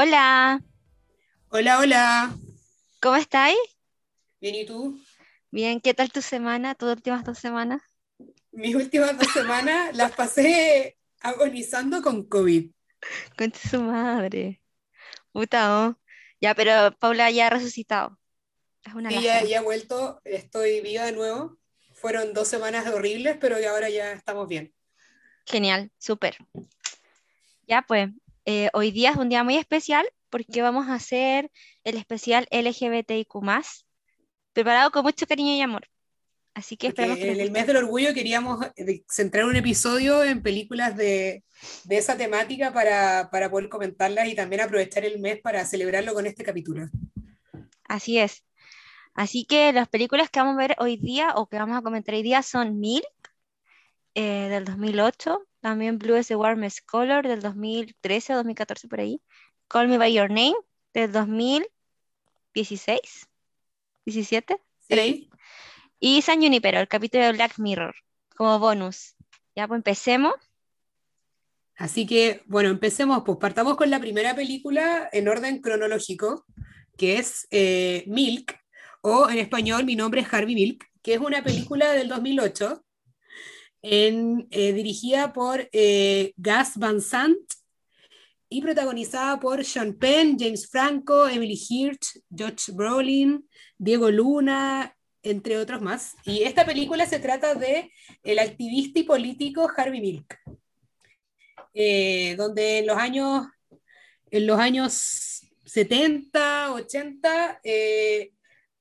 Hola, Hola, hola. ¿cómo estáis? Bien, ¿y tú? Bien, ¿qué tal tu semana, tus últimas dos semanas? Mis últimas dos semanas las pasé agonizando con COVID. Con su madre. Puta, oh. Ya, pero Paula ya ha resucitado. Es una Sí, ya, ya he vuelto, estoy viva de nuevo. Fueron dos semanas horribles, pero ahora ya estamos bien. Genial, súper. Ya, pues, eh, hoy día es un día muy especial porque vamos a hacer el especial LGBTIQ+, preparado con mucho cariño y amor. Así que esperamos que en el mes del orgullo queríamos eh, centrar un episodio en películas de, de esa temática para, para poder comentarlas y también aprovechar el mes para celebrarlo con este capítulo. Así es. Así que las películas que vamos a ver hoy día o que vamos a comentar hoy día son Milk eh, del 2008, también Blue is the Warmest Color del 2013 o 2014 por ahí, Call Me by Your Name del 2016, 17 por ahí, ¿Sí? y San Junipero, el capítulo de Black Mirror, como bonus. Ya, pues empecemos. Así que, bueno, empecemos, pues partamos con la primera película en orden cronológico, que es eh, Milk, o en español Mi nombre es Harvey Milk, que es una película del 2008, en, eh, dirigida por eh, Gus Van Sant y protagonizada por Sean Penn, James Franco, Emily Hirsch, Josh Brolin, Diego Luna, entre otros más. Y esta película se trata de el activista y político Harvey Milk eh, donde en los años, en los años 70, 80, eh,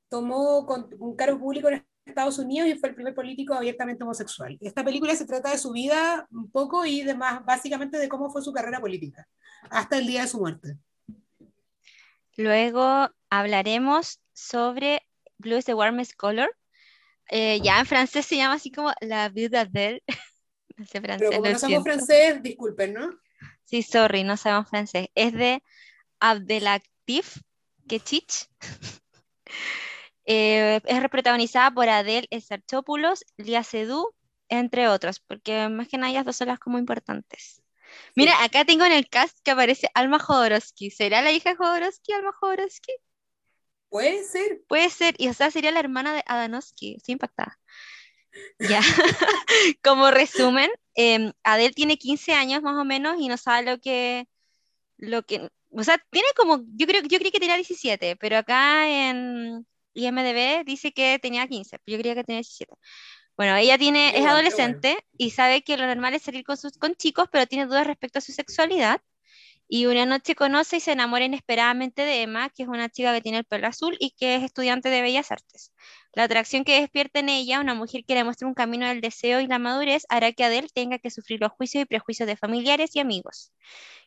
tomó con, un cargo público en Estados Unidos y fue el primer político abiertamente homosexual. Esta película se trata de su vida un poco y de más, básicamente de cómo fue su carrera política, hasta el día de su muerte. Luego hablaremos sobre Blue is the Warmest Color. Eh, ya en francés se llama así como La Vida d'elle. No sé Pero francés, como no siento. francés, disculpen, ¿no? Sí, sorry, no sabemos francés. Es de Abdelatif Ketchich. Eh, es protagonizada por Adele Exarchopoulos, Lia Seydoux, entre otros, porque más que nada ellas dos son las como importantes. Mira, Sí. acá tengo en el cast que aparece Alma Jodorowsky. ¿Será la hija de Jodorowsky, Alma Jodorowsky? Puede ser. Puede ser, y o sea, sería la hermana de Adanowski. Estoy impactada. Ya, como resumen, em, Adele tiene 15 años más o menos y no sabe lo que, lo que, o sea, tiene como, yo creo, yo creí que tenía 17, pero acá en IMDb dice que tenía 15, pero yo creía que tenía 17. Bueno, ella tiene, es bueno. adolescente y sabe que lo normal es salir con, sus, con chicos, pero tiene dudas respecto a su sexualidad. Y una noche conoce y se enamora inesperadamente de Emma, que es una chica que tiene el pelo azul y que es estudiante de Bellas Artes. La atracción que despierta en ella, una mujer que le muestra un camino del deseo y la madurez, hará que Adele tenga que sufrir los juicios y prejuicios de familiares y amigos.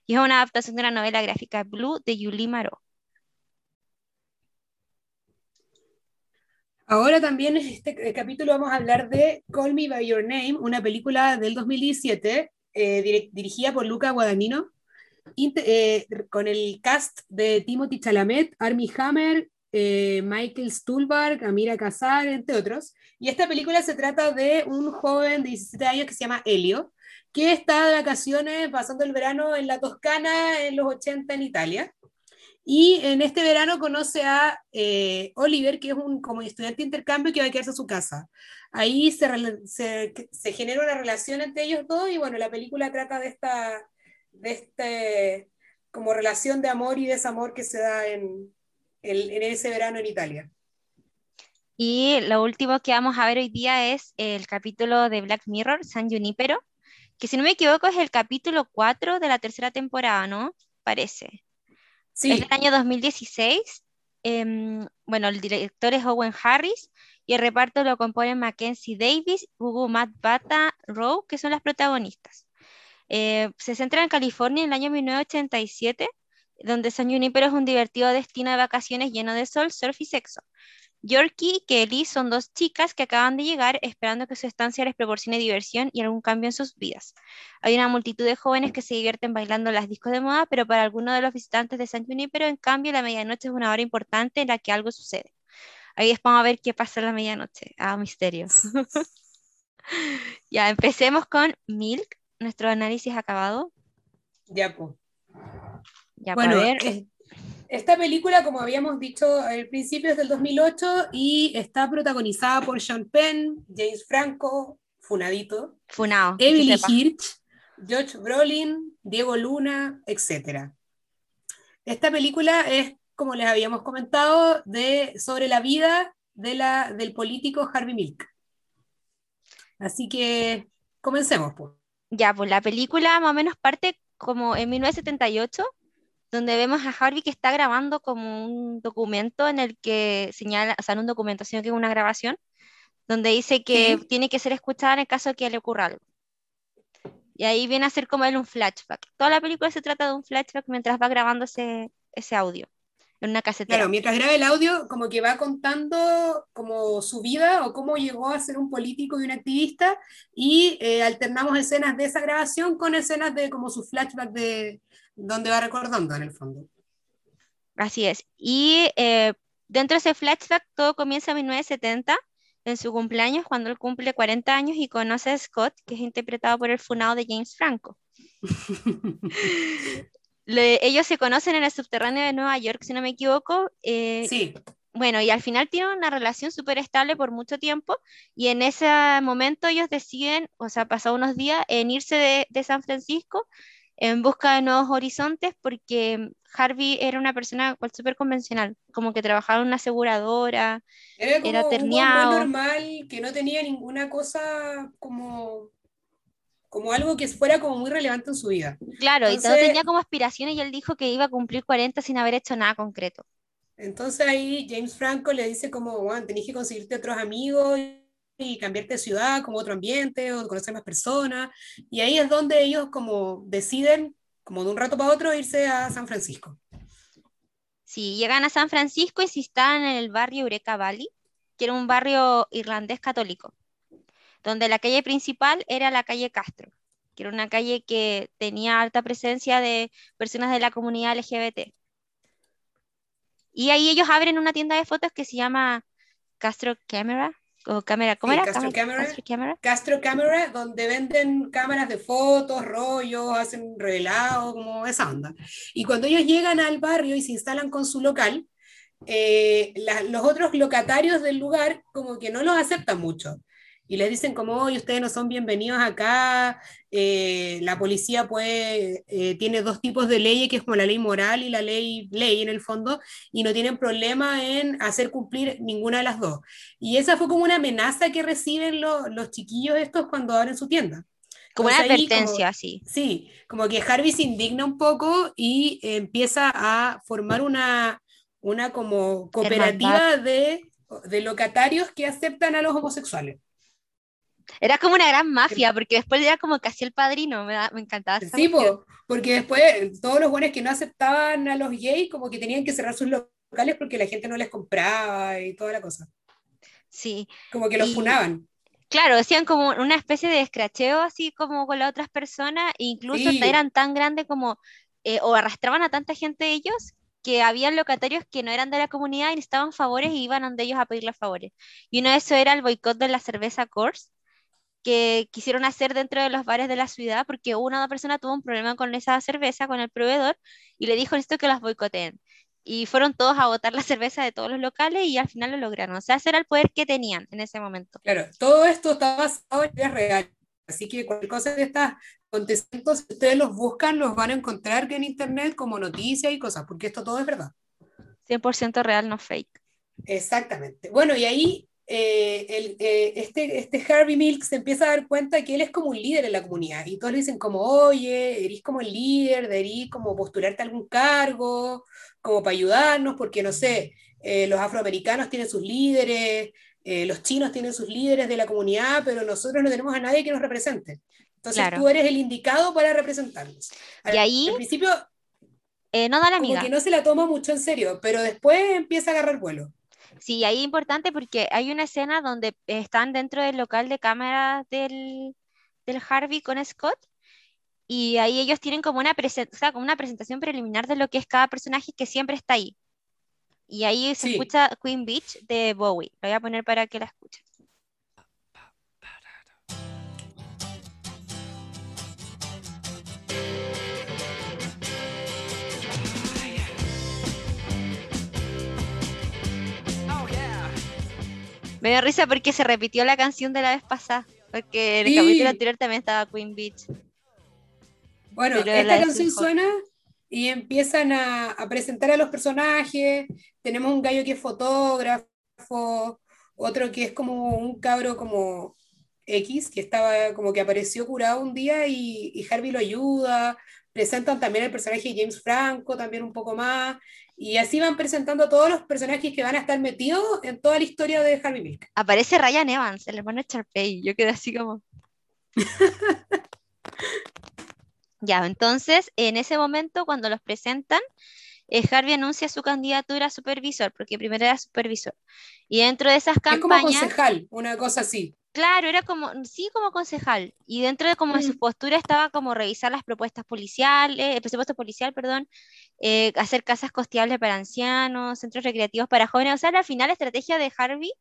Y es una adaptación de la novela gráfica Blue de Julie Marot. Ahora también en este eh, capítulo vamos a hablar de Call Me By Your Name, una película del 2017 eh, dirigida por Luca Guadagnino, eh, con el cast de Timothy Chalamet, Armie Hammer, Michael Stuhlbarg, Amira Casar, entre otros. Y esta película se trata de un joven de 17 años que se llama Elio, que está de vacaciones pasando el verano en la Toscana en los 80 en Italia. Y en este verano conoce a eh, Oliver, que es un como estudiante de intercambio que va a quedarse a su casa. Ahí se, se, se genera una relación entre ellos dos y bueno, la película trata de esta, de este como relación de amor y desamor que se da en, en, en ese verano en Italia. Y lo último que vamos a ver hoy día es el capítulo de Black Mirror, San Junipero, que si no me equivoco es el capítulo 4 de la tercera temporada, ¿no? Parece. Es del Sí, año 2016. em, bueno, el director es Owen Harris y el reparto lo componen Mackenzie Davis, Hugo Matt Bata, Rowe, que son las protagonistas. Eh, se centra en California en el año 1987, donde San Junipero es un divertido destino de vacaciones lleno de sol, surf y sexo. Yorkie y Kelly son dos chicas que acaban de llegar esperando que su estancia les proporcione diversión y algún cambio en sus vidas. Hay una multitud de jóvenes que se divierten bailando las discos de moda, pero para algunos de los visitantes de San Junipero, en cambio, la medianoche es una hora importante en la que algo sucede. Ahí vamos a ver qué pasa en la medianoche. Ah, misterio. ya, empecemos con Milk, nuestro análisis acabado. ya pues. Ya, Bueno, para ver. es- esta película, como habíamos dicho al principio, es del 2008 y está protagonizada por Sean Penn, James Franco, Funadito, Funao. Emily. Hirsch, George Brolin, Diego Luna, etc. Esta película es, como les habíamos comentado, de, sobre la vida de la, del político Harvey Milk. Así que comencemos, pues. Ya, pues la película más o menos parte como en 1978, donde vemos a Harvey que está grabando como un documento en el que señala, o sea, no un documento, sino que es una grabación, donde dice que Sí. tiene que ser escuchada en el caso de que le ocurra algo. Y ahí viene a ser como él un flashback. Toda la película se trata de un flashback mientras va grabando ese, ese audio en una casetera. Claro, mientras graba el audio, como que va contando como su vida o cómo llegó a ser un político y un activista, y eh, alternamos escenas de esa grabación con escenas de como su flashback de donde va recordando en el fondo. Así es. Y eh, dentro de ese flashback todo comienza en 1970, en su cumpleaños, cuando él cumple 40 años y conoce a Scott, que es interpretado por el funado de James Franco. Le- ellos se conocen en el subterráneo de Nueva York, si no me equivoco. eh, Sí, bueno, y al final tienen una relación súper estable por mucho tiempo y en ese momento ellos deciden, o sea, pasado unos días, en irse de, de San Francisco en busca de nuevos horizontes porque Harvey era una persona cual súper convencional, como que trabajaba en una aseguradora, era como Era un terneado. normal, que no tenía ninguna cosa como, como algo que fuera como muy relevante en su vida. claro, y no Entonces- tenía como aspiraciones y él dijo que iba a cumplir 40 sin haber hecho nada concreto. Entonces ahí James Franco le dice como, bueno, tenés que conseguirte otros amigos y cambiarte de ciudad, como otro ambiente, o conocer más personas. Y ahí es donde ellos como deciden, como de un rato para otro, irse a San Francisco. Sí, llegan a San Francisco y se instalan en el barrio Eureka Valley, que era un barrio irlandés católico, donde la calle principal era la calle Castro, que era una calle que tenía alta presencia de personas de la comunidad LGBT. Y ahí ellos abren una tienda de fotos que se llama Castro Camera, o Camera, ¿cómo Sí, era? Castro Cam- Camera. Castro Camera. Castro Camera, donde venden cámaras de fotos, rollos, hacen revelado, como esa onda. Y cuando ellos llegan al barrio y se instalan con su local, eh, la- los otros locatarios del lugar como que no los aceptan mucho. Y les dicen como, oye, ustedes no son bienvenidos acá, eh, la policía puede, eh, tiene dos tipos de leyes, que es como la ley moral y la ley ley en el fondo, y no tienen problema en hacer cumplir ninguna de las dos. Y esa fue como una amenaza que reciben lo- los chiquillos estos cuando abren su tienda. Como una Entonces como- advertencia, sí. Sí, como que Harvey se indigna un poco y empieza a formar una, una como cooperativa de, de locatarios que aceptan a los homosexuales. Era como una gran mafia, porque después era como casi el padrino, me, da- me encantaba esa Sí, po, porque después todos los buenos que no aceptaban a los gays como que tenían que cerrar sus locales porque la gente no les compraba y toda la cosa. Sí. Como que los Y- funaban. Claro, hacían como una especie de escracheo así como con las otras personas, e incluso Sí. eran tan grandes como, eh, o arrastraban a tanta gente ellos, que habían locatarios que no eran de la comunidad y necesitaban favores y iban donde ellos a pedirles favores. Y uno de esos era el boicot de la cerveza Coors, que quisieron hacer dentro de los bares de la ciudad, porque una persona tuvo un problema con esa cerveza, con el proveedor, y le dijo esto que las boicoteen. Y fueron todos a botar la cerveza de todos los locales y al final lo lograron. O sea, ese era el poder que tenían en ese momento. Claro, todo esto está basado en vidas reales. Así que cualquier cosa de estas acontecimientos, si ustedes los buscan, los van a encontrar en internet como noticias y cosas, porque esto todo es verdad. 100% real, no fake. Exactamente. Bueno, y ahí eh, el, eh, este, este Harvey Milk se empieza a dar cuenta que él es como un líder en la comunidad. Y todos le dicen como, oye, eres como el líder, deberías como postularte a algún cargo, como para ayudarnos, porque no sé, eh, los afroamericanos tienen sus líderes, eh, los chinos tienen sus líderes de la comunidad, pero nosotros no tenemos a nadie que nos represente. Entonces Claro. tú eres el indicado para representarnos. Y ahí- Al principio Eh, no da la como amiga. que no se la toma mucho en serio, pero después empieza a agarrar vuelo. Sí, ahí es importante porque hay una escena donde están dentro del local de cámaras del, del Harvey con Scott y ahí ellos tienen como una, o sea, como una presentación preliminar de lo que es cada personaje que siempre está ahí. Y ahí se Sí. escucha Queen Beach de Bowie. Lo voy a poner para que la escuchen. Me dio risa porque se repitió la canción de la vez pasada. Porque en el Sí. capítulo anterior también estaba Queen Beach. Bueno, Pero esta canción suena y empiezan a, a presentar a los personajes. Tenemos un gallo que es fotógrafo, otro que es como un cabro como X, que estaba como que apareció curado un día y, y Harvey lo ayuda. Presentan también el personaje de James Franco, también un poco más. Y así van presentando a todos los personajes que van a estar metidos en toda la historia de Harvey Milk. Aparece Ryan Evans, el hermano de Sharpay. Yo quedé así como. ya, entonces, en ese momento, cuando los presentan, eh, Harvey anuncia su candidatura a supervisor, porque primero era supervisor. Y dentro de esas Es como campañas. concejal, una cosa así. Claro, era como, sí, como concejal. Y dentro de como de sus Mm. posturas estaba como revisar las propuestas policiales, el presupuesto policial, perdón, eh, hacer casas costeables para ancianos, centros recreativos para jóvenes. O sea, al final la estrategia de Harvey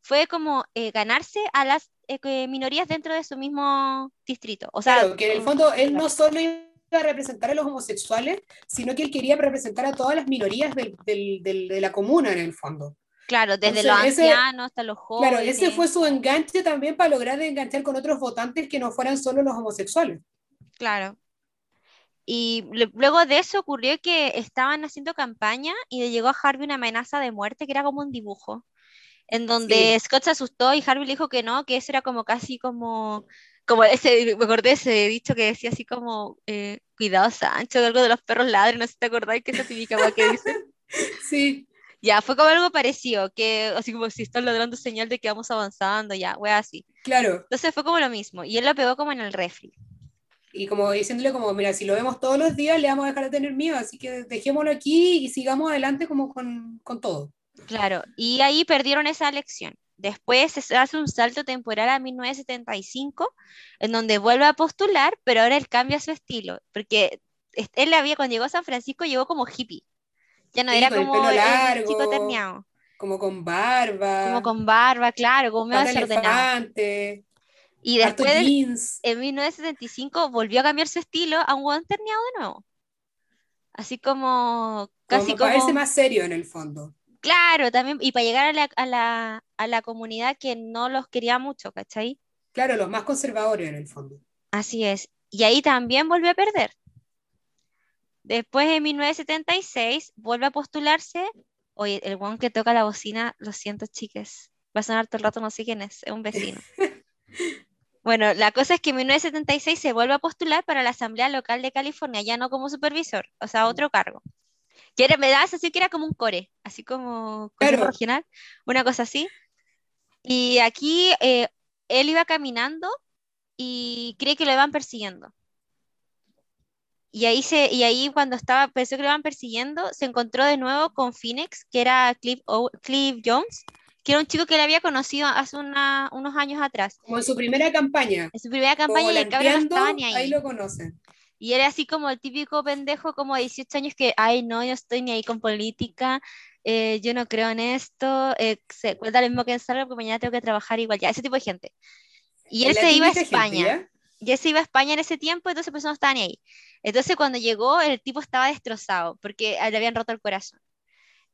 fue como eh, ganarse a las eh, minorías dentro de su mismo distrito. O sea, Claro, que en el fondo él no solo iba a representar a los homosexuales, sino que él quería representar a todas las minorías del- del- del- de la comuna en el fondo. Claro, desde entonces, los ese- ancianos hasta los jóvenes. Claro, ese fue su enganche también para lograr enganchar con otros votantes que no fueran solo los homosexuales. Claro. Y luego de eso ocurrió que estaban haciendo campaña y le llegó a Harvey una amenaza de muerte que era como un dibujo, en donde Scott se asustó y Harvey le dijo que no, que eso era como casi como, como ese, me acordé de ese dicho que decía así como, eh, cuidado Sancho, algo de los perros ladran, no sé si te acordáis que esa típica que dice. Sí, Ya, fue como algo parecido, que así como si están ladrando señal de que vamos avanzando, ya, wea así. claro. Entonces fue como lo mismo, y él lo pegó como en el refri. Y como diciéndole como, mira, si lo vemos todos los días, le vamos a dejar de tener miedo, así que dejémoslo aquí y sigamos adelante como con, con todo. Claro, y ahí perdieron esa elección. Después se hace un salto temporal a 1975, en donde vuelve a postular, pero ahora él cambia su estilo, porque es- él había, cuando llegó a San Francisco, llegó como hippie. Ya no Sí, era el como el largo, chico terneado, Como con barba, como con barba, claro, como medio desordenado. Y después, jeans. en 1975, volvió a cambiar su estilo a un hueón terneado de nuevo. Así como, casi como para verse más serio en el fondo. Claro, también, y para llegar a la, a la, a la comunidad que no los quería mucho, ¿cachai? Claro, los más conservadores en el fondo. Así es. Y ahí también volvió a perder. Después, en 1976, vuelve a postularse. Oye, el one que toca la bocina, lo siento, chiques. Va a sonar todo el rato, no sé quién es, es un vecino. Bueno, la cosa es que en 1976 se vuelve a postular para la Asamblea Local de California, ya no como supervisor, o sea, otro cargo. Que era, me da sensación que era como un core, así como consejo Claro. regional, una cosa así. Y aquí eh, él iba caminando y cree que lo iban persiguiendo. Y ahí, se, y ahí cuando estaba, pensó que lo iban persiguiendo, se encontró de nuevo con Phoenix, que era Cliff, O- Cliff Jones, que era un chico que él había conocido hace una- unos años atrás. Como en su primera campaña, En su primera campaña y el cabrón no estaba ni ahí ahí. lo conocen. Y era así como el típico pendejo como de 18 años que, ay, no, yo estoy ni ahí con política, eh, yo no creo en esto, eh, se cuenta lo mismo que en Salva porque mañana tengo que trabajar igual, ya, ese tipo de gente. Y él la se iba a típica gente, España, ¿ya? él se iba a España en ese tiempo, entonces pues no estaba ni ahí. Entonces cuando llegó, el tipo estaba destrozado porque le habían roto el corazón.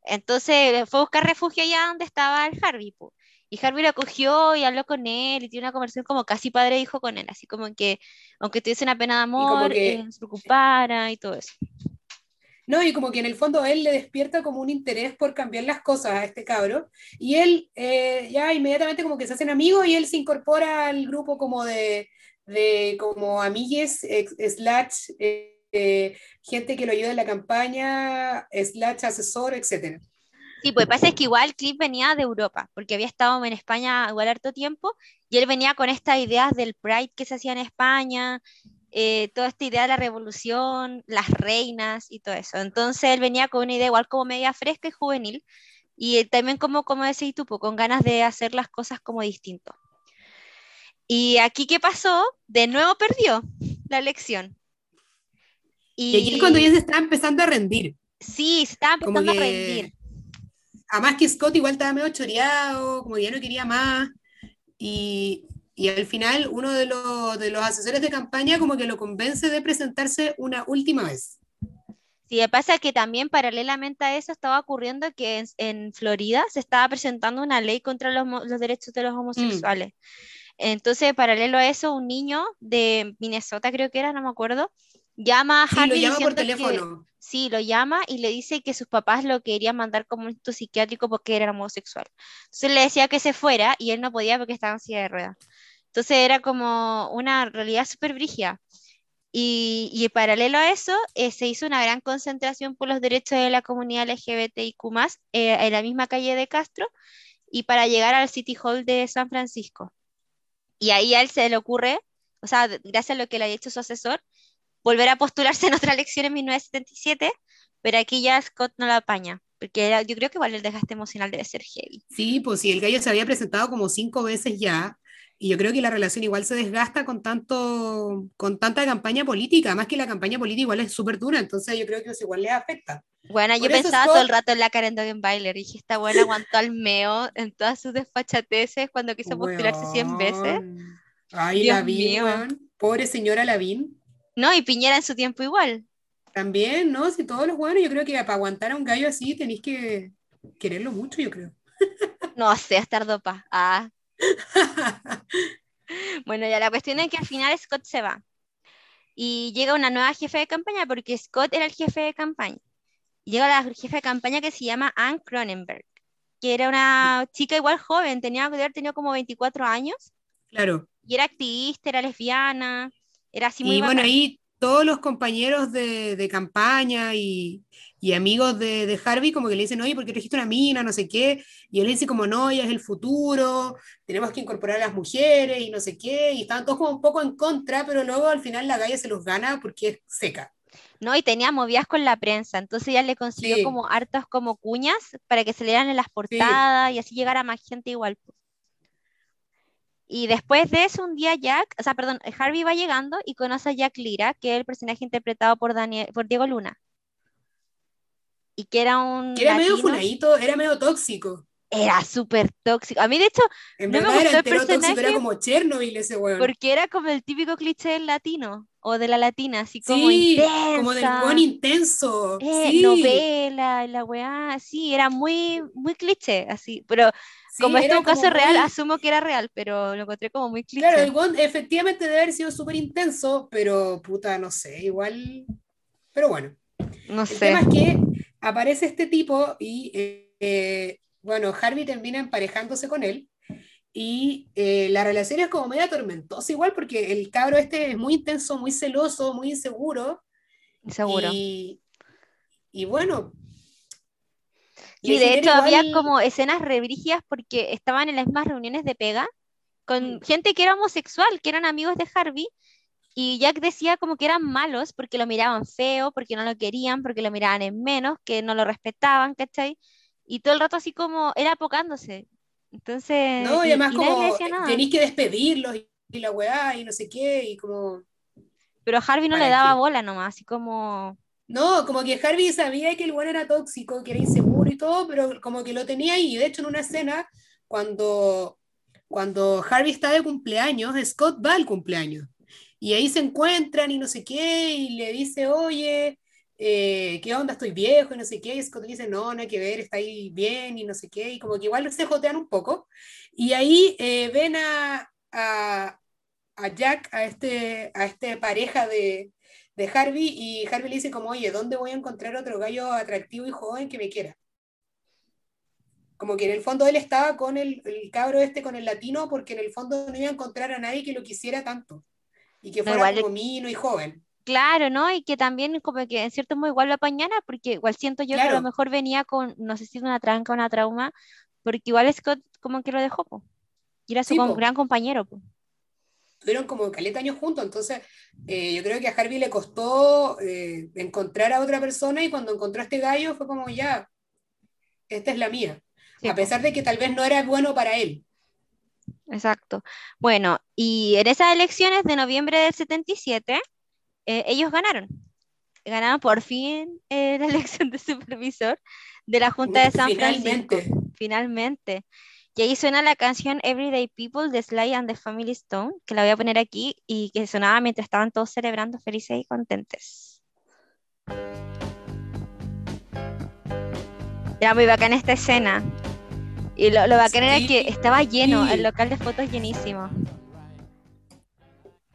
Entonces fue a buscar refugio allá donde estaba el Harvey, po. Y Harvey lo acogió y habló con él y tiene una conversación como casi padre e hijo con él, así como que aunque tuviese una pena de amor, que- eh, se preocupara y todo eso. No, y como que en el fondo él le despierta como un interés por cambiar las cosas a este cabro, y él eh, ya inmediatamente como que se hacen amigos y él se incorpora al grupo como de, de como amigues, slash, eh, eh, gente que lo ayuda en la campaña, slash asesor, etc. Sí, pues pasa es que igual Cliff venía de Europa, porque había estado en España igual harto tiempo, y él venía con estas ideas del Pride que se hacía en España, eh, toda esta idea de la revolución, las reinas y todo eso. Entonces él venía con una idea igual como media fresca y juvenil, y también como, como decís tú, pues, con ganas de hacer las cosas como distinto. Y aquí, ¿qué pasó? De nuevo perdió la elección. Y aquí es cuando ya se está empezando a rendir. Sí, se estaba Como empezando a que- rendir. Además que Scott igual estaba medio choreado, como que ya no quería más. Y, y al final uno de los, de los asesores de campaña como que lo convence de presentarse una última vez. Sí, pasa que también paralelamente a eso estaba ocurriendo que en, en Florida se estaba presentando una ley contra los, los derechos de los Mm. Entonces, paralelo a eso, un niño de Minnesota, creo que era, no me acuerdo, llama a Sí, lo llama por que teléfono. sí, lo llama y le dice que sus papás lo querían mandar como un instituto psiquiátrico porque era homosexual. Entonces le decía que se fuera y él no podía porque estaba en silla de ruedas. Entonces era como una realidad súper brígida. Y, y en paralelo a eso, eh, se hizo una gran concentración por los derechos de la comunidad LGBTIQ+, eh, en la misma calle de Castro, y para llegar al City Hall de San Francisco. Y ahí a él se le ocurre, o sea, gracias a lo que le ha hecho su asesor, volver a postularse en otra elección en 1977, pero aquí ya Scott no la apaña, porque yo creo que igual el desgaste emocional debe ser heavy. Sí, pues sí, el gallo se había presentado como cinco veces ya, y yo creo que la relación igual se desgasta con tanto, con tanta campaña política, más que la campaña política igual es súper dura, entonces yo creo que eso igual le afecta. Bueno, yo Por pensaba todo el rato en la Karen Dogenbailer, dije, esta buena aguantó al meo en todas sus desfachateces cuando quiso postularse 100 veces. ay, Dios Lavín, pobre señora Lavín, No, y Piñera en su tiempo igual. también, ¿no? Si todos los buenos, yo creo que para aguantar a un gallo así tenéis que quererlo mucho, yo creo. No sé, estar dopa. Ah, bueno, ya la cuestión es que al final Scott se va y llega una nueva jefe de campaña porque Scott era el jefe de campaña. Llega la jefe de campaña que se llama Anne Cronenberg, que era una chica igual joven, tenía tenido como 24 años Claro. y era activista, era lesbiana, era así muy Y bueno, ahí todos los compañeros de, de campaña y, y amigos de, de Harvey como que le dicen, oye, ¿por qué trajiste una mina? No sé qué. Y él dice como, no, ella es el futuro, tenemos que incorporar a las mujeres y no sé qué. Y estaban todos como un poco en contra, pero luego al final la galla se los gana porque es seca. ¿no? Y tenía movidas con la prensa, entonces ella le consiguió Sí, como hartas como cuñas para que se lean en las sí. portadas y así llegara más gente igual. po. Y después de eso, un día Jack, o sea, perdón, Harvey va llegando y conoce a Jack Lira, que es el personaje interpretado por, Daniel, por Diego Luna, y que era Que un era medio funadito, era medio tóxico. era súper tóxico. A mí, de hecho, En no me verdad era gustó el entero tóxico, era personaje como Chernobyl ese weón. porque era como el típico cliché del latino o de la latina, así como Sí, como del intensa, intenso. eh, Sí, novela, la weá, sí, era muy, muy cliché, así, pero como sí, esto es un caso real, asumo que era real, pero lo encontré como muy Claro, cliché. el Bond efectivamente debe haber sido súper intenso, pero puta, no sé, igual. Pero bueno, No el tema sé. es que aparece este tipo y, eh, eh, bueno, Harvey termina emparejándose con él y eh, la relación es como media tormentosa igual porque el cabro este es muy intenso, muy celoso, muy inseguro. Seguro. y, y bueno, Sí, le de hecho había como escenas rebrígidas porque estaban en las mismas reuniones de pega con gente que era homosexual, que eran amigos de Harvey, y Jack decía como que eran malos porque lo miraban feo, porque no lo querían, porque lo miraban en menos, que no lo respetaban, ¿cachai? Y todo el rato así como era apocándose. Entonces, ¿no? Y además y como tenéis que despedirlos y, la weá y no sé qué, y como, Pero a Harvey no le ¿para daba qué? bola nomás, así como, No, como que Harvey sabía que el weón era tóxico, que era inseguro y todo, pero como que lo tenía ahí. De hecho, en una escena, cuando, cuando Harvey está de cumpleaños, Scott va al cumpleaños. Y ahí se encuentran y no sé qué, y le dice, oye, eh, ¿qué onda? Estoy viejo y no sé qué. Y Scott dice, no, nada que ver, está ahí bien y no sé qué. Y como que igual se jotean un poco. Y ahí eh, ven a, a, a Jack, a este, a este pareja de, de Harvey, y Harvey le dice como, oye, ¿dónde voy a encontrar otro gallo atractivo y joven que me quiera? Como que en el fondo él estaba con el, el cabro este, con el latino, porque en el fondo no iba a encontrar a nadie que lo quisiera tanto y que no, fuera igual, como mino y joven. claro, ¿no? Y que también como que en cierto modo igual lo apañara, porque igual siento yo que a lo mejor venía con, no sé si una tranca o una trauma, porque igual Scott como que lo dejó, po, y era su sí, po, gran compañero, po. tuvieron como caleta años juntos, entonces eh, yo creo que a Harvey le costó eh, encontrar a otra persona y cuando encontró a este gallo fue como, ya, esta es la mía, Sí, a pesar de que tal vez no era bueno para él. Exacto. Bueno, y en esas elecciones de noviembre del 77, eh, ellos ganaron. Ganaron por fin eh, la elección de supervisor de la Junta de San Francisco, Finalmente. finalmente. Y ahí suena la canción Everyday People de Sly and the Family Stone, que la voy a poner aquí y que sonaba mientras estaban todos celebrando felices y contentes. Era muy bacana esta escena. Y lo, lo bacán era que estaba lleno, el local de fotos llenísimo.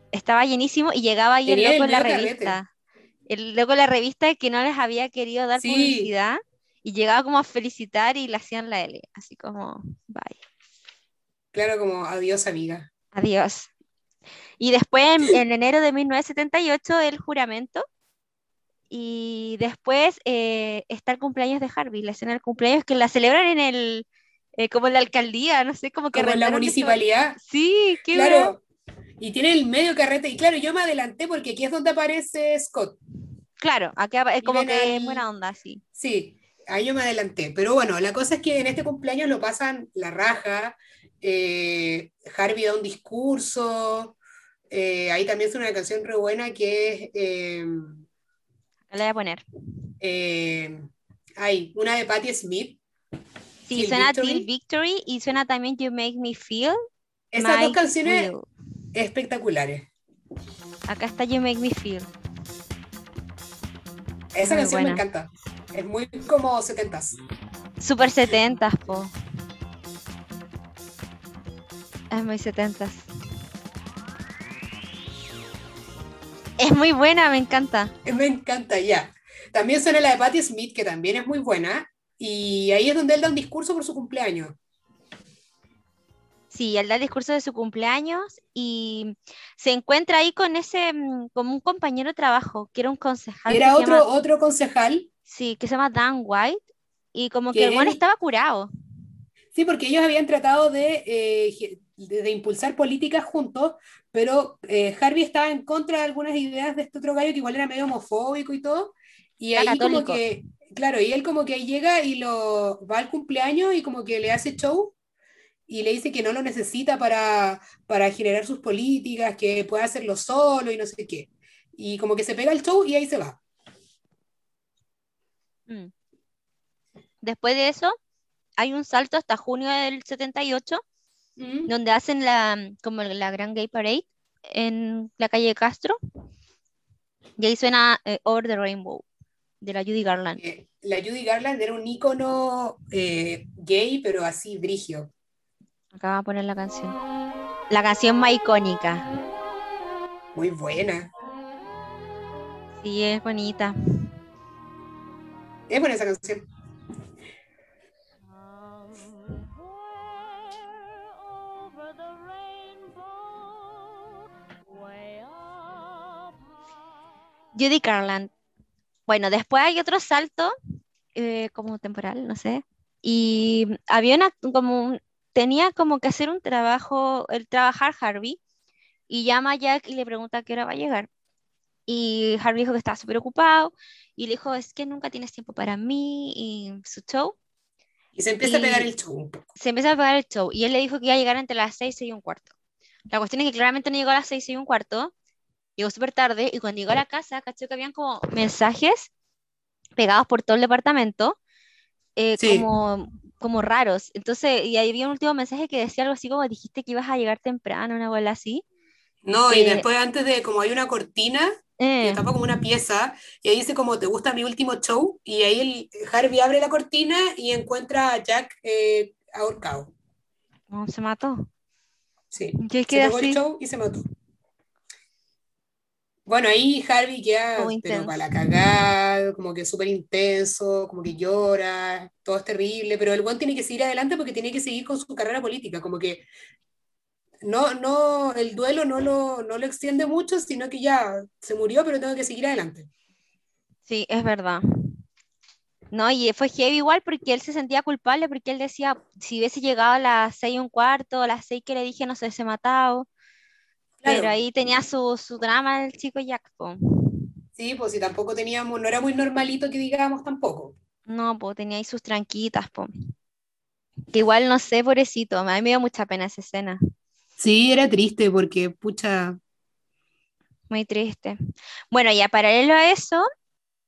Estaba llenísimo y llegaba ahí el loco en la revista. El loco en la revista que no les había querido dar publicidad y llegaba como a felicitar y le hacían la L, así como, bye. Claro, como adiós amiga. Adiós. Y después, en, enero de 1978, el juramento. Y después eh, está el cumpleaños de Harvey, la escena del cumpleaños que la celebran en el, eh, como la alcaldía, no sé, como que... Como la municipalidad. Sí, qué Claro. Y tiene el medio carrete. Y claro, yo me adelanté porque aquí es donde aparece Scott. Claro, acá es como que es buena onda, sí. Sí, ahí yo me adelanté. Pero bueno, la cosa es que en este cumpleaños lo pasan la raja. Eh, Harvey da un discurso. Eh, ahí también es una canción re buena que es. la voy a poner. hay una de Patti Smith Sí, suena Till Victory y suena también You Make Me Feel. Esas dos canciones espectaculares. Acá está You Make Me Feel. Esa canción me encanta. Es muy como 70s. Super 70s, po. Es muy 70s. Es muy buena, me encanta. Me encanta, ya. También suena la de Patti Smith, que también es muy buena. Y ahí es donde él da un discurso por su cumpleaños. Sí, él da el discurso de su cumpleaños y se encuentra ahí con ese, mm, como un compañero de trabajo, que era un concejal. Era otro, otro concejal. Sí, que se llama Dan White, y como que el buen estaba curado. Sí, porque ellos habían tratado de, eh, de, impulsar políticas juntos, pero eh, Harvey estaba en contra de algunas ideas de este otro gallo que igual era medio homofóbico y todo. Y ahí como que Claro, y él como que llega y lo va al cumpleaños y como que le hace show y le dice que no lo necesita para, generar sus políticas, que puede hacerlo solo y no sé qué. Y como que se pega el show y ahí se va. Mm. Después de eso, hay un salto hasta junio del 78, mm. donde hacen la, como la gran gay parade en la calle Castro. Y ahí suena eh, Over the Rainbow de la Judy Garland. Eh, la Judy Garland era un ícono eh, gay, pero así brigio. Acá va a poner la canción. La canción más icónica. Muy buena. Sí, es bonita. Es buena esa canción. Judy Garland bueno, después hay otro salto, eh, como temporal, no sé, y había una, como, tenía como que hacer un trabajo, el trabajar Harvey, y llama a Jack y le pregunta a qué hora va a llegar. Y Harvey dijo que estaba súper ocupado, y le dijo, es que nunca tienes tiempo para mí y su show. Y se empieza a pegar el show Se empieza a pegar el show, y él le dijo que iba a llegar entre las seis y un cuarto. La cuestión es que claramente no llegó a las seis y un cuarto, llegó súper tarde y cuando llegó a la casa, caché que habían como mensajes pegados por todo el departamento, eh, como, como raros. Entonces, y ahí había un último mensaje que decía algo así como dijiste que ibas a llegar temprano, una bola así. No, y después antes de, como hay una cortina, eh. que tapa como una pieza, y ahí dice como, ¿te gusta mi último show? Y ahí el Harvey abre la cortina y encuentra a Jack eh, ahorcado. No, se mató. Sí, se pegó el show y se mató. Bueno, ahí Harvey queda pero para la cagada, como que súper intenso, como que llora, todo es terrible, pero el buen tiene que seguir adelante porque tiene que seguir con su carrera política, como que no, no, el duelo no lo, no lo extiende mucho, sino que ya se murió, pero tengo que seguir adelante. Sí, es verdad. No, y fue heavy igual porque él se sentía culpable, porque él decía, si hubiese llegado a las seis y un cuarto, a las seis que le dije, no se hubiese matado. Pero ahí tenía su, su drama el chico Jack, Sí, pues si tampoco teníamos, no era muy normalito que digamos tampoco. No, pues tenía ahí sus tranquitas, po. Que igual no sé, pobrecito, a mí me dio mucha pena esa escena. Sí, era triste porque, pucha. Muy triste. Bueno, y a paralelo a eso,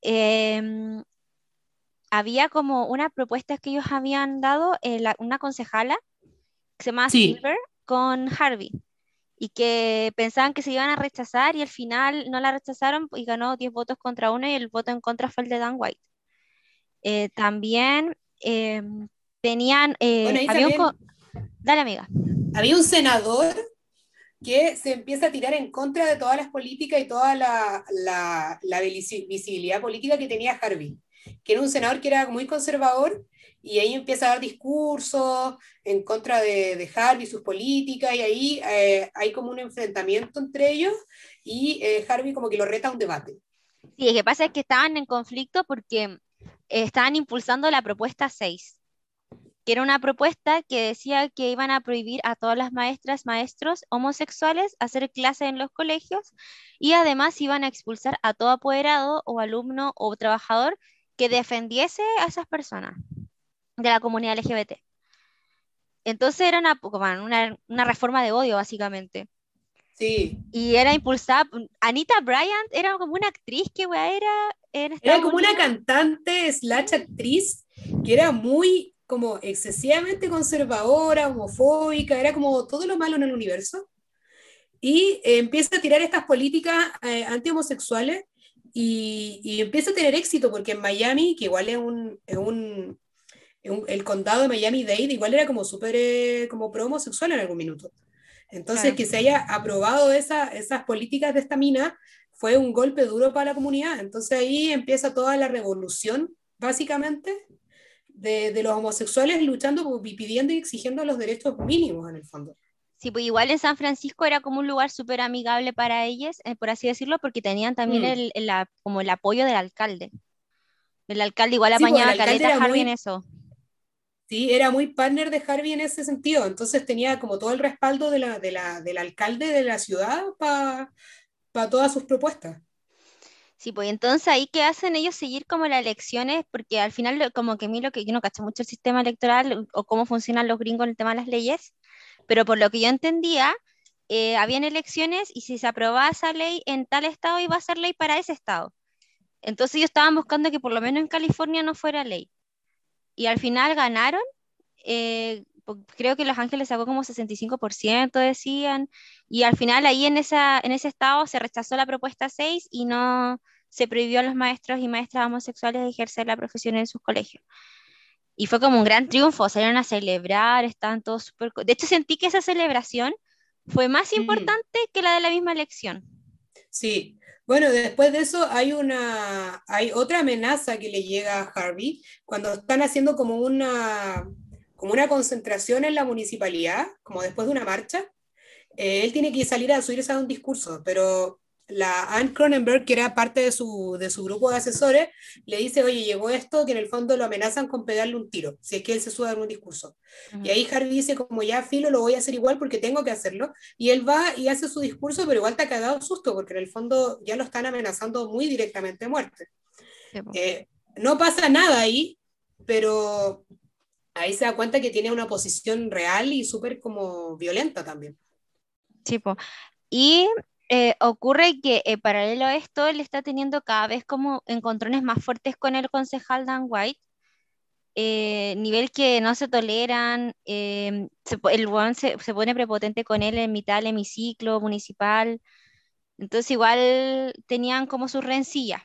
em, había como una propuesta que ellos habían dado, eh, una concejala, que se llama Silver, con Harvey y que pensaban que se iban a rechazar y al final no la rechazaron y ganó 10 votos contra uno y el voto en contra fue el de Dan White. Eh, también em, tenían... eh, Bueno, había un también- co- Dale, amiga. Había un senador que se empieza a tirar en contra de todas las políticas y toda la, la- la visi- visibilidad política que tenía Harvey, que era un senador que era muy conservador y ahí empieza a dar discursos en contra de, de Harvey y sus políticas y ahí eh, hay como un enfrentamiento entre ellos y eh, Harvey como que lo reta a un debate. Sí, lo que pasa es que estaban en conflicto porque eh, estaban impulsando la propuesta 6, que era una propuesta que decía que iban a prohibir a todas las maestras, maestros homosexuales hacer clases en los colegios y además iban a expulsar a todo apoderado o alumno o trabajador que defendiese a esas personas de la comunidad LGBT. Entonces era una, una, una reforma de odio, básicamente. Sí, Y era impulsada. Anita Bryant era como una actriz que era en era como una cantante slash actriz que era muy como excesivamente conservadora, homofóbica, era como todo lo malo en el universo. Y eh, empieza a tirar estas políticas eh, anti-homosexuales y, y empieza a tener éxito porque en Miami, que igual es un, es un- un- el condado de Miami-Dade, igual era como súper eh, como pro-homosexual en algún minuto. Entonces, Claro. que se haya aprobado esa- esas políticas de esta mina fue un golpe duro para la comunidad. Entonces ahí empieza toda la revolución, básicamente, de, de los homosexuales luchando y pidiendo y exigiendo los derechos mínimos en el fondo. Sí, pues igual en San Francisco era como un lugar súper amigable para ellas, eh, por así decirlo, porque tenían también Mm. el, el a- como el apoyo del alcalde. El alcalde igual Sí, pues, apañaba alcalde caleta Harvey muy- en eso. Sí, era muy partner de Harvey en ese sentido. Entonces tenía como todo el respaldo de la, de la, del alcalde de la ciudad para todas sus propuestas. Sí, pues entonces ahí que hacen ellos seguir como las elecciones, porque al final como que a mí lo que yo no cacho mucho el sistema electoral o cómo funcionan los gringos en el tema de las leyes, pero por lo que yo entendía, eh, habían elecciones y si se aprobaba esa ley en tal estado iba a ser ley para ese estado. Entonces ellos estaban buscando que por lo menos en California no fuera ley. Y al final ganaron, eh, creo que Los Ángeles sacó como 65%, decían, y al final ahí en, esa, en ese estado se rechazó la propuesta 6 y no se prohibió a los maestros y maestras homosexuales de ejercer la profesión en sus colegios. Y fue como un gran triunfo, salieron a celebrar, estaban todos súper... De hecho, sentí que esa celebración fue más Mm. importante que la de la misma elección. Sí. Bueno, después de eso hay una, hay otra amenaza que le llega a Harvey cuando están haciendo como una, como una concentración en la municipalidad, como después de una marcha. eh, él tiene que salir a subirse a un discurso, pero la Anne Cronenberg, que era parte de su, de su grupo de asesores, le dice, oye, llegó esto, que en el fondo lo amenazan con pegarle un tiro, si es que él se sube a dar un discurso. Y ahí Harvey dice, como ya filo, lo voy a hacer igual porque tengo que hacerlo. Y él va y hace su discurso, pero igual te ha cagado susto, porque en el fondo ya lo están amenazando muy directamente de muerte. Sí. Eh, no pasa nada ahí, pero ahí se da cuenta que tiene una posición real y súper como violenta también. Sí, po. Y eh, ocurre que eh, paralelo a esto, él está teniendo cada vez como encontrones más fuertes con el concejal Dan White, eh, nivel que no se toleran, eh, el weón se, se pone prepotente con él en mitad del hemiciclo municipal, entonces igual tenían como sus rencillas.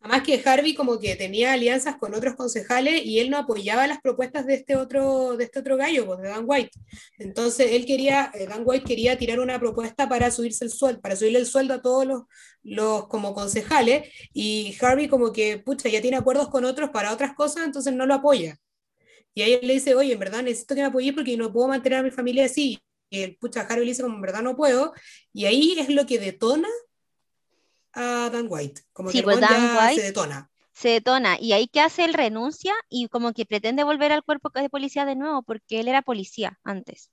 Además que Harvey como que tenía alianzas con otros concejales y él no apoyaba las propuestas de este otro, de este otro gallo, pues, de Dan White. Entonces él quería, eh, Dan White quería tirar una propuesta para subirse el sueldo, para subirle el sueldo a todos los, los como concejales, y Harvey como que, pucha, ya tiene acuerdos con otros para otras cosas, entonces no lo apoya. Y ahí él le dice, oye, en verdad necesito que me apoyes porque no puedo mantener a mi familia así. Y el pucha Harvey le dice, como en verdad no puedo. Y ahí es lo que detona a Dan White. Como Sí, que pues Dan White- se detona. Se detona y ahí que hace él renuncia y como que pretende volver al cuerpo de policía de nuevo porque él era policía antes.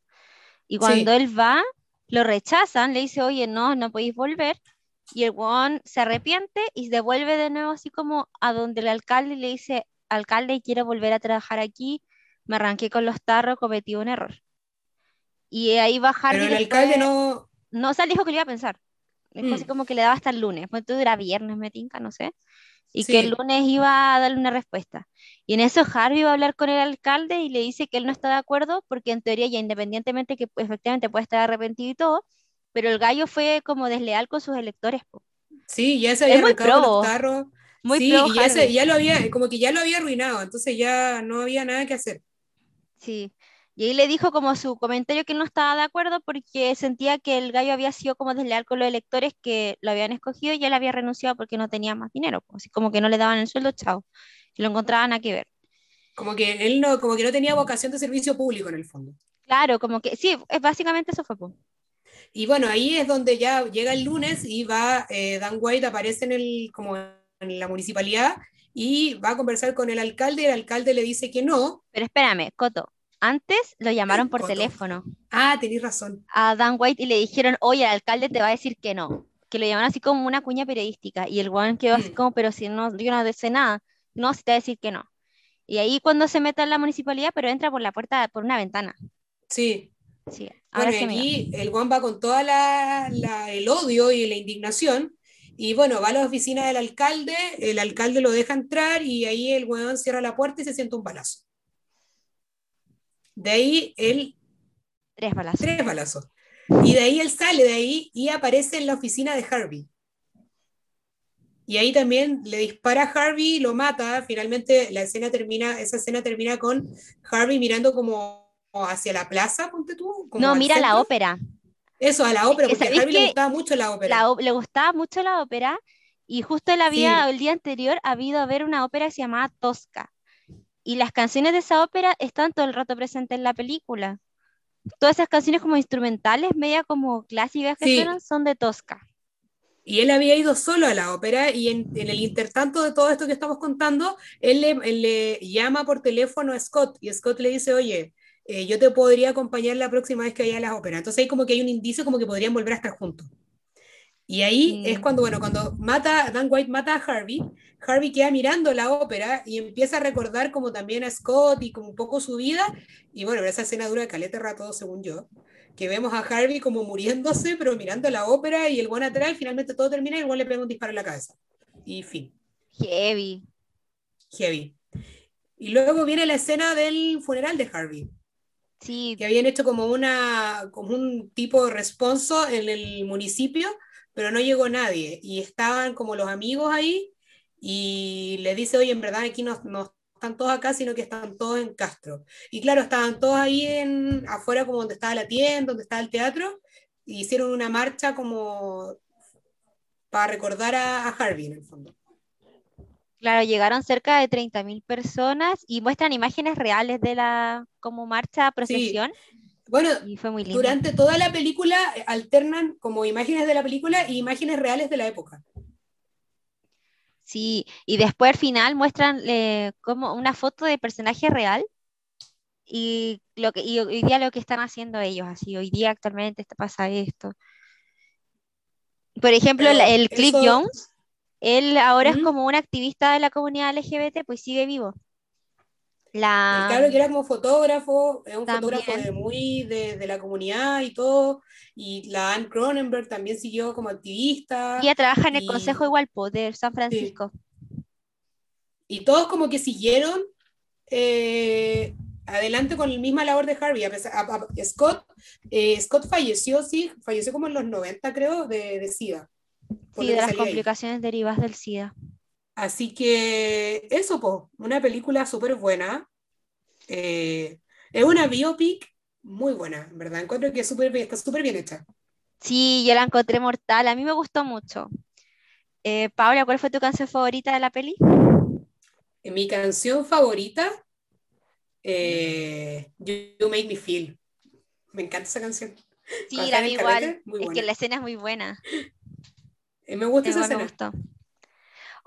Y cuando Sí. él va, lo rechazan, le dice, oye, no, no podéis volver. Y el weón se arrepiente y devuelve de nuevo así como a donde el alcalde le dice, alcalde, quiero volver a trabajar aquí, me arranqué con los tarros, cometí un error. Y ahí va Pero el después- alcalde no. No, o sea, dijo que lo iba a pensar. Así Mm. como que le daba hasta el lunes, pues tú era viernes, me tinca, no sé. Y Sí. que el lunes iba a darle una respuesta. Y en eso Harvey va a hablar con el alcalde y le dice que él no está de acuerdo porque en teoría ya independientemente que efectivamente puede estar arrepentido y todo, pero el gallo fue como desleal con sus electores. po. Sí, ya se Es había arrancado los. Muy sí, pro y ya, se- ya lo había, como que ya lo había arruinado, entonces ya no había nada que hacer. Sí. Y ahí le dijo como su comentario que no estaba de acuerdo porque sentía que el gallo había sido como desleal con los electores que lo habían escogido y él había renunciado porque no tenía más dinero. pues, Así como que no le daban el sueldo, chao. Y lo encontraban a que ver. Como que él no, como que no tenía vocación de servicio público en el fondo. Claro, como que sí, es básicamente eso fue. pues. Y bueno, ahí es donde ya llega el lunes y va, eh, Dan White aparece en, el, como en la municipalidad y va a conversar con el alcalde y el alcalde le dice que no. Pero espérame, Coto. Antes lo llamaron por teléfono Ah, tenéis razón. a Dan White y le dijeron, oye, el alcalde te va a decir que no. Que lo llamaron así como una cuña periodística. Y el weón quedó así Mm. como, pero si no, yo no sé nada. No, si te va a decir que no. Y ahí cuando se mete en la municipalidad, pero entra por la puerta, por una ventana. Sí. Sí, ahora Bueno, aquí el Juan va con toda la, la- el odio y la indignación. Y bueno, va a la oficina del alcalde, el alcalde lo deja entrar y ahí el weón cierra la puerta y se siente un balazo. De ahí él, Tres balazos. tres balazos. Y de ahí él sale de ahí y aparece en la oficina de Harvey. Y ahí también le dispara a Harvey, lo mata. Finalmente la escena termina, esa escena termina con Harvey mirando como hacia la plaza, ponte tú. como No, mira la centro. ópera. Eso, a la ópera, que porque a Harvey le gustaba mucho la ópera. La le gustaba mucho la ópera y justo él había, Sí. el día anterior, habido a ver una ópera que se llamaba Tosca. Y las canciones de esa ópera están todo el rato presentes en la película. Todas esas canciones como instrumentales, media como clásicas que Sí. suenan, son de Tosca. Y él había ido solo a la ópera y en, en el intertanto de todo esto que estamos contando, él le, él le llama por teléfono a Scott y Scott le dice, oye, eh, yo te podría acompañar la próxima vez que vaya a la ópera. Entonces ahí como que hay un indicio como que podrían volver a estar juntos. Y ahí es cuando, bueno, cuando mata, Dan White mata a Harvey, Harvey queda mirando la ópera y empieza a recordar como también a Scott y como un poco su vida. Y bueno, esa escena dura caleta rato, según yo, que vemos a Harvey como muriéndose, pero mirando la ópera y el buen atrás, y finalmente todo termina y el buen le pega un disparo en la cabeza. Y fin, Heavy. heavy. Y luego viene la escena del funeral de Harvey, Sí, que habían hecho como, una, como un tipo de responso en el municipio, pero no llegó nadie. Y estaban como los amigos ahí y le dice, oye, en verdad aquí no, no están todos acá, sino que están todos en Castro. Y claro, estaban todos ahí en, afuera como donde estaba la tienda, donde estaba el teatro, y hicieron una marcha como para recordar a, a Harvey en el fondo. claro, llegaron cerca de 30.000 personas y muestran imágenes reales de la como marcha, procesión, Bueno, y fue muy lindo. durante toda la película eh, alternan como imágenes de la película y imágenes reales de la época. Sí, y después al final muestran eh, como una foto de personaje real y lo que y hoy día lo que están haciendo ellos, así hoy día actualmente está- pasa esto. Por ejemplo, Pero el Cliff eso- Jones, él ahora es como un activista de la comunidad LGBT, pues sigue vivo. El La, cabro que era como fotógrafo, es un También. fotógrafo de muy de, de la comunidad y todo, y la Anne Cronenberg también siguió como activista, ella trabaja en el Consejo Igual po, de San Francisco. y todos como que siguieron eh, adelante con la misma labor de Harvey. A pesar, a- a- Scott, eh, Scott falleció, sí, falleció como en los 90, creo, de, de SIDA. Sí, de las ahí. complicaciones derivadas del SIDA. Así que eso, po, una película súper buena. Eh, es una biopic muy buena, en verdad. Encuentro que es bien- está súper bien hecha. Sí, yo la encontré mortal, a mí me gustó mucho. Eh, Paula, ¿cuál fue tu canción favorita de la peli? Eh, Mi canción favorita, eh, you, You Make Me Feel. Me encanta esa canción. Sí, Cuando la vi igual. carrete, Es que la escena es muy buena. Eh, me gusta esa me escena.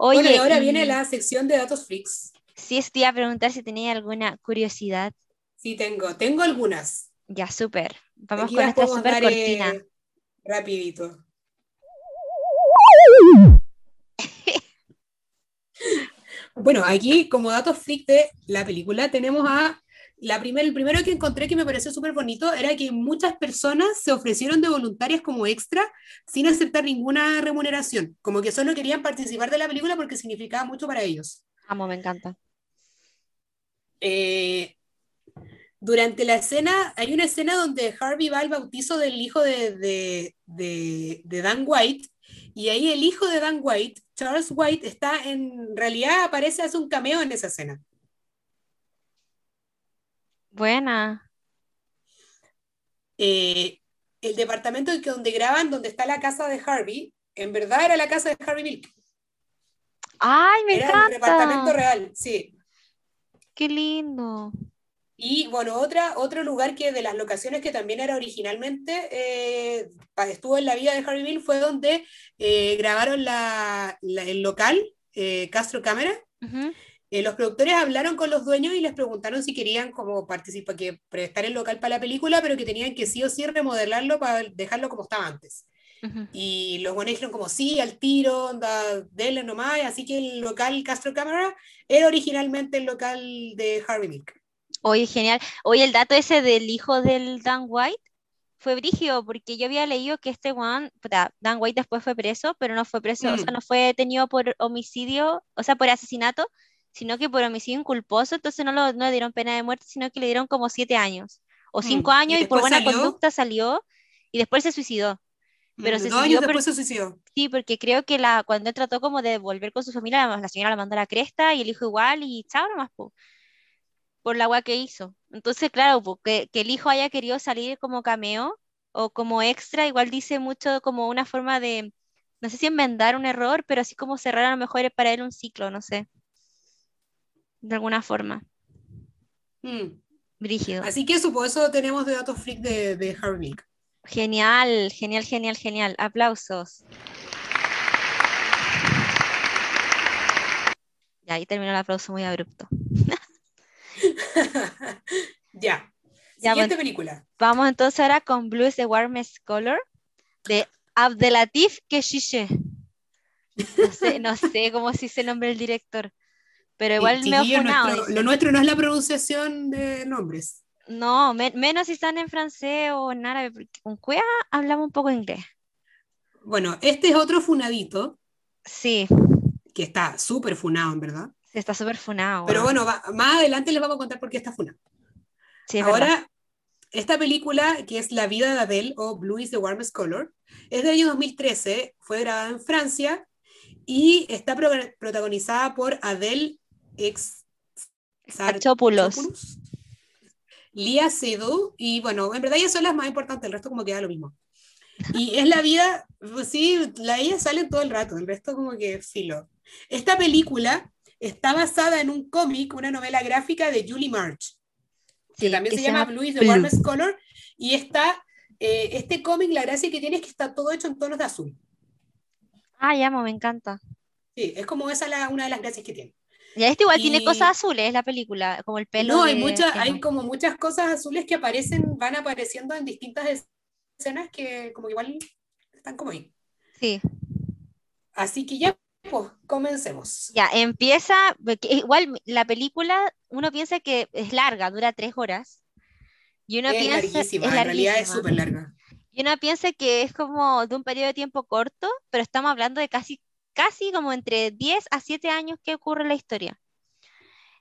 Bueno, Oye, y ahora y viene la sección de datos freaks. sí, iba a preguntar si tenía alguna curiosidad. Sí, tengo. Tengo algunas. Ya, súper. Vamos Aquí con super dar cortina. eh, rapidito. Bueno, aquí como datos freak de la película tenemos a la primer, el primero que encontré que me pareció súper bonito era que muchas personas se ofrecieron de voluntarias como extra sin aceptar ninguna remuneración, como que solo querían participar de la película porque significaba mucho para ellos. Amo, me encanta. Eh, durante la escena, hay una escena donde Harvey va al bautizo del hijo de, de, de, de Dan White Y ahí el hijo de Dan White, Charles White, está en realidad aparece, hace un cameo en esa escena. Buena. Eh, el departamento donde graban, donde está la casa de Harvey, en verdad era la casa de Harvey Milk. ¡Ay, me Era encanta! departamento real, sí. ¡Qué lindo! Y bueno, otra, otro lugar que de las locaciones que también era originalmente, eh, estuvo en la vida de Harvey Milk, fue donde eh, grabaron la, la, el local, eh, Castro Cámara. Eh, los productores hablaron con los dueños y les preguntaron si querían como participar, que prestar el local para la película, pero que tenían que sí o sí remodelarlo para dejarlo como estaba antes. Ujú. Y los buenos dijeron como sí, al tiro, onda, denle nomás, así que el local Castro Cámara era originalmente el local de Harvey Milk. Oye, genial. Oye, el dato ese del hijo del Dan White fue brígido, porque yo había leído que este one, puta, Dan White después fue preso, pero no fue preso, o sea, Mm. no fue detenido por homicidio, o sea, por asesinato, sino que por homicidio inculposo, entonces no, lo, no le dieron pena de muerte, sino que le dieron como siete años, o cinco Mm. años, Y y por buena salió, conducta salió, y después se suicidó. Pero mm, se dos suicidó por- después se suicidó. Sí, porque creo que la, cuando él trató como de volver con su familia, la, la señora la mandó a la cresta y el hijo igual y chao nomás, po, por la agua que hizo. Entonces, claro, po, que, que el hijo haya querido salir como cameo o como extra, igual dice mucho como una forma de, no sé si enmendar un error, pero así como cerrar a lo mejor para él un ciclo, no sé, de alguna forma. Mm. Brígido. Así que eso, por eso tenemos de datos freak de, de Harvey Milk. Genial, genial, genial, genial. Aplausos. Ya, ahí terminó el aplauso muy abrupto. ya. Ya, Siguiente bueno. película. Vamos entonces ahora con Blue is the Warmest Color de Abdelatif Keshiche. No sé, no sé cómo se dice el nombre del director, pero igual Sí, me funado, nuestro- lo nuestro no es la pronunciación de nombres. No, me- menos si están en francés o en árabe, porque con Cuea hablamos un poco inglés. Bueno, este es otro funadito, Sí, que está súper funado, en verdad. sí, está súper funado. Pero bueno, va- más adelante les vamos a contar por qué está funado. Sí, es verdad. Ahora, esta película, que es La vida de Adele o Blue is the Warmest Color, es del año 2013, fue grabada en Francia y está pro- protagonizada por Adele ex. Exarchopoulos, Lia Seydoux, y bueno, en verdad ellas son las más importantes, el resto como queda lo mismo. Y es la vida, pues sí, la, ellas salen todo el rato, el resto como que filo. Esta película está basada en un cómic, una novela gráfica de Julie March, que Sí, también que se llama llama Blue is the Blue. Warmest Color, y está, eh, este cómic, la gracia que tiene es que está todo hecho en tonos de azul. Ah, llamo, me encanta. Sí, es como esa la, una de las gracias que tiene. Y este igual tiene Y- cosas azules, la película, como el pelo No, hay, de muchas, hay como muchas cosas azules que aparecen, van apareciendo en distintas escenas que como igual están como ahí. Sí, Así que ya, pues, comencemos. ya, empieza, igual la película, uno piensa que es larga, dura tres horas, y uno es piensa, larguísima, es en realidad es larguísima. súper larga. Y uno piensa que es como de un periodo de tiempo corto, pero estamos hablando de casi, casi como entre 10 a 7 años que ocurre la historia.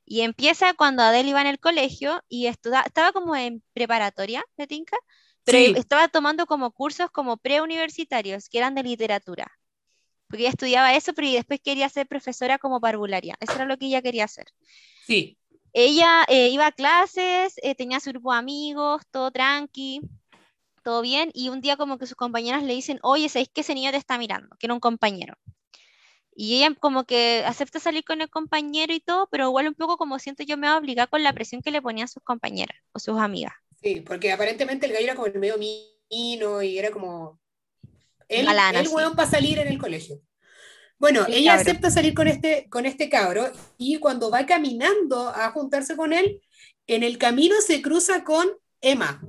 Y empieza cuando Adele iba en el colegio y estuda- estaba como en preparatoria de Tinca, pero Sí. estaba tomando como cursos como preuniversitarios, que eran de literatura. Porque ella estudiaba eso, pero y después quería ser profesora como parvularia. Eso era lo que ella quería hacer. Sí, Ella eh, iba a clases, eh, tenía su grupo de amigos, todo tranqui, todo bien, y un día como que sus compañeras le dicen, oye, ¿sabéis que ese niño te está mirando? Que era un compañero. Y ella como que acepta salir con el compañero y todo, pero igual un poco como siento yo me va a obligar con la presión que le ponían sus compañeras o sus amigas. sí, porque aparentemente el gallo era como el medio mino y era como el, Galán, el weón para salir en el colegio. Bueno, El ella cabro. acepta salir con este, con este cabro y cuando va caminando a juntarse con él, en el camino se cruza con Emma.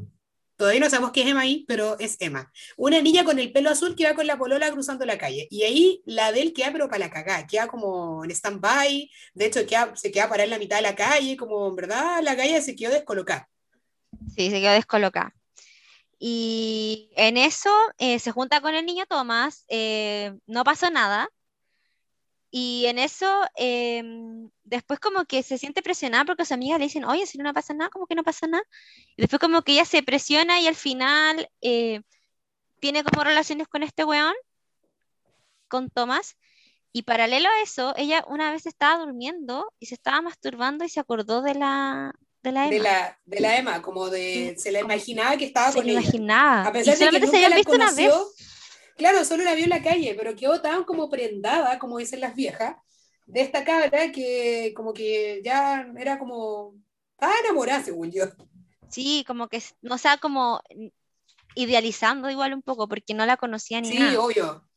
Todavía no sabemos qué es Emma ahí, pero es Emma. Una niña con el pelo azul que va con la polola cruzando la calle. Y ahí la de él queda pero para la cagada, queda como en stand-by, de hecho queda- se queda parada en la mitad de la calle, como en verdad la calle se quedó descolocada. Sí, se quedó descolocada. Y en eso eh, se junta con el niño Tomás, eh, no pasó nada. Y en eso, em, después como que se siente presionada porque sus amigas le dicen, oye, si no pasa nada, como que no pasa nada. Y después como que ella se presiona y al final eh, tiene como relaciones con este weón. con Thomas. Y paralelo a eso, ella una vez estaba durmiendo y se estaba masturbando y se acordó de la, de la Emma. De la, de la Emma, como de. Se la imaginaba que estaba se con ella. imaginaba. A Y pesar de que solamente se nunca habían la visto una vez. Claro, solo la vio en la calle, pero quedó tan como prendada, como dicen las viejas, de esta cabra que como que ya era como. Estaba enamorada, según yo. Sí, como que, no sea, como idealizando igual un poco, porque no la conocía ni Sí, nada. obvio.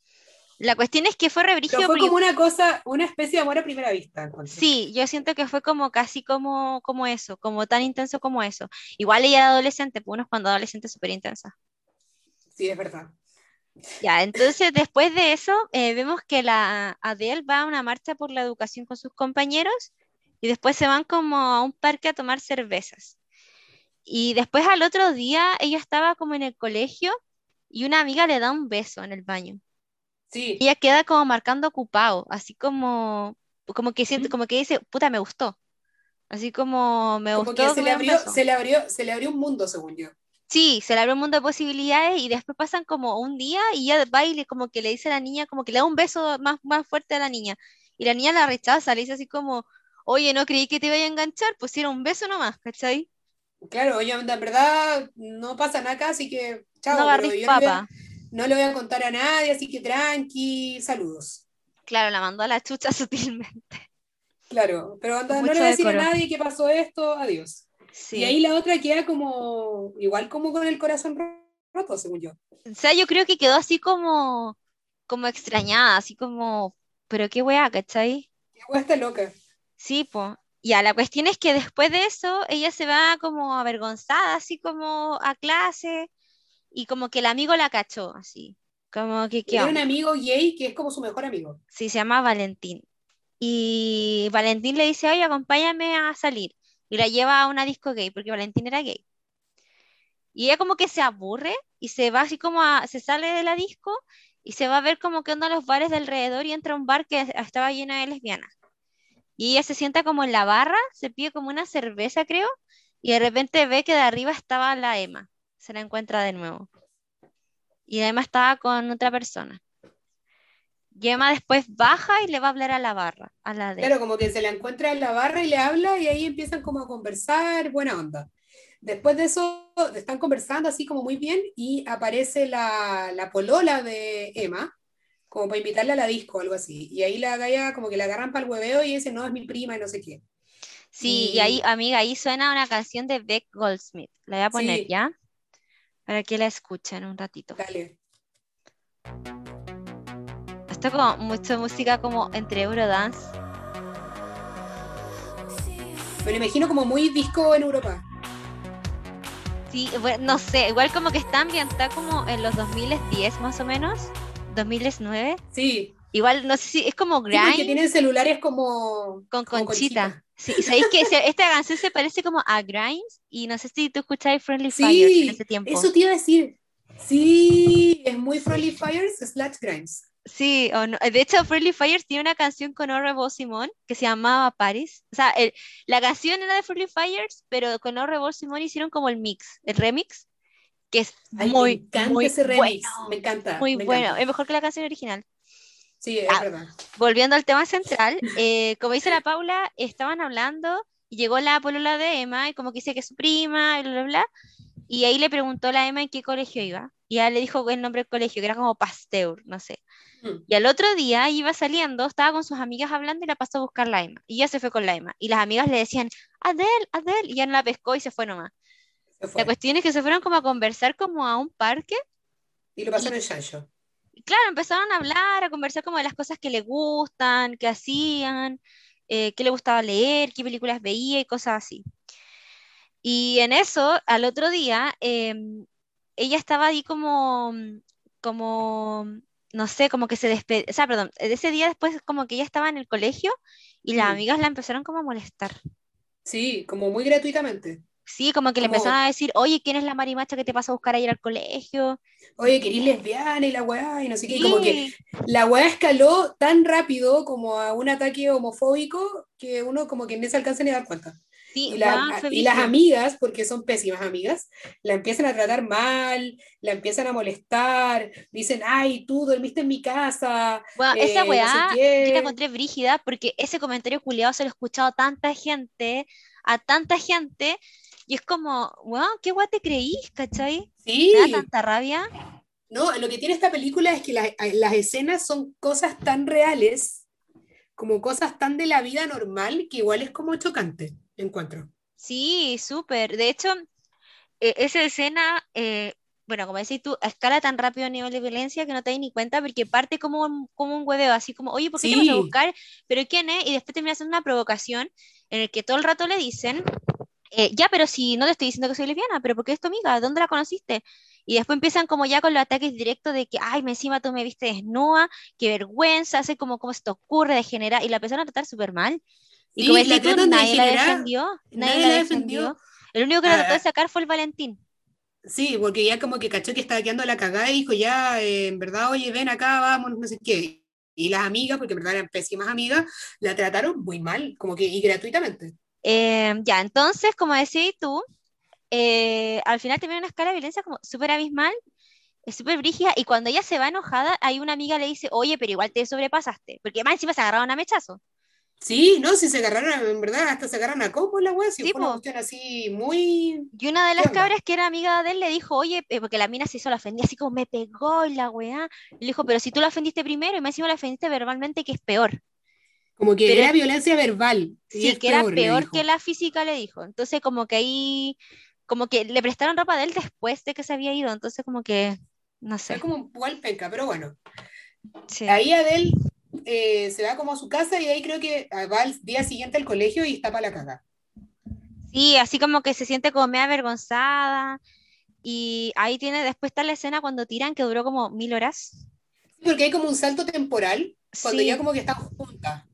La cuestión es que fue Pero rebrígido fue como una cosa, una especie de amor a primera vista. Sí, yo siento que fue como casi como, como eso, como tan intenso como eso. Igual ella era adolescente, pues uno es cuando adolescente súper intensa. Sí, es verdad. Ya, entonces después de eso, eh, vemos que la Adele va a una marcha por la educación con sus compañeros y después se van como a un parque a tomar cervezas. Y después al otro día ella estaba como en el colegio y una amiga le da un beso en el baño. Sí. Y ella queda como marcando ocupado, así como, como que siente, como que dice, puta, me gustó. Así como me Como gustó que que se le, abrió, se, le abrió, se le abrió un mundo, según yo. Sí, se le abre un mundo de posibilidades y después pasan como un día y ella va y le, como que le dice a la niña, como que le da un beso más, más fuerte a la niña. Y la niña la rechaza, le dice así como, oye, no creí que te iba a enganchar, pues si era un beso nomás, ¿cachai? Claro, oye, en verdad no pasa nada acá, así que chao, No yo papa. no le voy a contar a nadie, así que tranqui, saludos. Claro, la mandó a la chucha sutilmente. Claro, pero anda, no le voy a decir a nadie que pasó esto, adiós. Sí. Y ahí la otra queda como, igual como con el corazón ro- roto, según yo. O sea, yo creo que quedó así como, como extrañada, así como, pero qué weá, ¿cachai? Qué wea está loca. Sí, pues. Ya, la cuestión es que después de eso, ella se va como avergonzada, así como a clase, y como que el amigo la cachó, así. Como que, ¿qué Tiene un amigo gay que es como su mejor amigo. Sí, se llama Valentín. Y Valentín le dice, oye, acompáñame a salir. Y la lleva a una disco gay, porque Valentín era gay. Y ella como que se aburre y se va así como a, se sale de la disco y se va a ver como que onda los bares de alrededor y entra a un bar que estaba lleno de lesbianas. Y ella se sienta como en la barra, se pide como una cerveza, creo, y de repente ve que de arriba estaba la Emma. Se la encuentra de nuevo. Y la Emma estaba con otra persona. Y Emma después baja y le va a hablar a la barra, a la de... Claro, como que se la encuentra en la barra y le habla y ahí empiezan como a conversar, buena onda. Después de eso, están conversando así como muy bien y aparece la, la polola de Emma, como para invitarla a la disco o algo así. Y ahí la galla como que la agarran para el hueveo y dice, no, es mi prima y no sé qué. Sí, y Y- ahí, amiga, ahí suena una canción de Beck Goldsmith. La voy a poner Sí. ya, para que la escuchen un ratito. Dale. Esto como mucha música como entre Eurodance. Me lo imagino como muy disco en Europa. Sí, bueno, no sé, igual como que está ambientada como en los 2010 más o menos, 2009. Sí, Igual, no sé si es como sí, porque Grind tienen celulares como... con como Conchita. Sí, ¿sabéis que se- esta canción se parece como a Grimes? Y no sé si tú escuchabas Friendly Fire en Sí, ese tiempo. eso te iba a decir. Sí, es muy Friendly Fires slash Grimes. Sí, o no. De hecho, Friendly Fire tiene una canción con Orrebo Simón que se llamaba Paris. O sea, el- la canción era de Friendly Fires, pero con Orrebo Simón hicieron como el mix, el remix, que es Ay, muy, me encanta muy ese remix, bueno. me encanta. Muy me bueno, encanta. es mejor que la canción original. Sí, es Ah. verdad. Volviendo al tema central, eh, como dice la Paula, estaban hablando y llegó la polola de Emma y como que dice que es su prima, y bla, bla, bla. Y ahí le preguntó la Emma en qué colegio iba. Y ella le dijo el nombre del colegio, que era como Pasteur, no sé. Mm. Y al otro día iba saliendo, estaba con sus amigas hablando y la pasó a buscar la Emma. Y ella se fue con la Emma. Y las amigas le decían, Adel, Adel. Y ya no la pescó y se fue nomás. Se fue. La cuestión es que se fueron como a conversar como a un parque. Y lo pasó en el Shansho. Y claro, empezaron a hablar, a conversar como de las cosas que le gustan, que hacían, eh, qué le gustaba leer, qué películas veía y cosas así. Y en eso, al otro día, em, ella estaba ahí como, como, no sé, como que se despedía, o sea, perdón, ese día después como que ella estaba en el colegio y las Mm. amigas la empezaron como a molestar. Sí, como muy gratuitamente. Sí, como que le empezaron a decir, oye, ¿quién es la marimacha que te pasa a buscar ayer al colegio? Oye, querís lesbiana y la weá y no sé qué. y Como que la weá escaló tan rápido como a un ataque homofóbico que uno como que no se alcanza ni a dar cuenta. Sí, y, la- las amigas, porque son pésimas amigas, la empiezan a tratar mal, la empiezan a molestar, dicen, ay, tú dormiste en mi casa, Bueno, esa eh, no sé weá yo la encontré brígida porque ese comentario culiado se lo he escuchado a tanta gente, a tanta gente, y es como, weón, ¿qué weá te creís, cachai? Sí, Me da tanta rabia. no, lo que tiene esta película es que las, las escenas son cosas tan reales, como cosas tan de la vida normal, que igual es como chocante, encuentro. Sí, súper. De hecho, e- esa escena, eh, bueno, como decís tú, escala tan rápido a nivel de violencia que no te das ni cuenta porque parte como un, como un hueveo, así como, oye, ¿por qué te vas a Sí. buscar? ¿Pero quién es? Y después termina haciendo una provocación en el que todo el rato le dicen, eh, ya, pero si no te estoy diciendo que soy lesbiana, pero ¿por qué es tu amiga? ¿Dónde la conociste? Y después empiezan como ya con los ataques directos de que, ay, me encima tú me viste desnuda, qué vergüenza, hace como, ¿cómo se te ocurre degenerar? Y la empezaron a tratar súper mal. Y como la tú, tratan de nadie la defendió, nadie, nadie la la defendió. defendió. El único que la trató de ah. sacar fue el Valentín. Sí, porque ya como que cachó que estaba quedando la cagada y dijo, ya, eh, en verdad, oye, ven acá, vamos, no sé qué. Y las amigas, porque en verdad eran pésimas amigas, la trataron muy mal, como que, y gratuitamente. Eh, ya, entonces, como decías tú, eh, al final termina una escala de violencia como súper abismal, es súper brígida, y cuando ella se va enojada, hay una amiga le dice, oye, pero igual te sobrepasaste, porque más encima se agarraron a mechazo. Sí, no, si se agarraron, en verdad, hasta se agarraron a combo la wea, si Sí, fue una cuestión así muy... Y una de ¿Qué las cabras que era amiga de él le dijo, oye, eh, porque la mina se hizo la ofendida, así como me pegó la weá. Le dijo, pero si tú la ofendiste primero y más encima la ofendiste verbalmente, que es peor. Como que Pero- era violencia verbal. Sí, es que era peor, que la física, le dijo. Entonces, como que ahí, como que le prestaron ropa de él después de que se había ido. Entonces, como que, no sé. como igual penca, pero bueno. sí. Ahí Adele eh, se va como a su casa y ahí creo que ah, va al día siguiente al colegio y está para la caga. Sí, así como que se siente como media avergonzada. Y ahí tiene, después está la escena cuando tiran, que duró como mil horas. Porque hay como un salto temporal cuando Sí. ya como que están juntas.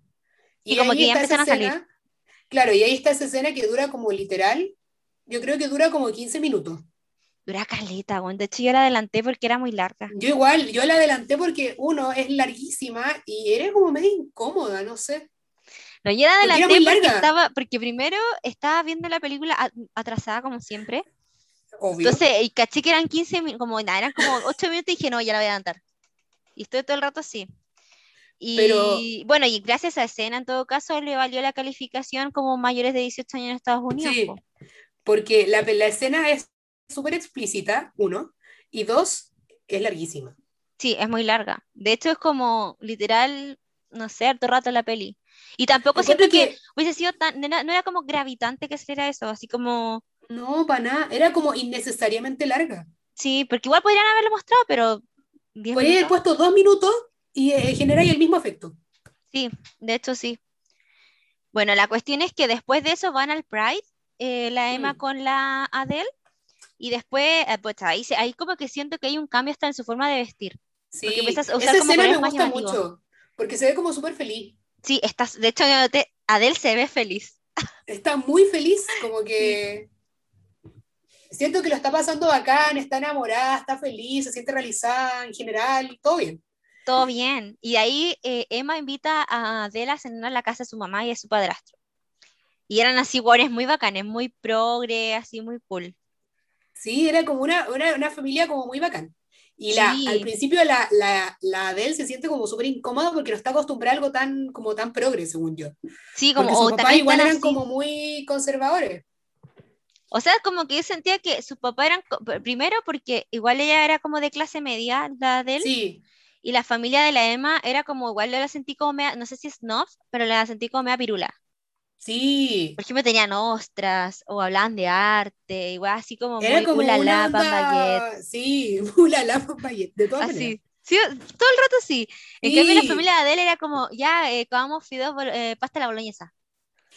Sí, como ahí que ya a salir. escena- Claro, y ahí está esa escena que dura como literal, yo creo que dura como 15 minutos. Dura caleta, weón. De hecho, yo la adelanté porque era muy larga. Yo igual, yo la adelanté porque uno es larguísima y era como medio incómoda, no sé. No, yo la adelanté porque estaba, porque primero estaba viendo la película atrasada como siempre. Obvio. Entonces, y caché que eran 15 minutos, como nada, eran como 8 minutos y dije, no, ya la voy a adelantar. Y estoy todo el rato así. Y Pero- bueno, y gracias a escena, en todo caso, le valió la calificación como mayores de 18 años en Estados Unidos. Sí, po. porque la, la escena es súper explícita, uno, y dos, es larguísima. Sí, es muy larga. De hecho, es como literal, no sé, harto rato la peli. Y tampoco siento que hubiese sido tan, no era, como gravitante que era eso, así como, No, para nada, era como innecesariamente larga. sí, porque igual podrían haberlo mostrado, pero 10 Podría haber puesto dos minutos y eh, generáis el mismo efecto. Sí, de hecho sí. Bueno, la cuestión es que después de eso van al Pride, eh, la Emma Mm. con la Adele, y después, pues ahí, como que siento que hay un cambio hasta en su forma de vestir. Sí, Porque empiezas a usar esa como escena me gusta mucho, porque se ve como súper feliz. Sí, estás, de hecho, Adele se ve feliz. Está muy feliz, como que siento que lo está pasando bacán, está enamorada, está feliz, se siente realizada en general, todo bien. Todo bien. Y ahí eh, Emma invita a Adele a cenar a la casa de su mamá y de su padrastro. Y eran así, guanes muy bacanes, muy progre, así muy cool. Sí, era como una, una, una familia como muy bacán. Y la, Sí. al principio la, la, la Adele se siente como súper incómoda porque no está acostumbrada a algo tan, como tan progre, según yo. Sí, como, Porque sus o papás igual eran así. como muy conservadores. O sea, como que yo sentía que sus papás eran, primero porque igual ella era como de clase media, la de él, Sí, y la familia de la Emma era como, igual yo la sentí como mea, no sé si es snob, pero la sentí como mea pirula. Sí. Por ejemplo, tenían ostras, o hablaban de arte, igual así como Era muy como ulala, una onda, sí, ulala, Pambayet, de todas maneras. así. Sí, todo el rato sí. En cambio, la Sí. familia de Adele era como, ya, eh, comamos fideos, eh, pasta a la boloñesa.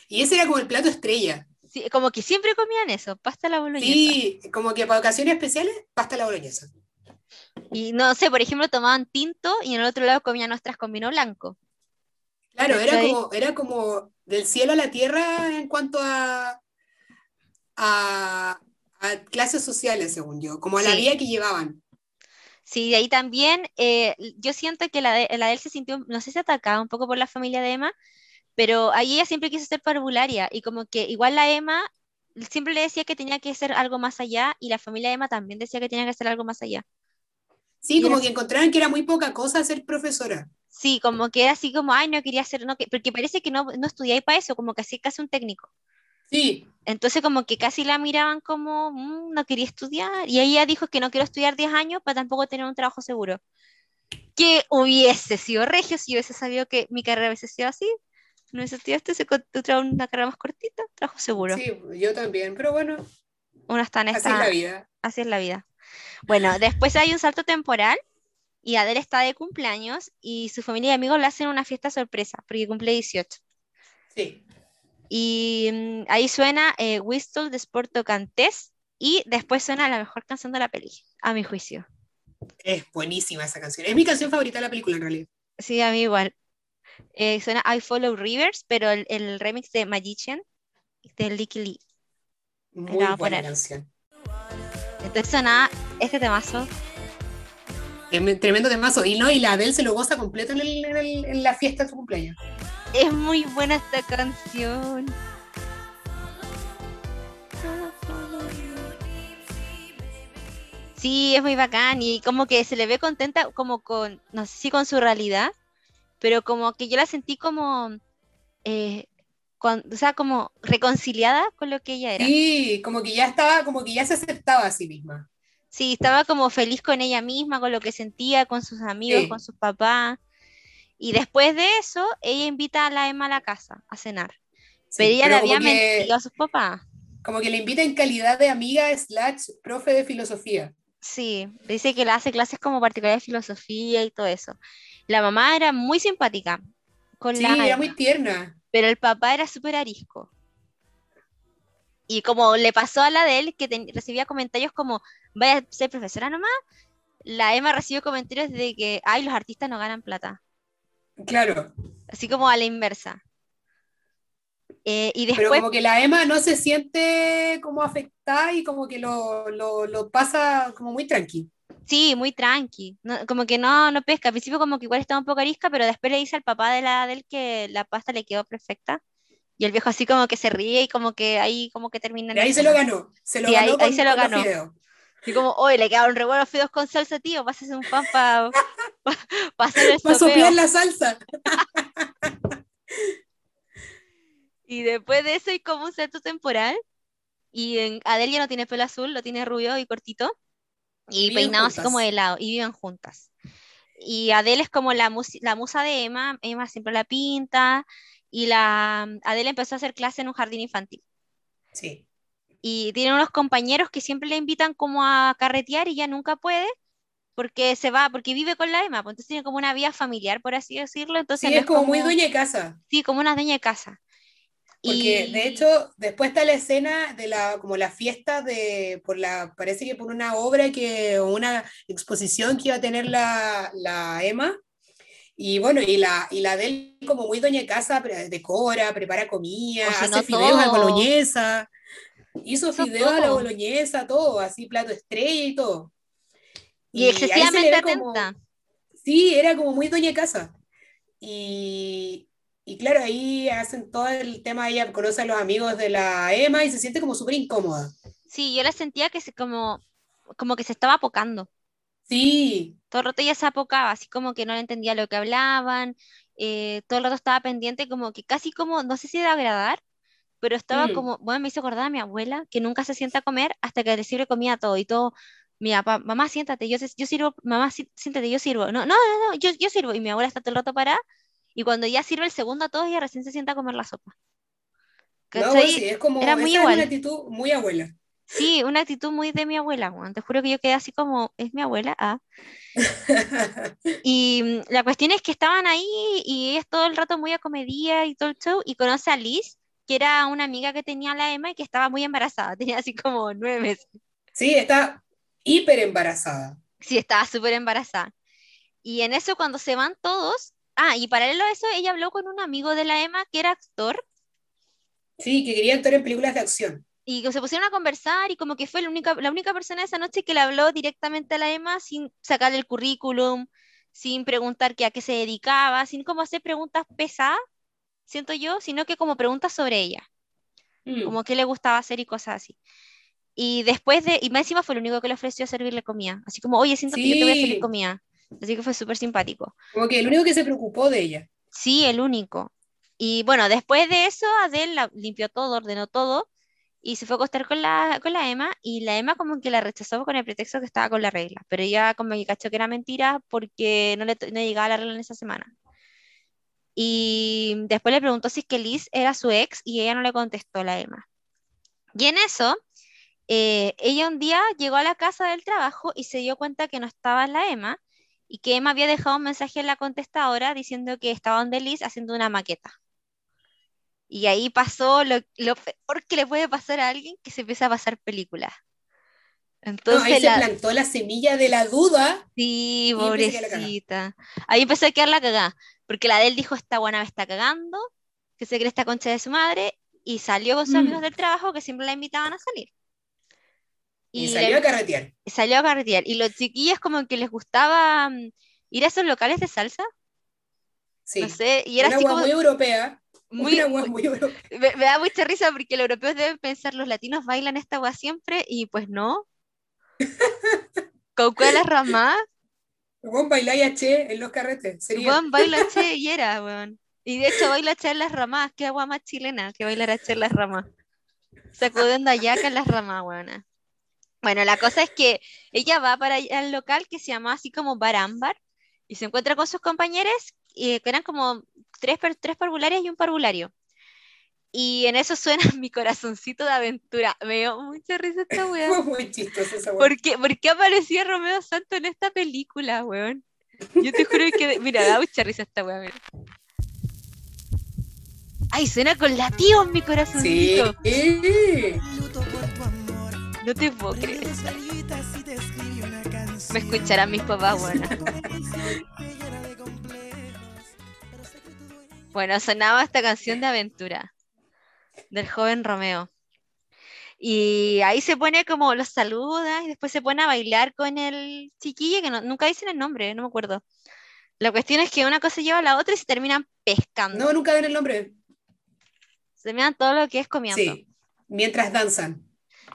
Y ese era como el plato estrella. Sí, como que siempre comían eso, pasta a la boloñesa. Sí, como que para ocasiones especiales, pasta a la boloñesa. Y no sé, por ejemplo, tomaban tinto y en el otro lado comían ostras con vino blanco. Claro, era como, era como del cielo a la tierra en cuanto a, a, a clases sociales, según yo, como a la vida que llevaban. Sí, de ahí también, eh, yo siento que la de, la de él se sintió, no sé si atacada un poco por la familia de Emma, Pero ahí ella siempre quiso ser parvularia y como que igual la Emma siempre le decía que tenía que ser algo más allá y la familia de Emma también decía que tenía que ser algo más allá. Sí, como que encontraron que era muy poca cosa ser profesora. Sí, como que era así como, ay, no quería ser, no, que, porque parece que no, no estudiáis para eso, como que así casi un técnico. Sí. Entonces como que casi la miraban como, mm, no quería estudiar. Y ella dijo que no quiero estudiar 10 años para tampoco tener un trabajo seguro. Que hubiese sido regio si hubiese sabido que mi carrera hubiese sido así. No hubiese estudiado se una carrera más cortita, trabajo seguro. Sí, yo también, pero bueno. Uno está en esta... Así es la vida. Así es la vida. Bueno, después hay un salto temporal y Adele está de cumpleaños y su familia y amigos le hacen una fiesta sorpresa porque cumple 18. Sí. Y mm, ahí suena eh, Whistle de Sporto Cantés y después suena la mejor canción de la peli, a mi juicio. Es buenísima esa canción. Es mi canción favorita de la película en realidad. Sí, a mí igual. Eh, suena I Follow Rivers, pero el, remix de Magician de Licky Lee. Muy buena canción. Entonces suena este temazo. Tremendo temazo. Y no, y la Adele se lo goza completo en la fiesta de su cumpleaños. Es muy buena esta canción. Sí, es muy bacán y como que se le ve contenta como con, no sé si con su realidad, pero como que yo la sentí como, eh, o sea, como reconciliada con lo que ella era. Sí, como que ya estaba, como que ya se aceptaba a sí misma. Sí, estaba como feliz con ella misma, con lo que sentía, con sus amigos, con sus papás. Y después de eso, ella invita a la Emma a la casa a cenar. pero ella le había mentido a sus papás. Como que le invita en calidad de amiga slash profe de filosofía. Sí, dice que le hace clases como particulares de filosofía y todo eso. La mamá era muy simpática. Con sí, era muy tierna. Pero el papá era súper arisco. Y como le pasó a la de él, que recibía comentarios como, vaya a ser profesora nomás, la Emma recibió comentarios de que, ay, los artistas no ganan plata. Claro. Así como a la inversa. Eh, y después... Pero como que la Emma no se siente como afectada y como que lo, lo, pasa como muy tranqui. Sí, muy tranqui. como que no, no pesca. Al principio como que igual estaba un poco arisca, pero después le dice al papá de la de él que la pasta le quedó perfecta. Y el viejo así como que se ríe y como que ahí como que termina. Y ahí se lo ganó. Se lo ganó ahí, se lo ganó. Y como, oye, le quedaron re buenos fideos con salsa, tío, pásese un pan para pa hacer el Para soplar la salsa. y después de eso hay como un salto temporal. Y en Adelia no tiene pelo azul, lo tiene rubio y cortito. Y peinado así como de lado. Y viven juntas. Y Adele es como la, la musa de Emma. Emma siempre la pinta. Y la Adele empezó a hacer clase en un jardín infantil. Sí y tiene unos compañeros que siempre le invitan como a carretear y ya nunca puede porque se va, porque vive con la Emma, pues entonces tiene como una vida familiar, por así decirlo. Entonces sí, es, como, muy dueña de casa. Sí, como una dueña de casa. Porque de hecho, después está la escena de la, como la fiesta de, por la, parece que por una obra que, o una exposición que iba a tener la, la Emma. Y bueno, y la, y la de él como muy doña de casa, decora, prepara comida, hace fideos de boloñesa. Hizo fideos a la boloñesa, todo, así plato estrella y todo. Y, excesivamente atenta. sí, era como muy doña casa. Y, y, claro, ahí hacen todo el tema, ella conoce a los amigos de la Emma y se siente como súper incómoda. Sí, yo la sentía que se, como, como que se estaba apocando. Sí. Todo el rato ella se apocaba, así como que no entendía lo que hablaban, eh, todo el rato estaba pendiente, como que casi como, no sé si de agradar, pero estaba mm. como, bueno, me hizo acordar a mi abuela, que nunca se sienta a comer hasta que le sirve comida todo y todo. Mi papá, mamá, siéntate, yo, yo sirvo, mamá, siéntate, yo sirvo. No, no, no, no yo, yo sirvo. Y mi abuela está todo el rato parada. Y cuando ya sirve el segundo a todos, ella recién se sienta a comer la sopa. No, sí, es como, era muy igual. una actitud muy abuela. Sí, una actitud muy de mi abuela, Te juro que yo quedé así como, es mi abuela, ah. y mm, la cuestión es que estaban ahí y es todo el rato muy a comedia y todo el show y conoce a Liz que era una amiga que tenía la Emma y que estaba muy embarazada, tenía así como nueve meses. Sí, está hiper embarazada. Sí, estaba súper embarazada. Y en eso cuando se van todos, ah, y paralelo a eso, ella habló con un amigo de la Emma que era actor. Sí, que quería actuar en películas de acción. Y se pusieron a conversar y como que fue la única, la única persona esa noche que le habló directamente a la Emma sin sacarle el currículum, sin preguntar que a qué se dedicaba, sin como hacer preguntas pesadas siento yo, sino que como preguntas sobre ella, Mm. como qué le gustaba hacer y cosas así. Y después de, y más encima fue el único que le ofreció servirle comida, así como, oye, siento que yo te voy a servir Sí. comida. Así que fue súper simpático. Como que el único que se preocupó de ella. Sí, el único. Y bueno, después de eso, Adele la- limpió todo, ordenó todo y se fue a acostar con la, con la Emma y la Emma como que la rechazó con el pretexto que estaba con la regla, pero ella como que cachó que era mentira porque no le no llegaba la regla en esa semana. Y después le preguntó si es que Liz era su ex y ella no le contestó la Emma. Y en eso, eh, ella un día llegó a la casa del trabajo y se dio cuenta que no estaba la Emma y que Emma había dejado un mensaje en la contestadora diciendo que estaba donde Liz haciendo una maqueta. Y ahí pasó lo, lo peor que le puede pasar a alguien que se empieza a pasar películas. No, Entonces ahí se la... plantó la semilla de la duda. Sí, pobrecita. Ahí empezó a quedar la cagada, porque la de él dijo, esta buena me está cagando, que se cree esta concha de su madre, y salió con sus Mm. amigos del trabajo que siempre la invitaban a salir. Y, Y salió le- a carretear. salió a carretear. Y los chiquillos como que les gustaba mm, ir a esos locales de salsa, Sí. no sé, y era una así como muy europea. muy... una muy europea. Me, me da mucha risa porque los europeos deben pensar, los latinos bailan esta agua siempre, y pues no. Con las ramas, Juan bailaya che en los carretes. Sería. Weón, baila che y era, weón. Y de hecho baila che en las ramas, qué agua más chilena que bailar a che en las ramas. Sacudiendo allá en las ramas, weona. Bueno, la cosa es que ella va para allá al local que se llama así como Bar Ámbar y se encuentra con sus compañeros y que eran como tres, tres parvularias y un parvulario. Y en eso suena mi corazoncito de aventura. Me dio mucha risa esta weá. Fue muy chistoso esa hueá. ¿Por qué, por qué aparecía Romeo Santos en esta película, weón? Yo te juro que. Mira, da mucha risa esta weá, mira. Ay, suena con latidos mi Sí. corazoncito. No te puedo creer. Me escucharán mis papás, bueno. Bueno, sonaba esta canción de aventura del joven Romeo. Y ahí se pone como los saluda y después se pone a bailar con el chiquillo que no- nunca dicen el nombre, no me acuerdo. La cuestión es que una cosa lleva a la otra y se terminan pescando. No, nunca ven el nombre. Se terminan todo lo que es comiendo. Sí. Mientras danzan.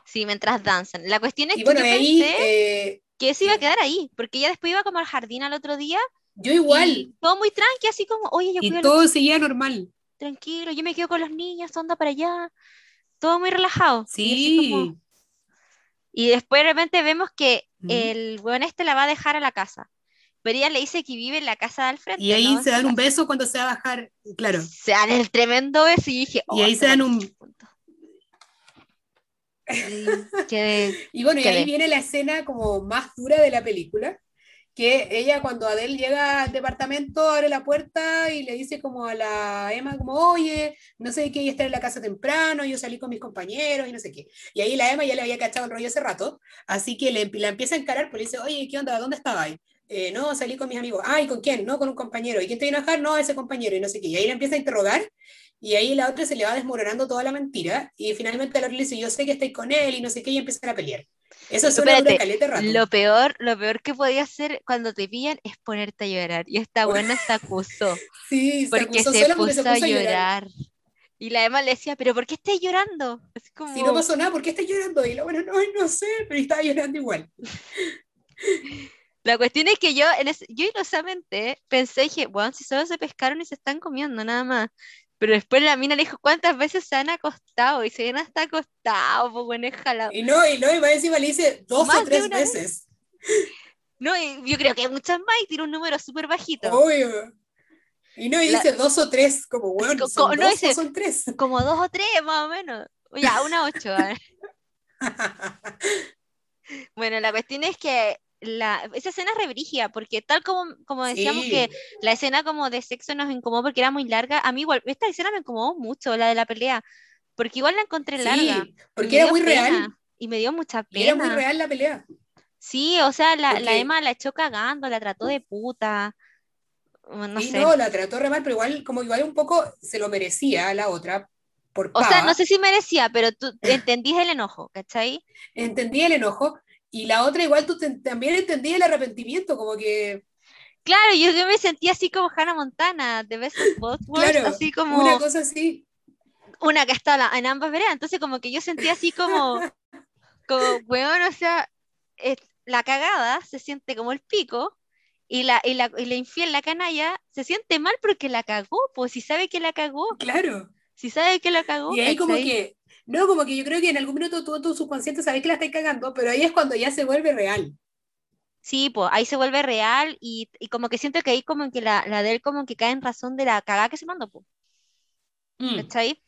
Sí, mientras danzan. La cuestión es Y que bueno, yo ahí pensé eh, que eso iba a quedar ahí, porque ella después iba como al jardín al otro día yo igual. y todo muy tranqui, así como, oye, yo Y todo seguía normal. Tranquilo, yo me quedo con los niños, anda para allá, todo muy relajado. Y, así como- Sí. y después de repente vemos que el weón este la va a dejar a la casa, pero ella le dice que vive en la casa del frente. Y ahí ¿no? se dan un beso cuando se va a bajar. Claro. Se dan el tremendo beso y dije, Y ahí se dan un-. Y Y bueno, y ahí viene la escena como más dura de la película, que ella cuando Adele llega al departamento abre la puerta y le dice como a la Emma como, oye, no sé qué, está en la casa temprano, yo salí con mis compañeros y no sé qué. Y ahí la Emma ya le había cachado el rollo hace rato, así que le, la empieza a encarar, pues le dice, oye, ¿qué onda? ¿Dónde estaba ahí? "Eh, no, salí con mis amigos. Ah, ¿y con quién? No, con un compañero. ¿Y quién te vino a dejar? No, ese compañero y no sé qué. Y ahí la empieza a interrogar y ahí la otra se le va desmoronando toda la mentira y finalmente la otra le dice, yo sé que estáis con él y no sé qué, y empiezan a pelear. Eso Espérate, dura caleta rato. Lo peor, lo peor que podía hacer cuando te pillan es ponerte a llorar. Y esta buena se acusó. Sí, se porque acusó se sola porque puso se puso a llorar. llorar. Y la Emma le decía, ¿pero por qué estás llorando? Así como, Si no pasó nada, ¿por qué estás llorando? Y la bueno, no, no sé, pero estaba llorando igual. La cuestión es que yo, en ese- yo inosamente pensé, dije, bueno, si solo se pescaron y se están comiendo, nada más. Pero después la mina le dijo, ¿cuántas veces se han acostado? Y se ven hasta acostado, pues bueno, es jalado. Y no, y no, y más encima le dice dos o tres una vez. veces. No, y yo creo que hay muchas más y tiró un número súper bajito. Obvio. Y no, y La- dice dos o tres, como bueno, son co- no, dos dice- o son tres. Como dos o tres, más o menos. Ya, una ocho. Bueno, la cuestión es que la, esa escena es rebrígida, porque tal como, como decíamos Sí. que la escena como de sexo nos incomodó porque era muy larga, a mí igual, esta escena me incomodó mucho, la de la pelea, porque igual la encontré larga. Sí, y porque era muy pena, real. Y me dio mucha Y era muy pena. real la pelea. Sí, o sea, la, la Emma la echó cagando, la trató de puta. No y sé. no, la trató re mal, pero igual, como igual un poco se lo merecía a la otra por O sea, no sé si merecía, pero tú entendís el enojo, ¿cachai? Entendí el enojo. Y la otra igual tú te- también entendí el arrepentimiento, como que Claro, yo, yo me sentía así como Hannah Montana, de Best of Both Worlds, Claro, así como una cosa así. una que está en ambas veredas. Entonces, como que yo sentía así como, como, weón, o sea, es- la cagada se siente como el pico. Y la, y la, y la infiel, la canalla, se siente mal porque la cagó, pues si sabe que la cagó, Claro. si sabe que la cagó, Y ahí como que, no, como que yo creo que en algún minuto tú, tu subconsciente sabes que la estás cagando, pero ahí es cuando ya se vuelve real. Sí, pues ahí se vuelve real y, y como que siento que ahí como que la, la de él como que cae en razón de la cagada que se mandó, pues, Mm. ¿cachai?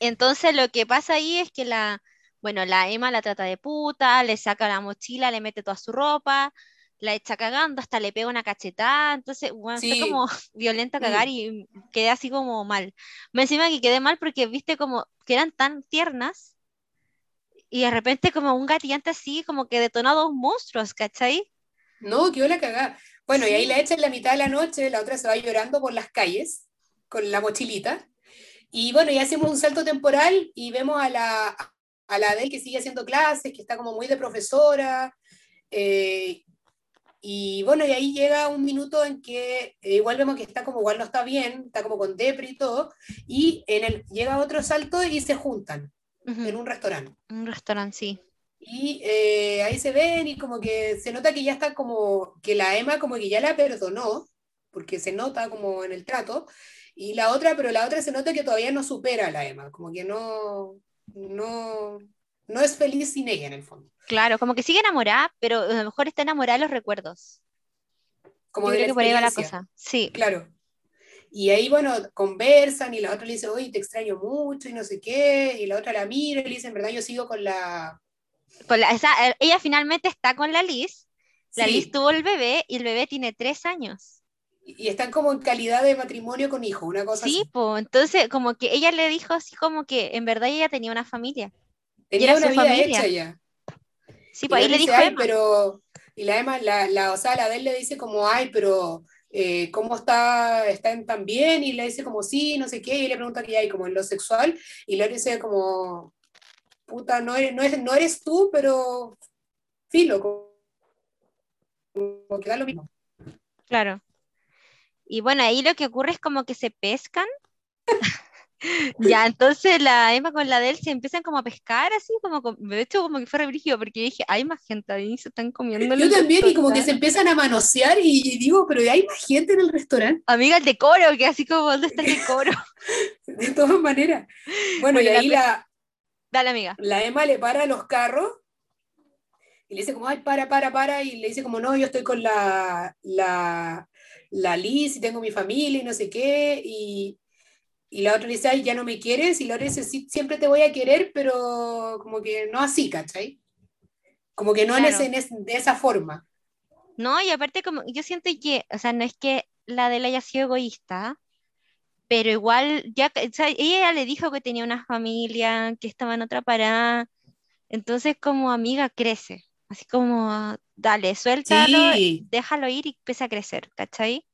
Entonces lo que pasa ahí es que la, bueno, la Emma la trata de puta, le saca la mochila, le mete toda su ropa, la echa cagando, hasta le pega una cachetada, entonces, bueno, fue Sí. como violento a cagar y quedé así como mal. Me encima que quedé mal porque viste como que eran tan tiernas y de repente como un gatillante así como que detonó dos monstruos, ¿cachai? No, quedó la cagada. Bueno, y ahí la echa en la mitad de la noche, la otra se va llorando por las calles con la mochilita. Y bueno, ya hacemos un salto temporal y vemos a la, a la que sigue haciendo clases, que está como muy de profesora. eh, y bueno, y ahí llega un minuto en que eh, igual vemos que está como, igual no está bien, está como con depre y todo. Y en el, llega otro salto y se juntan Ujú, en un restaurante. Un restaurante, sí. Y eh, ahí se ven y como que se nota que ya está como, que la Emma como que ya la perdonó, porque se nota como en el trato, y la otra, pero la otra se nota que todavía no supera a la Emma, como que no, no, no es feliz sin ella en el fondo. Claro, como que sigue enamorada, pero a lo mejor está enamorada de los recuerdos. Como Yo de creo la que por ahí va la cosa. Sí, Claro. Y ahí, bueno, conversan y la otra le dice, oye, te extraño mucho y no sé qué, y la otra la mira y le dice, en verdad yo sigo con la... con la- esa- eh, ella finalmente está con la Liz. La Sí, Liz tuvo el bebé y el bebé tiene tres años. y están como en calidad de matrimonio con hijo, una cosa Sí, así. pues entonces como que ella le dijo así como que en verdad ella tenía una familia. Tenía era una vida familia. hecha ya. Sí, pues ahí le dice, dijo Emma. pero. Y la Emma, la, la, o sea, la de él le dice como, ay, pero. eh, ¿Cómo está? ¿Están tan bien? Y le dice como, sí, no sé qué. Y le pregunta que hay como en lo sexual. Y le dice como, puta, no eres, no eres, no eres tú, pero. Filo, como, como que da lo mismo. Claro. Y bueno, ahí lo que ocurre es como que se pescan. Ya, entonces la Emma con la de él se empiezan como a pescar así, como con- de hecho como que fue re brígido, porque dije, hay más gente ahí, se están comiendo en Yo también, y como que se restaurante". empiezan a manosear. Y, y digo, pero hay más gente en el restaurante. Amiga, el decoro, que así como, ¿dónde está el decoro? De todas maneras. Bueno, y Bueno, la ahí cu- la, Dale, amiga. la Emma le para los carros y le dice como, ay, para, para, para, y le dice como, no, yo estoy con la, la, la Liz y tengo mi familia y no sé qué, y, y la otra le dice, ay, ya no me quieres, y la otra dice, sí, siempre te voy a querer, pero como que no así, ¿cachai? Como que no en Claro. ese- en ese- de esa forma. No, y aparte como, yo siento que, o sea, no es que la de él haya sido egoísta, pero igual, ya, o sea, ella ya le dijo que tenía una familia, que estaba en otra parada, entonces como amiga crece, así como, dale, suéltalo, Sí, déjalo ir y empieza a crecer, ¿cachai?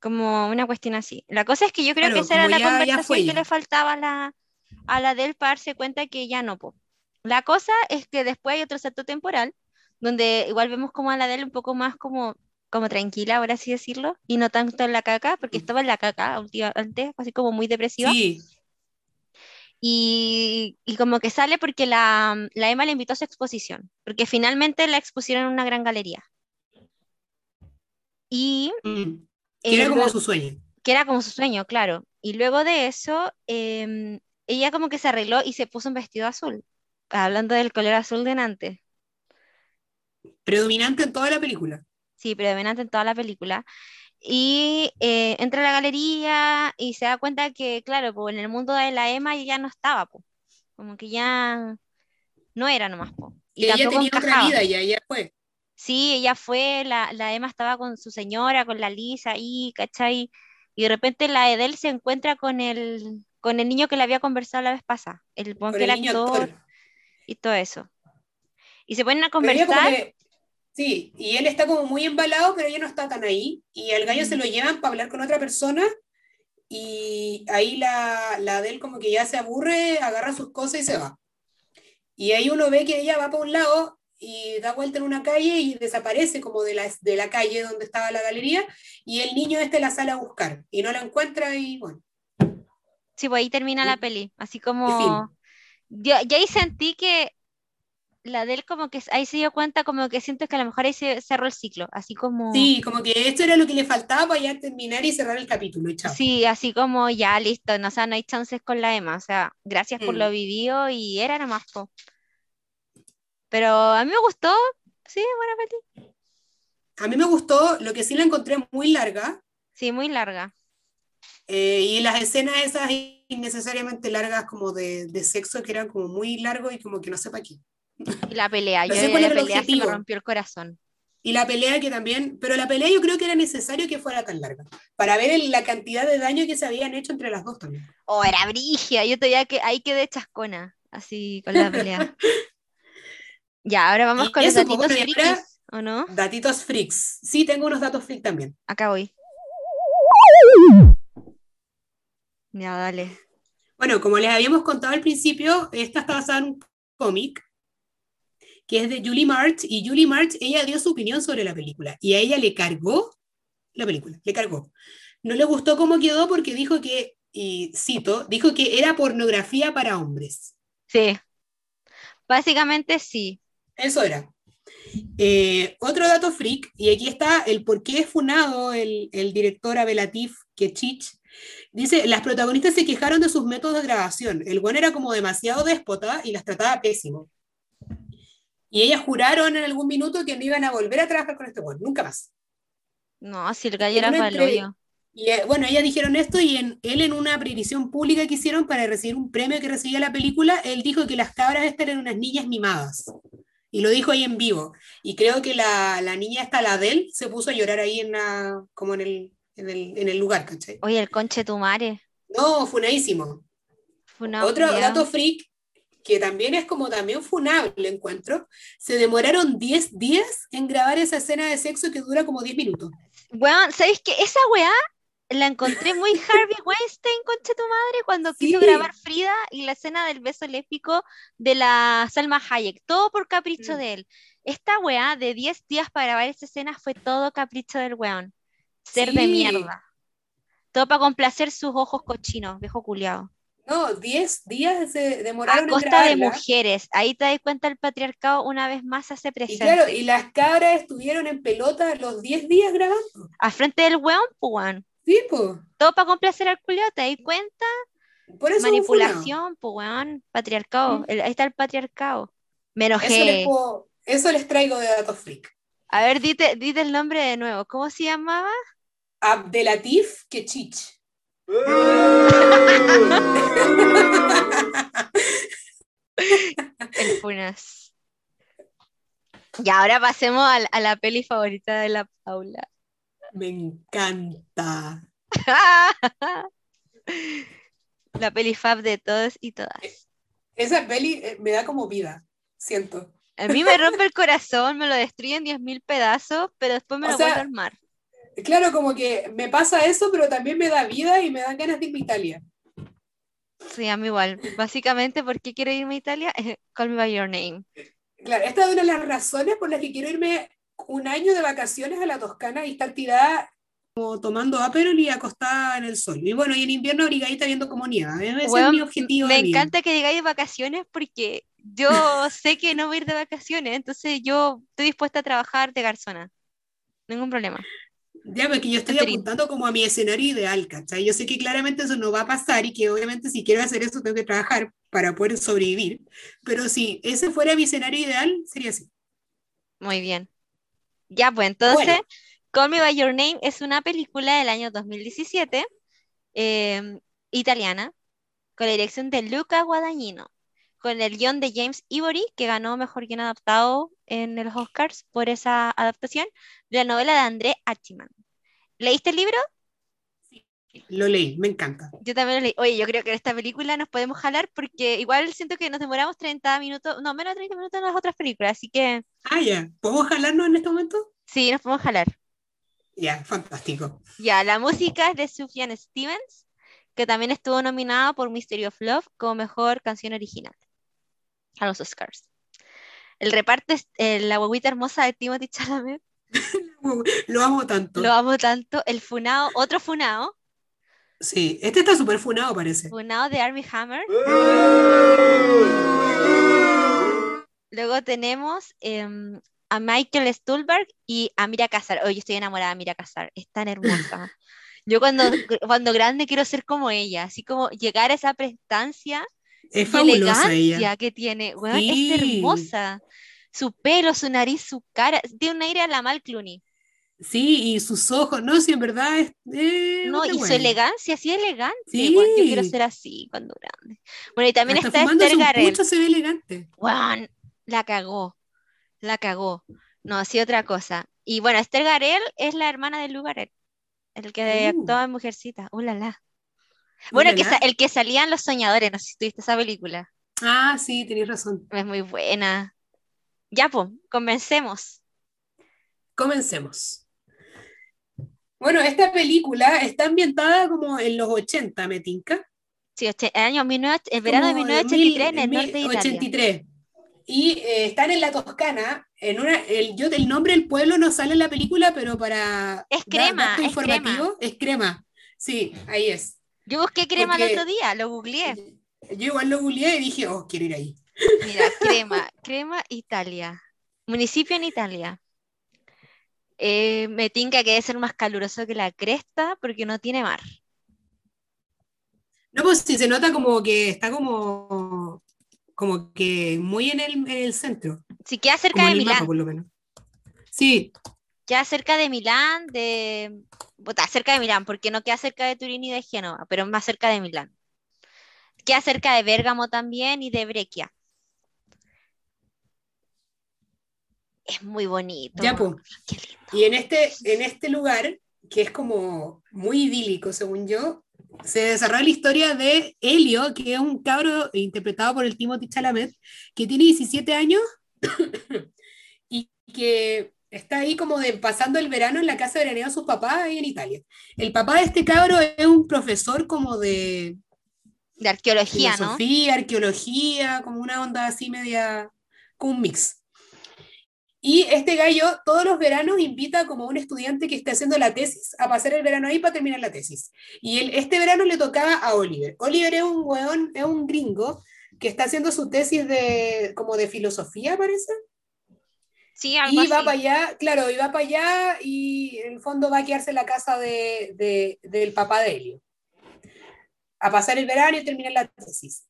Como una cuestión así. La cosa es que yo creo Claro, que esa era la conversación que le faltaba a la, a la del para darse cuenta que ya no, po. La cosa es que después hay otro salto temporal, donde igual vemos como a la del un poco más como, como tranquila, por así decirlo, y no tanto en la caca, porque estaba en la caca antes, así como muy depresiva, sí, y, y como que sale porque la, la Emma le invitó a su exposición, porque finalmente la expusieron en una gran galería. Y mm, que era como su sueño. que era como su sueño, claro. Y luego de eso, em, ella como que se arregló y se puso un vestido azul, hablando del color azul de Nantes. Predominante en toda la película. Sí, predominante en toda la película. Y eh, entra a la galería y se da cuenta que, claro, pues en el mundo de la Emma ella ya no estaba, pues. Como que ya no era nomás, pues. Y ella tenía otra vida, ya, ya fue. Sí, ella fue, la, la Emma estaba con su señora, con la Lisa ahí, ¿cachai? Y de repente la Edel se encuentra con el, con el niño que le había conversado la vez pasada, el Con el actor actor. y todo eso. Y se ponen a conversar, que- sí, y él está como muy embalado, pero ella no está tan ahí. Y al gallo se lo llevan para hablar con otra persona. Y ahí la, la de él como que ya se aburre, agarra sus cosas y se va. Y ahí uno ve que ella va para un lado y da vuelta en una calle y desaparece como de la, de la calle donde estaba la galería y el niño este la sale a buscar y no la encuentra y bueno. Sí, pues ahí termina la peli, así como... Yo, yo ahí sentí que la de él como que ahí se dio cuenta como que siento que a lo mejor ahí se cerró el ciclo, así como... Sí, como que esto era lo que le faltaba para ya terminar y cerrar el capítulo, chao. Sí, así como ya listo, no, o sea, no hay chances con la Emma, o sea, gracias por Mm. lo vivido y era nomás, po. Pero a mí me gustó, sí, buena peli. A mí me gustó, lo que sí la encontré muy larga, Sí, muy larga. eh, y las escenas esas innecesariamente largas como de, de sexo que eran como muy largos y como que no sé para qué. Y la pelea, No yo sé cuál la era el pelea se me rompió el corazón. Y la pelea que también, pero la pelea yo creo que era necesario que fuera tan larga, para ver el- la cantidad de daño que se habían hecho entre las dos también. Oh, era brigia, yo todavía que ahí quedé chascona, así con la pelea. Ya, ahora vamos Y con los datitos frikis, ¿o no? Datitos freaks. Sí, tengo unos datos freaks también. Acá voy. Ya, dale. Bueno, como les habíamos contado al principio, esta está basada en un cómic que es de Julie March, y Julie March, ella dio su opinión sobre la película, y a ella le cargó la película, le cargó. No le gustó cómo quedó porque dijo que, y cito, dijo que era pornografía para hombres. Sí. Básicamente sí. Eso era. Eh, otro dato freak, y aquí está el por qué es funado el, el director Abelatif Kechich. Dice, las protagonistas se quejaron de sus métodos de grabación. El buen era como demasiado déspota y las trataba pésimo. Y ellas juraron en algún minuto que no iban a volver a trabajar con este buen, nunca más. No, si el gallo era para. Y eh, bueno, ellas dijeron esto y en, él en una previsión pública que hicieron para recibir un premio que recibía la película, él dijo que las cabras estas eran unas niñas mimadas. Y lo dijo ahí en vivo. Y creo que la, la niña esta, la Adele, se puso a llorar ahí en la, como en el, en el, en el lugar, ¿cachai? Oye, el conche tu madre. No, funadísimo. Una Otro dato freak, que también es como también funable, encuentro, se demoraron 10 días en grabar esa escena de sexo que dura como 10 minutos. Weón, ¿sabéis qué? Esa weá la encontré muy Harvey Weinstein, conche tu madre, cuando quiso grabar Frida y la escena del beso lésbico de la Salma Hayek. Todo por capricho Mm. de él. Esta weá de 10 días para grabar esta escena fue todo capricho del weón. Ser de mierda. Todo para complacer sus ojos cochinos, viejo culiao. No, 10 días se A demoraron en costa de mujeres. Ahí te das cuenta el patriarcado una vez más hace Y presente. claro, y las cabras estuvieron en pelota los 10 días grabando. Al frente del weón, pues weón. Sí. Todo para complacer al culiao, te das cuenta. Por eso. Manipulación, pues weón, patriarcado. Mm. El- ahí está el patriarcado. Me Eso les, enojé. puedo- eso les traigo de datos freak. A ver, dite, dite el nombre de nuevo. ¿Cómo se llamaba? Abdelatif Kechich. El Funas. Y ahora pasemos a, a la peli favorita de la Paula. Me encanta. La peli fab de todos y todas. Esa peli eh, me da como vida, siento. A mí me rompe el corazón, me lo destruye en 10.000 pedazos, pero después me O lo sea, a armar. Claro, como que me pasa eso, pero también me da vida y me dan ganas de irme a Italia. Sí, a mí igual. Básicamente, ¿por qué quiero irme a Italia? Call me by your name. Claro, esta es una de las razones por las que quiero irme un año de vacaciones a la Toscana y estar tirada como tomando Aperol y acostada en el sol. Y bueno, y en invierno abrigadita viendo como nieva. Ese es Weón, mi objetivo me encanta que digáis vacaciones porque yo sé que no voy a ir de vacaciones, entonces yo estoy dispuesta a trabajar de garzona. Ningún problema. Ya, porque yo estoy apuntando como a mi escenario ideal, ¿cachai? Yo sé que claramente eso no va a pasar y que obviamente si quiero hacer eso tengo que trabajar para poder sobrevivir, pero si ese fuera mi escenario ideal, sería así. Muy bien. Ya, pues entonces, Bueno. Call Me By Your Name es una película del año 2017, eh, italiana, con la dirección de Luca Guadagnino, con el guion de James Ivory, que ganó Mejor Guión Adaptado en los Oscars por esa adaptación, de la novela de André Achiman. ¿Leíste el libro? Lo leí, me encanta. Yo también lo leí. Oye, yo creo que en esta película nos podemos jalar porque igual siento que nos demoramos 30 minutos, no, menos de 30 minutos en las otras películas, así que Ah, ya, ¿podemos jalarnos en este momento? sí, nos podemos jalar. Ya, fantástico. Ya, la música es de Sufjan Stevens, que también estuvo nominada por Mystery of Love como mejor canción original a los Oscars. El reparto es eh, la huevita hermosa de Timothy Chalamet. Lo amo tanto. Lo amo tanto. El funao, otro funao. Sí, este está súper funado, parece. Funao de Armie Hammer. Luego tenemos em, a Michael Stuhlberg y a Mira Casar. Oye, yo estoy enamorada de Mira Casar. Es tan hermosa. Yo cuando, cuando grande quiero ser como ella, así como llegar a esa prestancia Es y elegancia ella. que tiene. Weón, es hermosa. Su pelo, su nariz, su cara. Tiene un aire a la Mal Clooney. Sí, y sus ojos, no, sí, en verdad es. eh, No, y su elegancia, así elegante. Sí. weón, yo quiero ser así cuando grande. Bueno, y también Hasta está Esther un Garrel. pucho se ve elegante. Weón, la cagó. La cagó. No, así otra cosa. Y bueno, Esther Garel es la hermana de Lou Garel, el que Uh. actuaba en Mujercita. Uh, la, la. Bueno, el que salía en Los Soñadores, no sé si tuviste esa película. Ah, sí, tenías razón. Es muy buena. Ya, pues, comencemos. Comencemos. Bueno, esta película está ambientada como en los 80, me tinca. Sí, año 19, el verano de Como 1983 en el norte de Italia. 83. Y eh, están en la Toscana, en una, el, yo, el nombre del pueblo no sale en la película, pero para Es dar crema, es informativo, es crema. Sí, ahí es. Yo busqué crema el otro día, lo googleé. Yo igual lo googleé y dije, oh, quiero ir ahí. Mira, crema, crema Italia. Municipio en Italia. Eh, me tinca que debe ser más caluroso que la cresta porque no tiene mar. No, pues sí, se nota como que está como, como que muy en el, en el centro, Si queda cerca como de mapa Milán, por lo menos. Sí, queda cerca de Milán, de... Puta, cerca de Milán, porque no queda cerca de Turín y de Génova, pero más cerca de Milán. Queda cerca de Bérgamo también y de Breccia. Es muy bonito. ya pues. Qué lindo. Y en este, en este lugar, que es como muy idílico, según yo, se desarrolla la historia de Helio, que es un cabro interpretado por el Timothy Chalamet, que tiene 17 años y que está ahí como de pasando el verano en la casa de veraneo de sus papás ahí en Italia. El papá de este cabro es un profesor como de De arqueología, ¿no? filosofía, arqueología, como una onda así media, como un mix. Y este gallo todos los veranos invita como un estudiante que esté haciendo la tesis a pasar el verano ahí para terminar la tesis. Y él, este verano le tocaba a Oliver. Oliver es un weón, es un gringo que está haciendo su tesis de como de filosofía, parece. Sí, algo Y va así. para allá, claro, y va para allá y en el fondo va a quedarse en la casa de, de- del papá de Helio. A pasar el verano y terminar la tesis.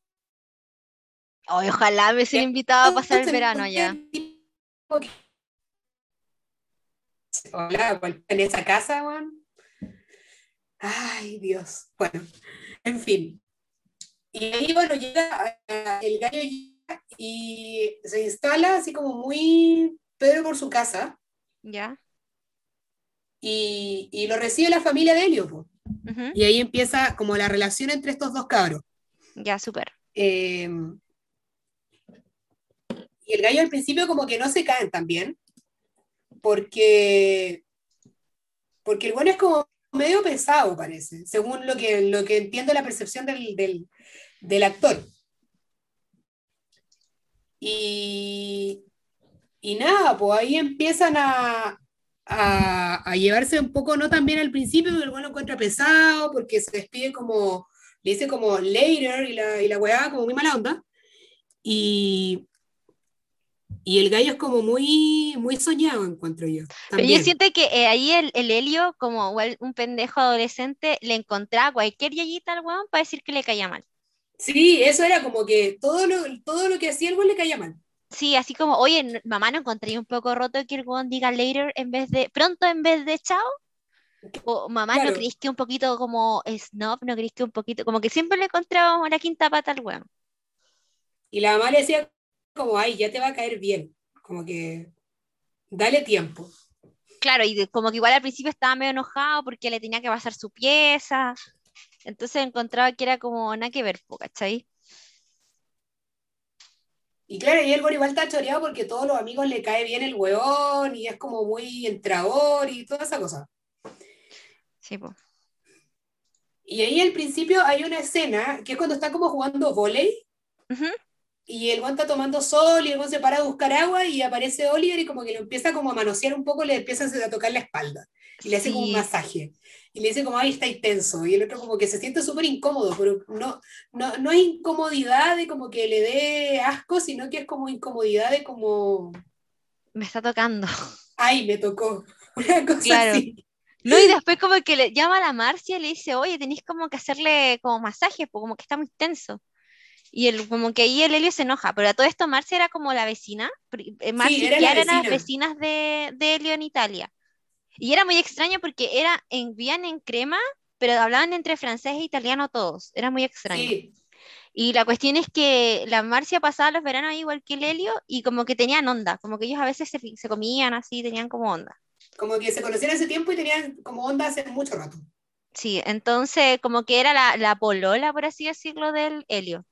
Ojalá me hubiesen invitado a pasar el verano ¿por qué allá. Hola, ¿cuál- en esa casa, weón. Ay, Dios. Bueno, en fin. Y ahí, bueno, llega, eh, el gallo llega y se instala así como muy Pedro por su casa ¿Ya? y, y lo recibe la familia de Helio. po. Ujú. Y ahí empieza como la relación entre estos dos cabros. Ya, súper. Eh, y el gallo al principio como que no se caen tan bien, porque, porque el bueno es como medio pesado, parece, según lo que, lo que entiendo la percepción del, del, actor. Y, y nada, pues ahí empiezan a, a, llevarse un poco, no tan bien al principio, porque el bueno encuentra pesado, porque se despide como, le dice como later y la, y la weá como muy mala onda. Y, y el gallo es como muy, muy soñado, encuentro yo. Pero yo también. siento que eh, ahí el, el Helio, como un pendejo adolescente, le encontraba cualquier yayita al weón para decir que le caía mal. Sí, eso era como que todo lo, todo lo que hacía el weón le caía mal. Sí, así como, oye, mamá, ¿no encontré un poco roto que el weón diga later en vez de, pronto en vez de chao? O mamá, ¿no creís que un poquito como snob? ¿No creís que un poquito, como que siempre le encontrábamos la quinta pata al weón? Y la mamá le decía como, ay, ya te va a caer bien. Como que, dale tiempo. Claro, y de- como que igual al principio estaba medio enojado porque le tenía que pasar su pieza. Entonces encontraba que era como nada que ver, ¿cachai? Y claro, y el igual está choreado porque todos los amigos le cae bien el weón y es como muy entrador y toda esa cosa. Sí, po. Y ahí al principio hay una escena que es cuando están como jugando volei. Y el guan está tomando sol y el guan se para a buscar agua y aparece Oliver y como que lo empieza como a manosear un poco, le empieza a tocar la espalda y le hace como un masaje. Y le dice como, ay, está intenso. Y el otro como que se siente súper incómodo, pero no, no, no es incomodidad de como que le dé asco, sino que es como incomodidad de como, Me está tocando. ay, me tocó. Una cosa Claro. así. No, y después como que le llama a la Marcia y le dice, oye, tenéis como que hacerle como masaje, pues como que está muy tenso. Y el, como que ahí el Helio se enoja, pero a todo esto Marcia era como la vecina, eh, Marcia y era la eran las vecina. vecinas de, de Helio en Italia. Y era muy extraño porque era en, vivían en Crema, pero hablaban entre francés e italiano todos, era muy extraño. Sí, Y la cuestión es que la Marcia pasaba los veranos ahí igual que el Helio y como que tenían onda, como que ellos a veces se, se comían así, tenían como onda. como que se conocían hace tiempo y tenían como onda hace mucho rato. Sí, entonces como que era la, la polola, por así decirlo, del Helio.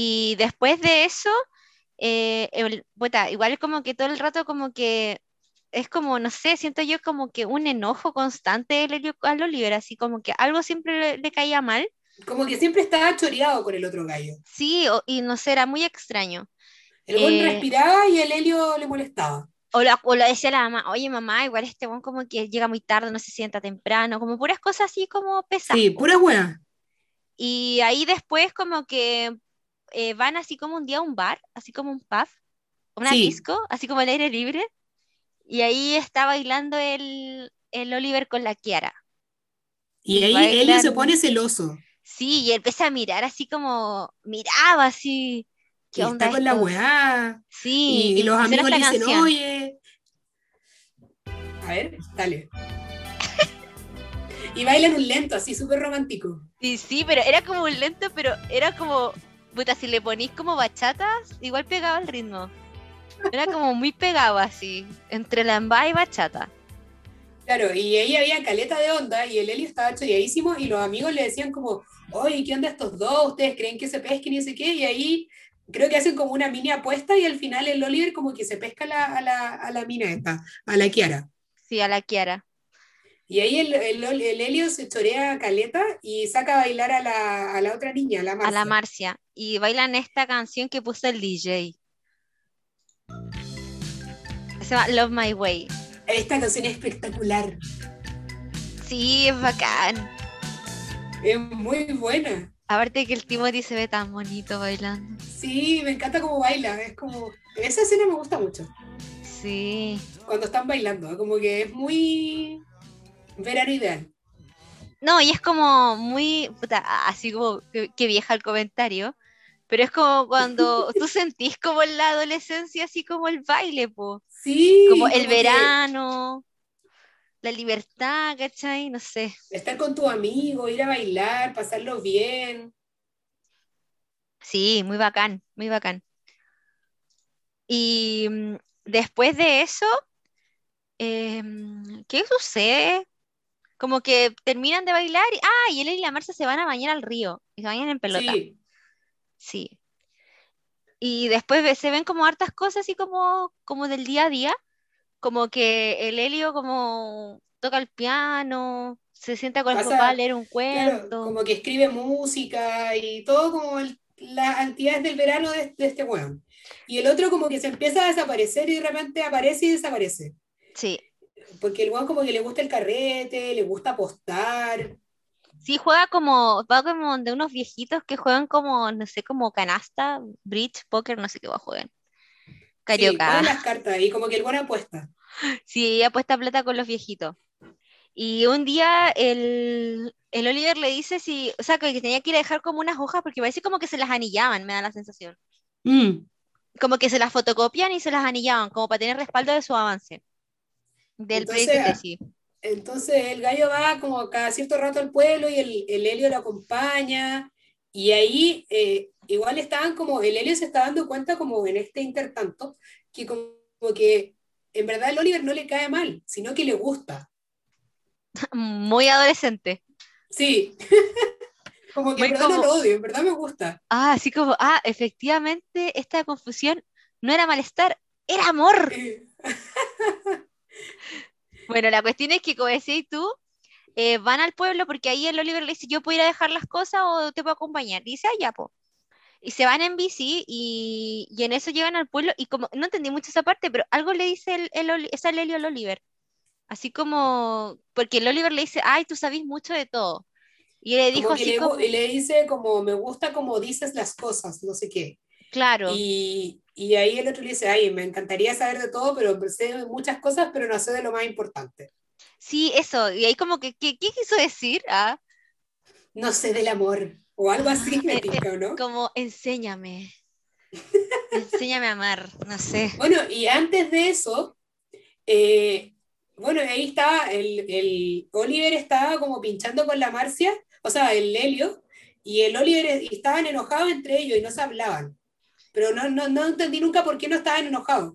Y después de eso, eh, el- puta, igual como que todo el rato como que es como, no sé, siento yo como que un enojo constante al Oliver, así como que algo siempre le, le caía mal. Como que siempre estaba choreado con el otro gallo. Sí, o- y no sé, era muy extraño. El buen Eh, respiraba y el helio le molestaba. O la, o la decía la mamá, oye mamá, igual este buen como que llega muy tarde, no se sienta temprano, como puras cosas así como pesadas. Sí, pura hueá. Y ahí después como que eh, van así como un día a un bar, así como un pub, una Sí. disco, así como al aire libre. Y ahí está bailando el, el Oliver con la Kiara. Y Y ahí bailan- se pone celoso. Sí, y empieza a mirar así como, miraba así. ¿Qué Y onda está con la weá. Sí, Y, y los amigos le dicen, canción. oye. A ver, dale. y bailan un lento, así súper romántico. Sí, sí, pero era como un lento, pero era como, puta, si le ponís como bachatas, igual pegaba el ritmo. Era como muy pegado así, entre lambada y bachata. Claro, y ahí había caleta de onda y el Helio estaba choreadísimo y los amigos le decían como, oye, ¿qué onda estos dos? ¿Ustedes creen que se pesquen y no sé qué? Y ahí creo que hacen como una mini apuesta y al final el Oliver como que se pesca a la, a la, a la mina esta, a la Kiara. Sí, a la Kiara. Y ahí el, el, el Helio se chorea a caleta y saca a bailar a la, a la otra niña, a la a Marcia. la Marcia. Y bailan esta canción que puso el DJ. Se llama Love My Way. Esta canción es espectacular, Sí, es bacán. es muy buena. Aparte que el Timothy se ve tan bonito bailando. Sí, me encanta cómo baila, es como... Esa escena me gusta mucho, Sí. cuando están bailando, como que es muy... Verano ideal. No, y es como muy, puta, así como que, que vieja el comentario, pero es como cuando tú sentís como en la adolescencia, así como el baile, po, Sí, como el verano, la libertad, ¿cachai? No sé. estar con tu amigo, ir a bailar, pasarlo bien. Sí, muy bacán, muy bacán. Y mm, después de eso, em, ¿qué sucede? Como que terminan de bailar y, ah, y él y la Marcia se van a bañar al río y se bañan en pelota. Sí, Sí. Y después se ven como hartas cosas así como, como del día a día, como que el Helio como toca el piano, se sienta con el papá a leer un claro, cuento. como que escribe música y todo como el- las actividades del verano de, de este weón. Y el otro como que se empieza a desaparecer y de repente aparece y desaparece. Sí, Porque el weón como que le gusta el carrete, le gusta apostar. sí juega como, va como de unos viejitos que juegan como, no sé, como canasta, bridge, póker, no sé qué va a jugar. Sí, Carioca. pone las cartas y como que el weón apuesta. Sí, apuesta plata con los viejitos. Y un día el, el Oliver le dice si, o sea, que tenía que ir a dejar como unas hojas porque parece como que se las anillaban, me da la sensación. Mm. Como que se las fotocopian y se las anillaban, como para tener respaldo de su avance. Del Entonces, de tesis. Entonces el gallo va como cada cierto rato al pueblo y el, el Helio lo acompaña. Y ahí eh, igual estaban como, el Helio se está dando cuenta como en este intertanto, que como, como que en verdad el Oliver no le cae mal, sino que le gusta. Muy adolescente. Sí. como que Muy en verdad no como- lo odio, en verdad me gusta. Ah, así como, ah, efectivamente, esta confusión no era malestar, era amor. Bueno, la cuestión es que, como decías tú, eh, van al pueblo porque ahí el Oliver le dice, yo puedo ir a dejar las cosas o te puedo acompañar. Y dice, ah, ya, po. y se van en bici y, y en eso llegan al pueblo y como, no entendí mucho esa parte, pero algo le dice el, el, al Helio al Oliver. Así como, porque el Oliver le dice, ay, tú sabes mucho de todo. Y le dijo así le, como, le dice como, me gusta como dices las cosas, no sé qué. Claro, Y, y ahí el otro le dice, ay, me encantaría saber de todo, pero sé muchas cosas, pero no sé de lo más importante. sí, eso. Y ahí como que, ¿qué, qué quiso decir? Ah, No sé del amor, o algo así me tinca, ¿no? como, enséñame. Enséñame a amar, no sé. Bueno, y antes de eso, eh, bueno, ahí estaba, el, el Oliver estaba como pinchando con la Marcia, o sea, el Helio, y el Oliver estaban enojados entre ellos y no se hablaban. Pero no, no, no entendí nunca por qué no estaban enojados.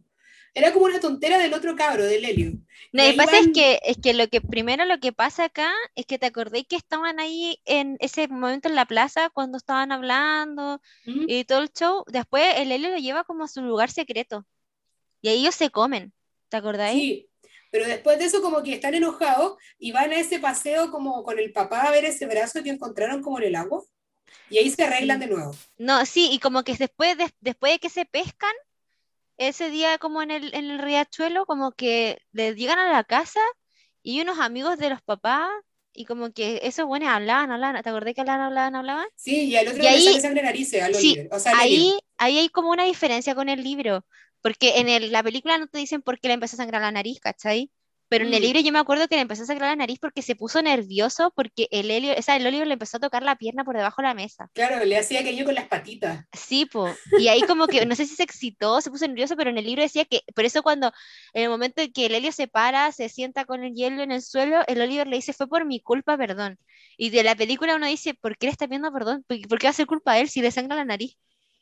Era como una tontera del otro cabro, del Helio. No, lo que pasa es que, es que lo que primero lo que pasa acá es que te acordé que estaban ahí en ese momento en la plaza cuando estaban hablando y todo el show. Después el Helio lo lleva como a su lugar secreto y ahí ellos se comen. ¿Te acordáis? Sí, pero después de eso como que están enojados y van a ese paseo como con el papá a ver ese brazo que encontraron como en el agua. Y ahí se arreglan de nuevo. No, sí, y como que después de, después de que se pescan, ese día como en el, en el riachuelo, como que le llegan a la casa y unos amigos de los papás y como que esos buenos hablaban, hablaban. ¿Te acordás que hablaban, hablaban, hablaban? Sí, y al otro Y ahí- sale sangre narices al Sí, o sea. Ahí, ahí hay como una diferencia con el libro, porque en el- la película no te dicen por qué le empezó a sangrar la nariz, ¿cachai? Pero en el Mm. libro yo me acuerdo que le empezó a sangrar la nariz porque se puso nervioso porque el Helio, o sea, el Oliver le empezó a tocar la pierna por debajo de la mesa. Claro, le hacía aquello con las patitas. Sí, po. Y ahí como que, no sé si se excitó, se puso nervioso, pero en el libro decía que, por eso cuando, en el momento en que el Helio se para, se sienta con el hielo en el suelo, el Oliver le dice, fue por mi culpa, perdón. Y de la película uno dice, ¿por qué le está pidiendo perdón? ¿Por qué va a ser culpa de él si le sangra la nariz?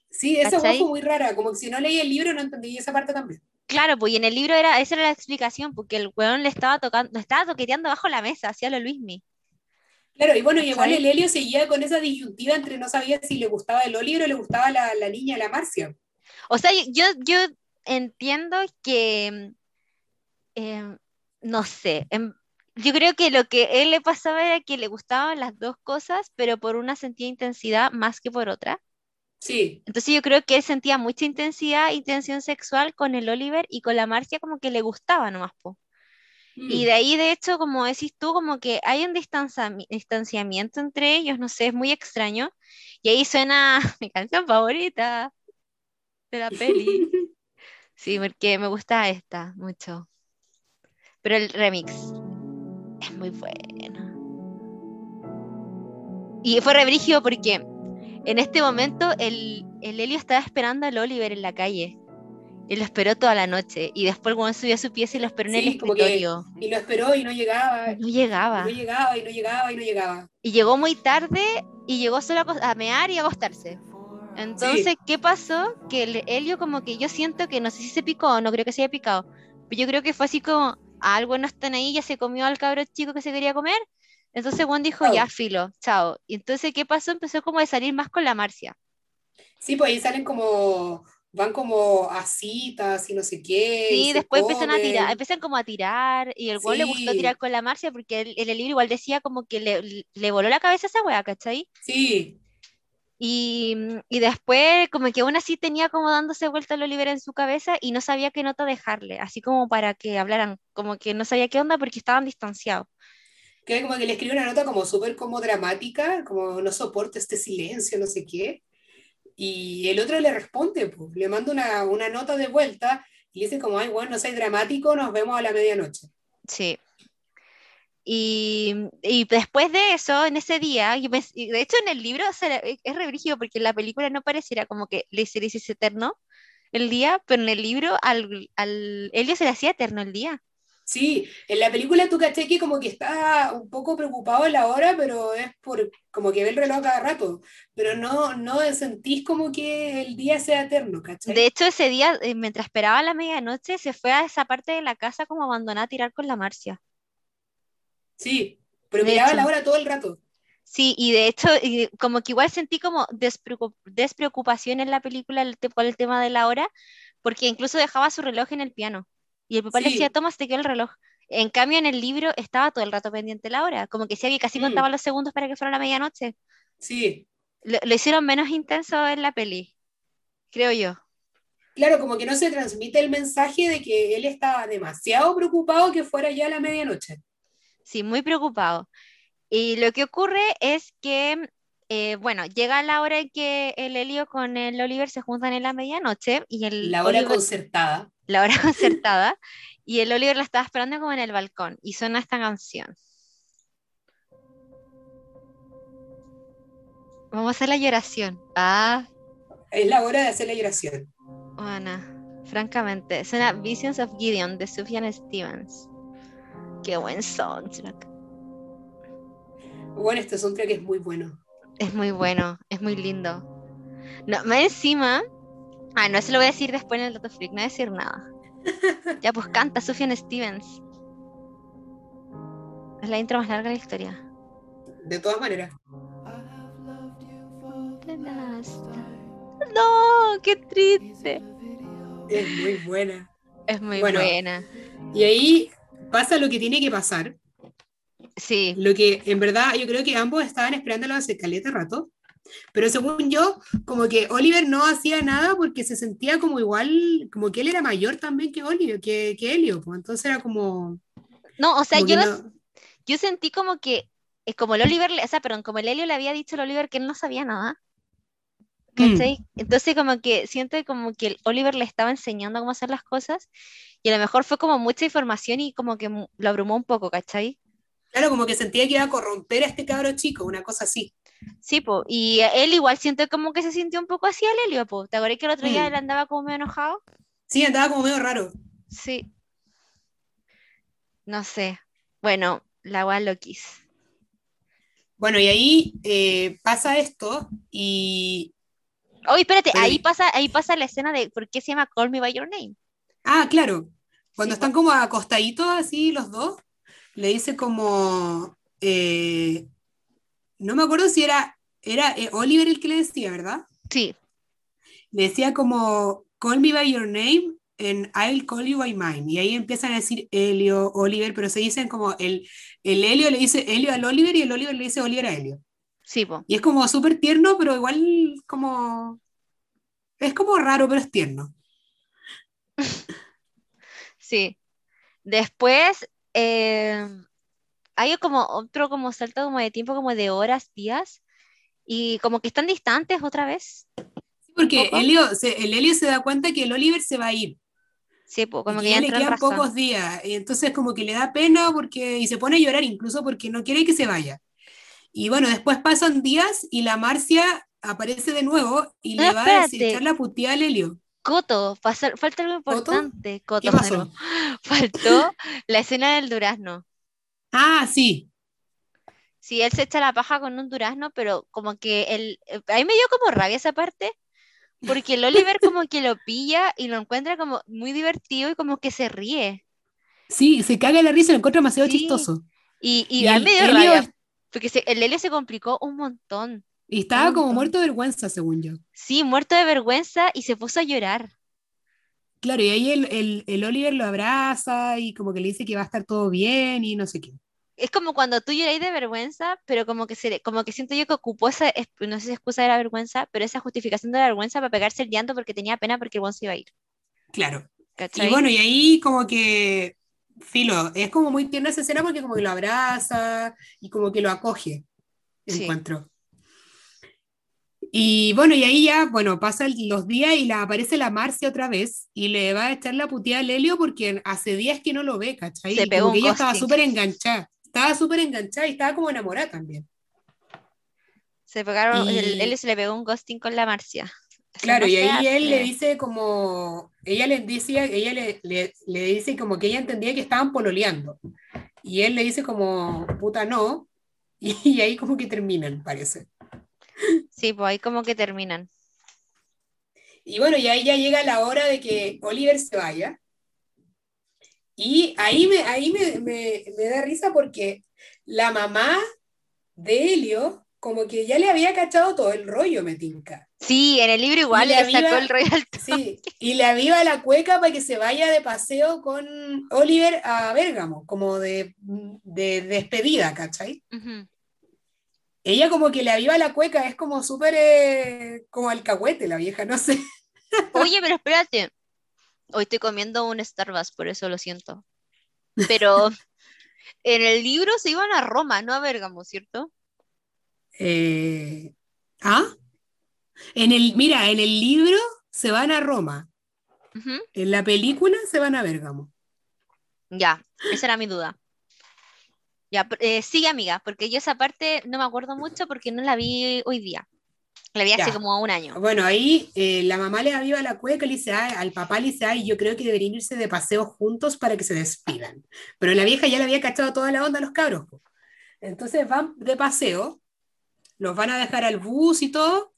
Sí, esa fue muy rara, como que si no leí el libro no entendí esa parte también. Claro, pues y en el libro era, esa era la explicación, porque el weón le estaba tocando, estaba toqueteando bajo la mesa, hacía lo Luismi. Claro, y bueno, y igual el Helio seguía con esa disyuntiva entre no sabía si le gustaba el Oliver o le gustaba la, la niña, la Marcia. O sea, yo, yo entiendo que, em, no sé, em, yo creo que lo que él le pasaba era que le gustaban las dos cosas, pero por una sentía intensidad más que por otra. Sí, Entonces yo creo que él sentía mucha intensidad y tensión sexual con el Oliver y con la Marcia como que le gustaba nomás, po. Y mm, de ahí, de hecho, como decís tú, como que hay un distanciami- distanciamiento entre ellos, no sé, es muy extraño. Y ahí suena mi canción favorita de la peli. Sí, porque me gusta esta mucho. Pero el remix es muy bueno. Y fue rebrígido porque en este momento el, el Helio estaba esperando al Oliver en la calle. Y lo esperó toda la noche. Y después cuando subió a su pieza y lo esperó en el Sí, como que- escritorio. y lo esperó y no llegaba, No y llegaba. no llegaba, y no llegaba, y no llegaba. Y llegó muy tarde y llegó solo a, a mear y a acostarse. Entonces, ¿qué pasó? Que el Helio como que yo siento que no sé si se picó o no creo que se haya picado, pero yo creo que fue así como, "Ah, algo no están ahí, ya se comió al cabro chico que se quería comer. Entonces Juan dijo, ya, filo, chao. Y entonces, ¿qué pasó? Empezó como a salir más con la Marcia. Sí, pues ahí salen como, van como a citas y no sé qué. Sí, después empiezan a tirar, empiezan como a tirar, y el Juan le gustó tirar con la Marcia porque en el libro igual decía como que le, le voló la cabeza a esa wea, ¿cachai? Sí, Y, y después como que aún así tenía como dándose vuelta el Oliver en su cabeza y no sabía qué nota dejarle, así como para que hablaran, como que no sabía qué onda porque estaban distanciados. Que como que le escribe una nota como súper como dramática, como no soporto este silencio, no sé qué. Y el otro le responde, pues, le manda una, una nota de vuelta y dice como, ay, bueno, no seas dramático, nos vemos a la medianoche. Sí. Y, y después de eso, en ese día, yo y de hecho en el libro es es re brígido porque en la película no pareciera como que le hiciese eterno el día, pero en el libro al, al Helio se le hacía eterno el día. Sí, en la película tú caché que como que está un poco preocupado en la hora, pero es por como que ve el reloj a cada rato, pero no, no sentís como que el día sea eterno, ¿cachai? De hecho, ese día, eh, mientras esperaba la medianoche, se fue a esa parte de la casa como abandonada a tirar con la Marcia. Sí, pero De miraba hecho. la hora todo el rato. Sí, y de hecho, y como que igual sentí como despreocup- despreocupación en la película por el tema de la hora, porque incluso dejaba su reloj en el piano. Y el papá le decía, toma, te quedó el reloj. En cambio, en el libro estaba todo el rato pendiente la hora, como que sí había casi Mm. contaba los segundos para que fuera la medianoche. Sí, Lo, lo hicieron menos intenso en la peli, creo yo. Claro, como que no se transmite el mensaje de que él estaba demasiado preocupado que fuera ya la medianoche. Sí, muy preocupado. Y lo que ocurre es que, eh, bueno, llega la hora en que el Helio con el Oliver se juntan en la medianoche y el La hora Oliver- concertada. la hora concertada y el Oliver la estaba esperando como en el balcón y suena esta canción. Vamos a hacer la lloración. Ah, Es la hora de hacer la lloración. Ana, francamente, suena Visions of Gideon de Sufjan Stevens. Qué buen soundtrack. Bueno, este soundtrack es muy bueno. Es muy bueno, es muy lindo. No, más encima. Ah, no, eso lo voy a decir después en el Dato Freak, no voy a decir nada. Ya, pues canta Sufjan Stevens. Es la intro más larga de la historia. De todas maneras. No, qué triste. Es muy buena. Es muy Bueno. buena. Y ahí pasa lo que tiene que pasar. Sí, Lo que en verdad yo creo que ambos estaban esperándolo hace caleta rato. Pero según yo, como que Oliver no hacía nada porque se sentía como igual, como que él era mayor también que Oliver, que, que Helio. Pues. Entonces era como. no, o sea, yo, no- yo sentí como que, es como el Oliver, o sea, perdón, como el Helio le había dicho al Oliver que él no sabía nada. Mm. ¿Cachai? Entonces como que siento como que el Oliver le estaba enseñando cómo hacer las cosas y a lo mejor fue como mucha información y como que lo abrumó un poco, ¿cachai? Claro, como que sentía que iba a corromper a este cabro chico, una cosa así. Sí, po, y él igual siento como que se sintió un poco así al Helio, po. ¿Te acuerdas que el otro día Mm. él andaba como medio enojado? Sí, andaba como medio raro. Sí. No sé. Bueno, la wea lo quis. Bueno, y ahí eh, pasa esto y... Oye, espérate, Pero ahí pasa, ahí pasa la escena de por qué se llama Call Me By Your Name. Ah, claro. Cuando Sí, están como acostaditos así los dos, le dice como... eh, no me acuerdo si era, era eh, Oliver el que le decía, ¿verdad? Sí, Le decía como, call me by your name and I'll call you by mine. Y ahí empiezan a decir Helio, Oliver, pero se dicen como el, el Helio le dice Helio al Oliver y el Oliver le dice Oliver a Helio. sí, po. Y es como súper tierno, pero igual como... Es como raro, pero es tierno. Sí. Después eh, hay como otro como salto como de tiempo como de horas, días, y como que están distantes otra vez. Sí, Porque. Helio, se, el Helio se da cuenta que el Oliver se va a ir. Sí, po, como y que que ya le quedan razón. pocos días. Y entonces como que le da pena porque, y se pone a llorar incluso porque no quiere que se vaya. Y bueno, después pasan días y la Marcia aparece de nuevo y No, le va a echar la putía al Helio. Coto, pasa- falta algo importante. Coto, ¿Qué pasó? Faltó la escena del durazno. Ah, sí. Sí, él se echa la paja con un durazno, pero como que él, eh, a mí me dio como rabia esa parte, porque el Oliver como que lo pilla y lo encuentra como muy divertido y como que se ríe. Sí, se caga la risa, lo encuentra demasiado Sí. chistoso. Y, y Y a el mí me dio Helio rabia, porque se- el Helio se complicó un montón. Y estaba como muerto de vergüenza, según yo. Sí, muerto de vergüenza y se puso a llorar. Claro, y ahí el, el, el Oliver lo abraza y como que le dice que va a estar todo bien y no sé qué. Es como cuando tú lloráis de vergüenza, pero como que se como que siento yo que ocupó esa, es- no sé si excusa de la vergüenza, pero esa justificación de la vergüenza para pegarse el llanto porque tenía pena porque el buen se iba a ir. Claro. ¿Cachai? Y bueno, y ahí como que, filo, es como muy tierna esa escena porque como que lo abraza y como que lo acoge, Sí. encuentro. Y bueno, y ahí ya, bueno, pasan los días y la, aparece la Marcia otra vez y le va a echar la puteada al Helio porque hace días que no lo ve, ¿cachai? Se Y pegó como que ella estaba súper enganchada, estaba súper enganchada y estaba como enamorada también. Se pegaron, el, Y- él se le pegó un ghosting con la Marcia. Claro, no y ahí él le dice como, ella le decía, ella le, le, le dice como que ella entendía que estaban pololeando. Y él le dice como, puta no, y, ahí como que terminan, parece. Sí, pues ahí como que terminan. Y bueno, y ahí ya llega la hora de que Oliver se vaya. Y ahí me, ahí me, me, me da risa porque la mamá de Helio como que ya le había cachado todo el rollo, me tinca. Sí, en el libro igual Y le la sacó el royal. Sí, y le aviva la cueca para que se vaya de paseo con Oliver a Bérgamo, como de, de despedida, ¿cachai? Ella como que le aviva la cueca, es como súper eh, como alcahuete la vieja, no sé. Oye, pero espérate. Hoy estoy comiendo un Starbucks, por eso lo siento. Pero en el libro se iban a Roma, no a Bérgamo, ¿cierto? Eh, ¿Ah? En el, mira, en el libro se van a Roma. En la película se van a Bérgamo. Ya, esa era mi duda. Ya, eh, sigue amiga, porque yo esa parte no me acuerdo mucho porque no la vi hoy día. La vi hace como un año. Bueno, ahí eh, la mamá le aviva la cueca, le dice, "Ay", al papá le dice, ay, yo creo que deberían irse de paseo juntos para que se despidan. Pero la vieja ya le había cachado toda la onda a los cabros. Entonces van de paseo, los van a dejar al bus y todo,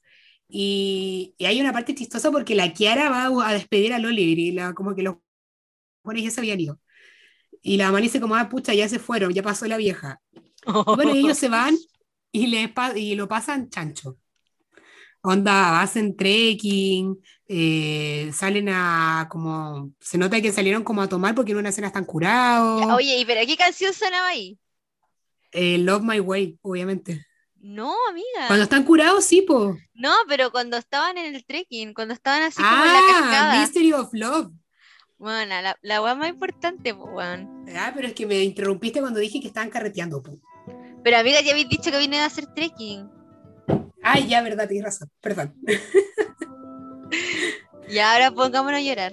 y, y hay una parte chistosa porque la Kiara va a, despedir a Oliver y la, como que los buenos ya se habían ido. Y la dice como, ah, pucha, ya se fueron, ya pasó la vieja. Bueno, ellos se van y, le pa- y lo pasan chancho. Onda, hacen trekking, eh, salen a como, se nota que salieron como a tomar porque en una cena están curados. Oye, ¿y pero qué canción sonaba ahí? Eh, Love My Way, obviamente. No, amiga. Cuando están curados, sí, po. No, pero cuando estaban en el trekking, cuando estaban así como en la Ah, cascada. Mystery of Love. Bueno, la, la weá más importante, pues, weón. Ah, pero es que me interrumpiste cuando dije que estaban carreteando, po. Pero amiga, ya habéis dicho que vine a hacer trekking. Ay, ya, verdad, tienes razón, perdón. Y ahora pongámonos a llorar.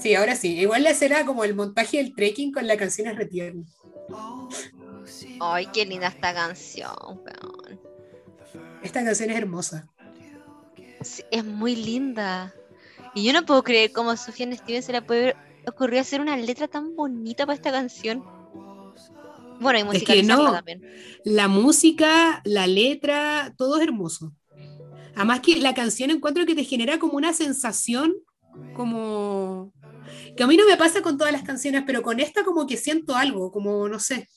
Sí, ahora sí. Igual la escena como el montaje del trekking con la canción es retierna. Ay, qué linda esta canción, weón. Esta canción es hermosa. Sí, es muy linda. Y yo no puedo creer cómo Sofía Stevens se le puede ocurrió hacer una letra tan bonita para esta canción. Bueno, y que musicalizarla no. también. La música, la letra, todo es hermoso. Además que la canción encuentro que te genera como una sensación, como... Que a mí no me pasa con todas las canciones, pero con esta como que siento algo, como, no sé.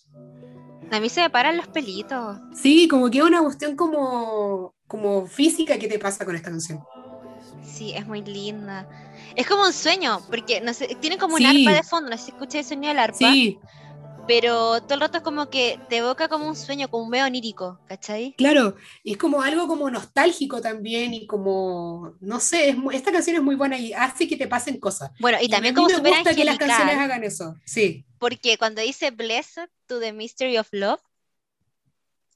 A mí se me paran los pelitos. Sí, como que es una cuestión como, como física que te pasa con esta canción. Sí, es muy linda. Es como un sueño, porque no sé, tiene como un Sí. arpa de fondo, no sé si escucha el sonido del arpa, Sí, pero todo el rato es como que te evoca como un sueño, como un medio onírico, ¿cachai? claro. Y es como algo como nostálgico también y como, no sé, es esta canción es muy buena y hace que te pasen cosas. Bueno, y Y también como me gusta que las canciones angelical, hagan eso. Sí, porque cuando dice Blessed to the Mystery of Love,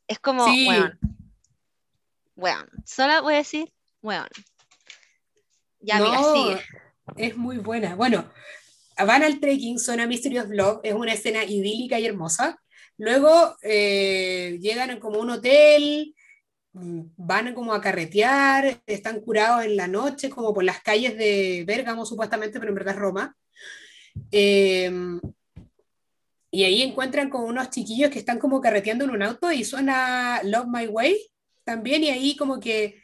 es como, Sí. weón, weón, solo voy a decir, weón. Ya, No, sigue. Es muy buena. Bueno, van al trekking, son a Mystery of Love, es una escena idílica y hermosa. Luego eh, llegan a como un hotel, mm, van como a carretear, están curados en la noche, como por las calles de Bérgamo supuestamente, pero en verdad es Roma. Eh, y ahí encuentran con unos chiquillos que están como carreteando en un auto y suena Love My Way también, y ahí como que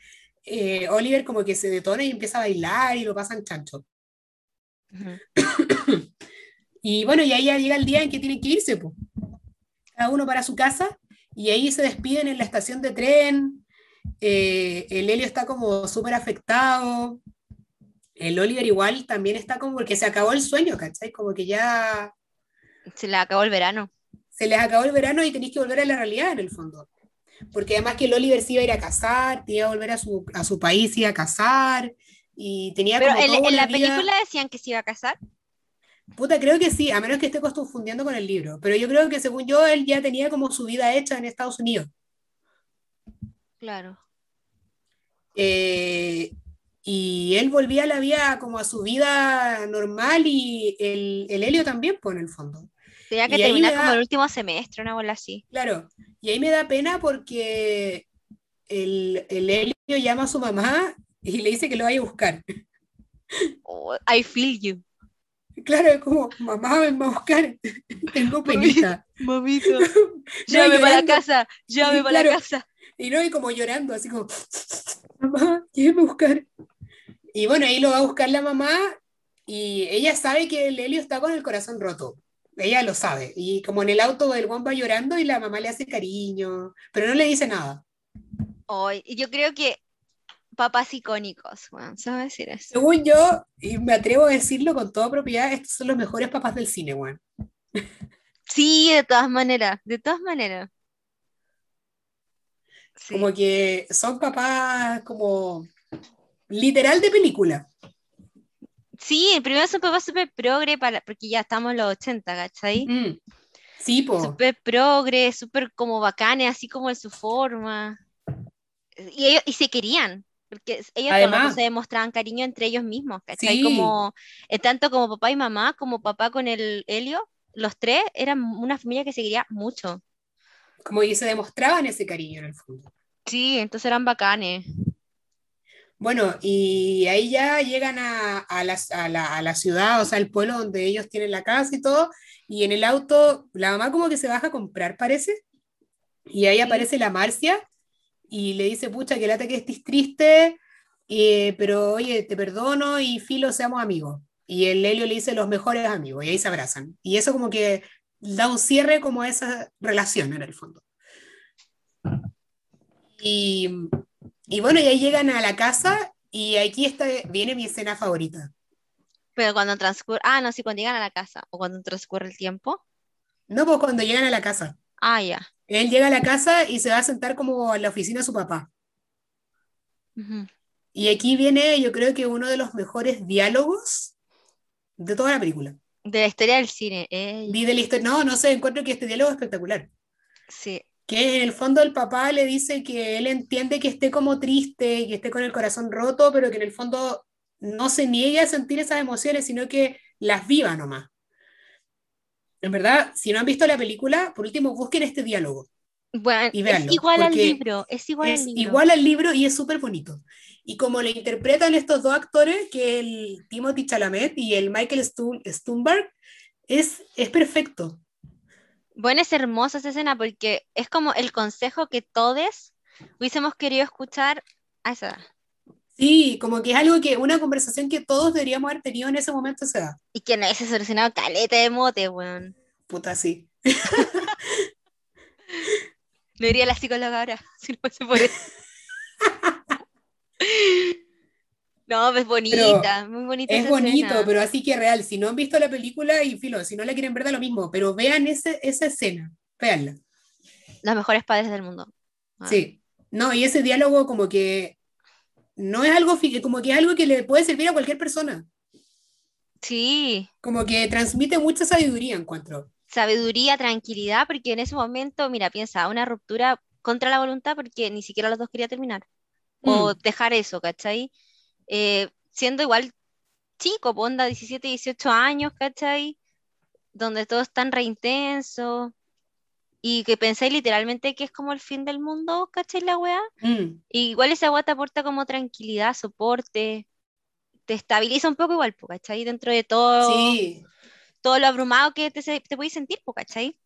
eh, Oliver como que se detona y empieza a bailar y lo pasan chancho. Y bueno, y ahí ya llega el día en que tienen que irse, pues. Cada uno para su casa, y ahí se despiden en la estación de tren. eh, el Helio está como súper afectado. El Oliver igual también está como porque se acabó el sueño, ¿cachai? Como que ya Se le acabó el verano. se les acabó el verano y tenéis que volver a la realidad en el fondo. Porque además que el Oliver se iba a ir a casar, iba a volver a su, a su país, iba a casar, y tenía Pero como en, toda en una la vida- película decían que se iba a casar. Puta, creo que sí, a menos que esté confundiendo con el libro. Pero yo creo que según yo, él ya tenía como su vida hecha en Estados Unidos. Claro. Eh, y él volvía a la vida como a su vida normal y el, el Helio también, pues en el fondo. Tenía que terminar me como da- el último semestre, una bola así. Claro, y ahí me da pena porque el, el Helio llama a su mamá y le dice que lo vaya a buscar. Oh, I feel you. Claro, es como, mamá, ven a buscar, tengo penita. Mamito. No, Llame para la casa. Llame para la claro. casa. Y no, y como llorando, así como, mamá, lléveme a buscar. Y bueno, ahí lo va a buscar la mamá y ella sabe que el Helio está con el corazón roto. Ella lo sabe. Y como en el auto el Juan va llorando y la mamá le hace cariño, pero no le dice nada. Hoy, yo creo que papás icónicos, bueno, a decir eso. Según yo, y me atrevo a decirlo con toda propiedad, estos son los mejores papás del cine, Juan. Sí, de todas maneras, de todas maneras. Sí. Como que son papás como literal de película. Sí, el primero es un papá súper progre, para, porque ya estamos en los 80, ¿cachai? Mm. Sí, po. Súper progre, súper como bacanes, así como en su forma. Y, ellos, y se querían, porque ellos Además. se demostraban cariño entre ellos mismos, ¿cachai? Sí. Como, eh, tanto como papá y mamá, como papá con el Helio, los tres eran una familia que se quería mucho. Como que se demostraban ese cariño en el fondo. Sí, entonces eran bacanes. Bueno, y ahí ya llegan a, a la, a la- a la ciudad, o sea, el pueblo donde ellos tienen la casa y todo, y en el auto la mamá como que se baja a comprar, parece, y ahí Sí. aparece la Marcia y le dice, pucha, que lata que estés triste, eh, pero oye, te perdono y filo, seamos amigos. Y el Helio le dice los mejores amigos, y ahí se abrazan. Y eso como que da un cierre como a esa relación en el fondo. Y, y bueno, y ahí llegan a la casa y aquí está, viene mi escena favorita. Pero cuando transcurre, ah, no, sí, cuando llegan a la casa o cuando transcurre el tiempo. No, pues cuando llegan a la casa. Ah, ya. Él llega a la casa y se va a sentar como en la oficina de su papá. Y aquí viene, yo creo que uno de los mejores diálogos de toda la película. De la historia del cine. Vi de la historia, no, no sé, encuentro que este diálogo es espectacular. sí, Que en el fondo el papá le dice que él entiende que esté como triste y que esté con el corazón roto, pero que en el fondo no se niegue a sentir esas emociones, sino que las viva nomás. En verdad, si no han visto la película, por último busquen este diálogo. Bueno, Y es véanlo, igual al libro, es igual es al libro. igual al libro y es súper bonito. Y como le interpretan estos dos actores, que el Timothy Chalamet y el Michael Stu- Stuhlbarg, es, es perfecto. Bueno, es hermosa esa escena porque es como el consejo que todos hubiésemos querido escuchar a esa edad. Sí, como que es algo que, una conversación que todos deberíamos haber tenido en ese momento, o sea, Y que no hubiese solucionado caleta de mote, weón. puta, sí. Lo diría la psicóloga ahora, si no fuese por eso. No, es bonita, muy bonita Es bonito, escena. pero así que real. Si no han visto la película, y filo, si no la quieren ver, da lo mismo, pero vean ese, esa escena, véanla. Los mejores padres del mundo. Ah. Sí. No, y ese diálogo como que no es algo, como que es algo que le puede servir a cualquier persona. Sí, Como que transmite mucha sabiduría, encuentro. sabiduría, tranquilidad, porque en ese momento, mira, piensa, una ruptura contra la voluntad porque ni siquiera los dos quería terminar. O Mm, dejar eso, ¿cachai? Eh, siendo igual chico, pues, onda 17, 18 años, ¿cachai? Donde todo es tan re intenso y que pensáis literalmente que es como el fin del mundo, ¿cachai? La weá. mm. Y igual esa weá te aporta como tranquilidad, soporte, te estabiliza un poco igual, po, ¿cachai? Dentro de todo, Sí. todo lo abrumado que te, te puedes sentir, po, ¿cachai?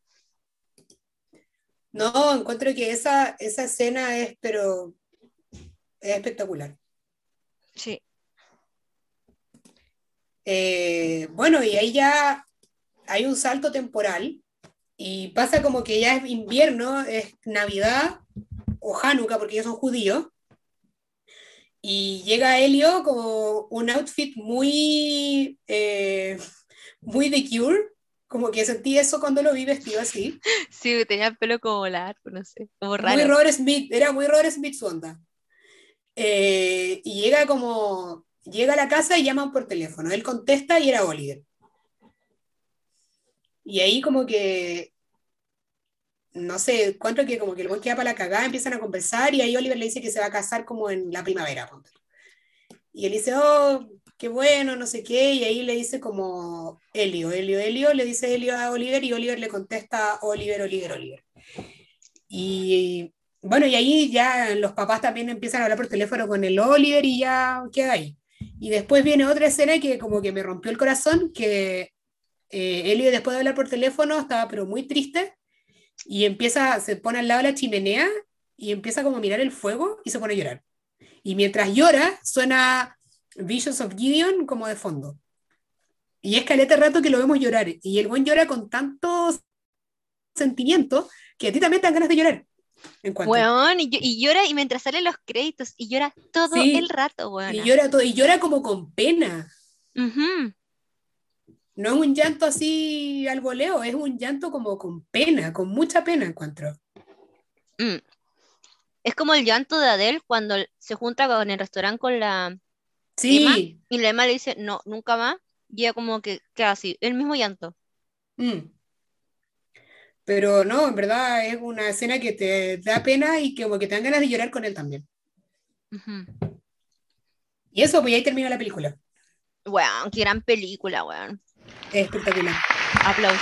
No, encuentro que esa, esa escena es, pero es espectacular. Sí. Eh, bueno, y ahí ya hay un salto temporal y pasa como que ya es invierno, es Navidad o Hanukkah, porque ellos son judíos, y llega Helio con un outfit muy, eh, muy de Cure, como que sentí eso cuando lo vi vestido así. Sí, tenía el pelo como largo, no sé, como Muy raro. Robert Smith, era muy Robert Smith su onda. Eh, y llega como, llega a la casa y llaman por teléfono. Él contesta y era Oliver. Y ahí como que, no sé, encuentro que como que el buen queda para la cagada, empiezan a conversar y ahí Oliver le dice que se va a casar como en la primavera. Y él dice, oh, qué bueno, no sé qué, y ahí le dice como Helio, Helio, Helio, le dice Helio a Oliver y Oliver le contesta Oliver, Oliver, Oliver. Y bueno, y ahí ya los papás también empiezan a hablar por teléfono con el Oliver y ya queda ahí. Y después viene otra escena que como que me rompió el corazón, que eh, Elio después de hablar por teléfono estaba pero muy triste y empieza, se pone al lado de la chimenea y empieza como a mirar el fuego y se pone a llorar. Y mientras llora suena Visions of Gideon como de fondo. Y es caleta rato que lo vemos llorar. Y el buen llora con tanto sentimiento que a ti también te dan ganas de llorar. Encuentro. Weón, y, y llora y mientras salen los créditos, y llora todo Sí, el rato, weón. y llora todo, y llora como con pena. Ujú. No es un llanto así al voleo, es un llanto como con pena, con mucha pena encuentro. Mm. Es como el llanto de Adele cuando se junta con el restaurante con la Emma Sí. y la Emma le dice, no, nunca más. Y ella como que queda así, el mismo llanto. Mm. Pero no, en verdad es una escena que te da pena y que como que te dan ganas de llorar con él también. Y eso, pues ahí termina la película. Weón, qué gran película, weón. Es espectacular. Aplausos.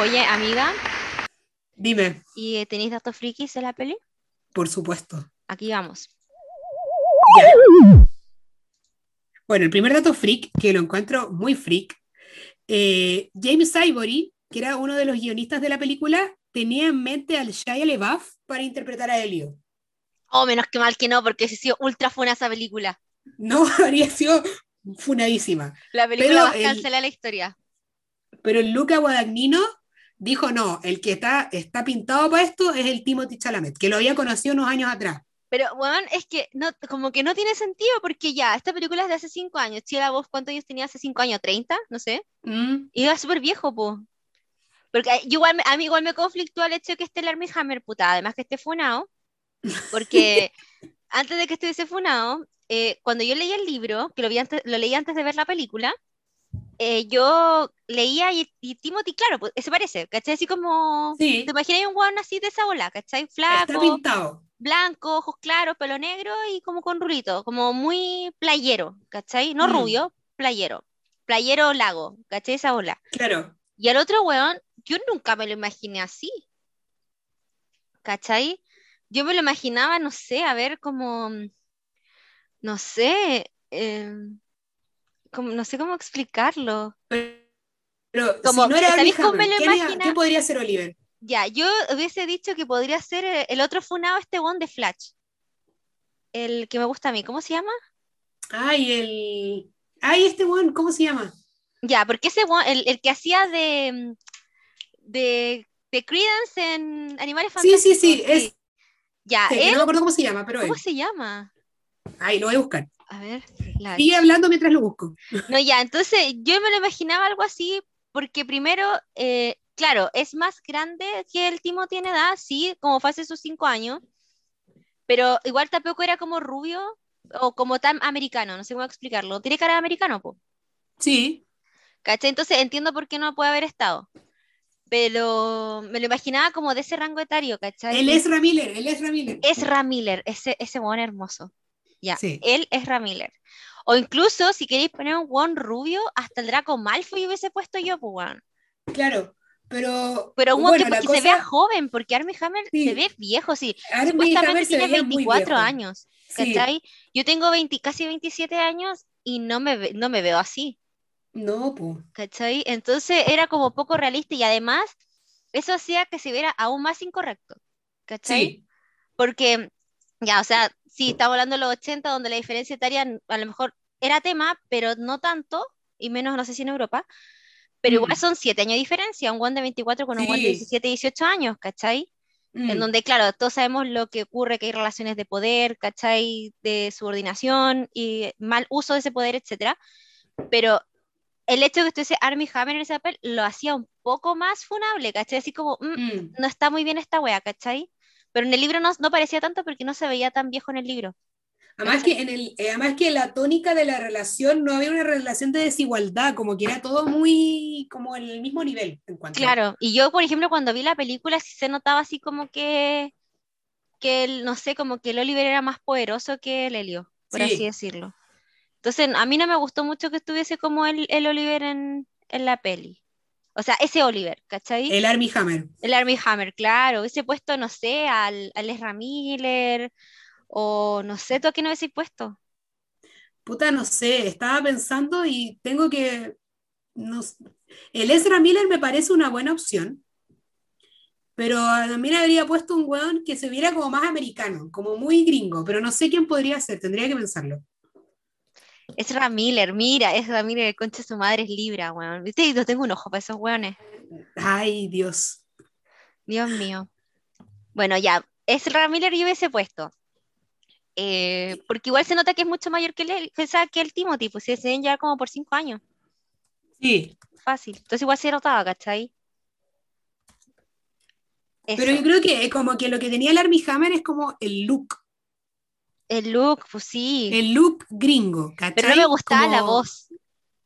Oye, amiga, Dime, ¿y tenéis datos frikis de la peli? por supuesto. Aquí vamos. Ya. Bueno, el primer dato freak, que lo encuentro muy freak, eh, James Ivory, que era uno de los guionistas de la película, tenía en mente al Shia LaBeouf para interpretar a Helio. Oh, menos que mal que no, porque se sido ultra funa esa película. No, habría sido funadísima. La película el- cancelada de la historia. Pero el Luca Guadagnino dijo, no, el que está, está pintado para esto es el Timothy Chalamet, que lo había conocido unos años atrás. Pero, weón, es que no, como que no tiene sentido porque ya, esta película es de hace cinco años. Chila, vos, ¿cuántos años tenía hace cinco años? ¿30? No sé. Mm, Y era súper viejo, po. Porque eh, igual, a mí igual me conflictúa el hecho de que esté el Armie Hammer, puta, además que esté funado. Porque antes de que estuviese funado, eh, cuando yo leía el libro, que lo, vi antes, lo leí antes de ver la película, eh, yo leía y, y Timothy, claro, pues, se parece, ¿cachai? Así como... Sí, ¿Te imaginas un weón así de esa bola, ¿cachai? está Flaco, pintado. Blanco, ojos claros, pelo negro y como con rulito, como muy playero, ¿cachai? No Mm. rubio, playero. Playero lago, ¿cachai? Esa bola. Claro. Y al otro weón, yo nunca me lo imaginé así. ¿Cachai? Yo me lo imaginaba, no sé, a ver como, no sé, em, como, no sé cómo explicarlo. Pero Como, si no era ¿sabéis cómo me Hammer, lo ¿quién, era- imagina? quién podría ser Oliver? Ya, yo hubiese dicho que podría ser eh, el otro funado, este weón de Flash. El que me gusta a mí, ¿cómo se llama? Ay, el. Ay, este one, ¿cómo se llama? Ya, porque ese weón, el, el que hacía de, de, de Credence en Animales Sí, sí, Fantásticos. sí, es. Ya, sí, él, no me acuerdo cómo se llama, pero ¿cómo él. se llama? Ay, lo voy a buscar. A ver, Flash. Sigue hablando mientras lo busco. No, ya, entonces yo me lo imaginaba algo así, porque primero, eh, claro, es más grande que el Timo tiene edad, sí, como fue hace sus cinco años, pero igual tampoco era como rubio o como tan americano, no sé cómo explicarlo. Tiene cara de americano, po, Sí, ¿cachai? Entonces entiendo por qué no puede haber estado, pero me lo imaginaba como de ese rango etario, ¿cachai? él es Miller, él es Miller. Ezra Miller, ese, ese weón hermoso. Ya, Sí. él es Miller. O incluso, si queréis poner un weón rubio, hasta el Draco Malfoy hubiese puesto yo, pues. Claro, pero. Pero un bueno, que, que se cosa- vea joven, porque Armie Hammer Sí. se ve viejo, sí. Armie Supuestamente Hammer se tiene veía muy 24 viejo. años, Sí. ¿cachai? Yo tengo 20, casi 27 años y no me, no me veo así, No, pues. ¿cachai? Entonces era como poco realista y además eso hacía que se viera aún más incorrecto, ¿cachai? Sí, Porque, ya, o sea, sí, estamos hablando de los 80, donde la diferencia etaria a lo mejor era tema, pero no tanto, y menos, no sé si en Europa, pero igual Mm. son 7 años de diferencia, un guan de 24 con un guan de Sí. 17, 18 años, ¿cachai? En mm, donde, claro, todos sabemos lo que ocurre, que hay relaciones de poder, ¿cachai? De subordinación y mal uso de ese poder, etcétera. Pero el hecho de que estuviese Armie Hammer en ese papel lo hacía un poco más funable, ¿cachai? Así como, mm, mm. no está muy bien esta wea, ¿cachai? Pero en el libro no, no parecía tanto porque no se veía tan viejo en el libro. Además que, en el, eh, además que la tónica de la relación no había una relación de desigualdad, como que era todo muy como en el mismo nivel. En cuanto Claro, y yo, por ejemplo, cuando vi la película, sí se notaba así como que, que el, no sé, como que el Oliver era más poderoso que el Helio, por Sí. así decirlo. Entonces, a mí no me gustó mucho que estuviese como el, el Oliver en, en la peli. O sea, ese Oliver, ¿cachai? El Armie Hammer. El Armie Hammer, claro. Hubiese puesto, no sé, al, al Ezra Miller, o no sé, ¿tú a quién no hubiese puesto? Puta, no sé, estaba pensando y tengo que. No, el Ezra Miller me parece una buena opción, pero también habría puesto un weón que se viera como más americano, como muy gringo, pero no sé quién podría ser, tendría que pensarlo. Ezra Miller, mira, Ezra Miller, el concha de su madre es Libra, weón. ¿Viste? Y no tengo un ojo para esos weones. Ay, Dios. Dios mío. Bueno, ya, Ezra Miller yo hubiese puesto. Eh, porque igual se nota que es mucho mayor que el, que, que el Timothy, pues se deben llevar como por cinco años, Sí, fácil. Entonces igual se notaba, ¿cachai? Eso. Pero yo creo que como que lo que tenía el Armie Hammer es como el look, El look, pues sí. el look gringo, ¿cachai? Pero no me gustaba la voz.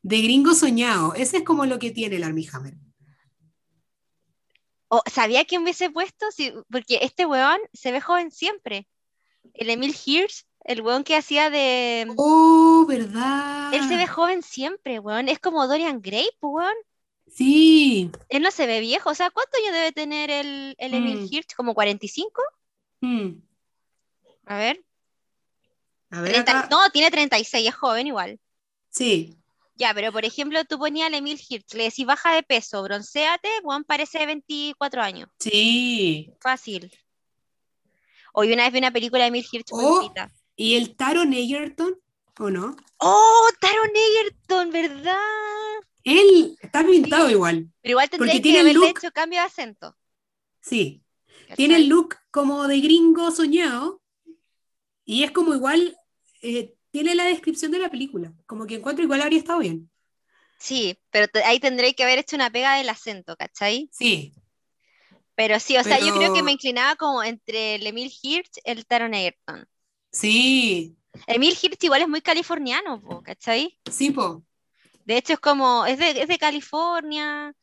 De gringo soñado. Ese es como lo que tiene el Armie Hammer. O, ¿sabía quién hubiese puesto? Sí, porque este weón se ve joven siempre. El Emil Hirsch, el weón que hacía de... Oh, ¿verdad? Él se ve joven siempre, weón. Es como Dorian Gray, pues, weón. Sí. Él no se ve viejo. O sea, ¿cuánto años debe tener el, el Emil Mm. Hirsch? ¿Como 45? Mm. A ver. A ver 30 acá. No, tiene 36, es joven igual. Sí. Ya, pero por ejemplo, tú ponías al Emil Hirsch, le decís baja de peso, broncéate, weón, parece de 24 años. Sí. Fácil. Hoy una vez vi una película de Emil Hirsch Oh. ¿Y el Taron Egerton? ¿O no? ¡Oh! Taron Egerton, ¿verdad? Él está pintado igual. Pero igual tendría que haberle look. hecho cambio de acento. Sí. ¿cachai? Tiene el look como de gringo soñado. Y es como igual. eh, tiene la descripción de la película. Como que encuentro igual habría estado bien. Sí, pero ahí tendré que haber hecho una pega del acento, ¿cachai? Sí. Pero sí, o sea, yo creo que me inclinaba como entre el Emil Hirsch y el Taron Egerton. Sí. Emil Hirsch igual es muy californiano, po, ¿cachai? Sí, po. De hecho, es como, es de, es de California,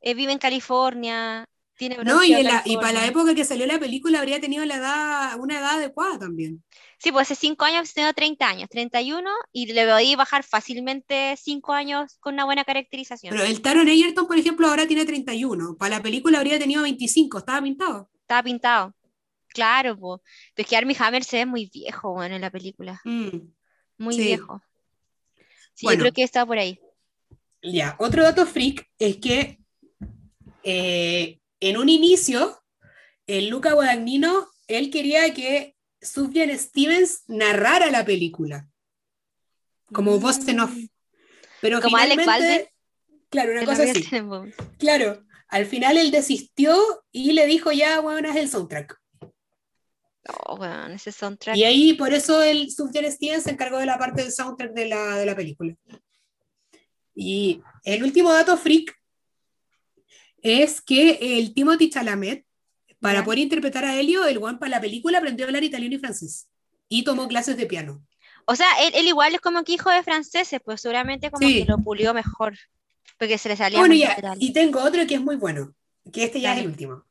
eh, vive en California, tiene No, y, la- y para la época que salió la película habría tenido la edad, una edad adecuada también. Sí, pues hace 5 años tengo 30 años, 31, y le voy a bajar fácilmente 5 años con una buena caracterización. Pero el Taron Egerton, por ejemplo, ahora tiene 31. Para la película habría tenido 25. Estaba pintado. Estaba pintado. Claro, pues. Pero es que Armie Hammer se ve muy viejo, bueno, en la película. Mm. Muy Sí. viejo. Sí, Bueno. yo creo que está por ahí. Ya, otro dato freak es que eh, en un inicio, el Luca Guadagnino, él quería que Sufjan Stevens narrara la película, como voz en off. Mm. Pero Como finalmente, Baldwin. claro, una cosa así. Claro, al final él desistió y le dijo ya, bueno, es el soundtrack. Oh, bueno, ese soundtrack. Y ahí por eso el Sufjan Stevens se encargó de la parte del soundtrack de la, de la película. Y el último dato freak es que el Timothy Chalamet, para poder interpretar a Helio, el one para la película aprendió a hablar italiano y francés. Y tomó clases de piano. O sea, él, él igual es como que hijo de franceses, pues seguramente como Sí. que lo pulió mejor. Porque se le salía Bueno, ya, y tengo otro que es muy bueno, que este ya es el último.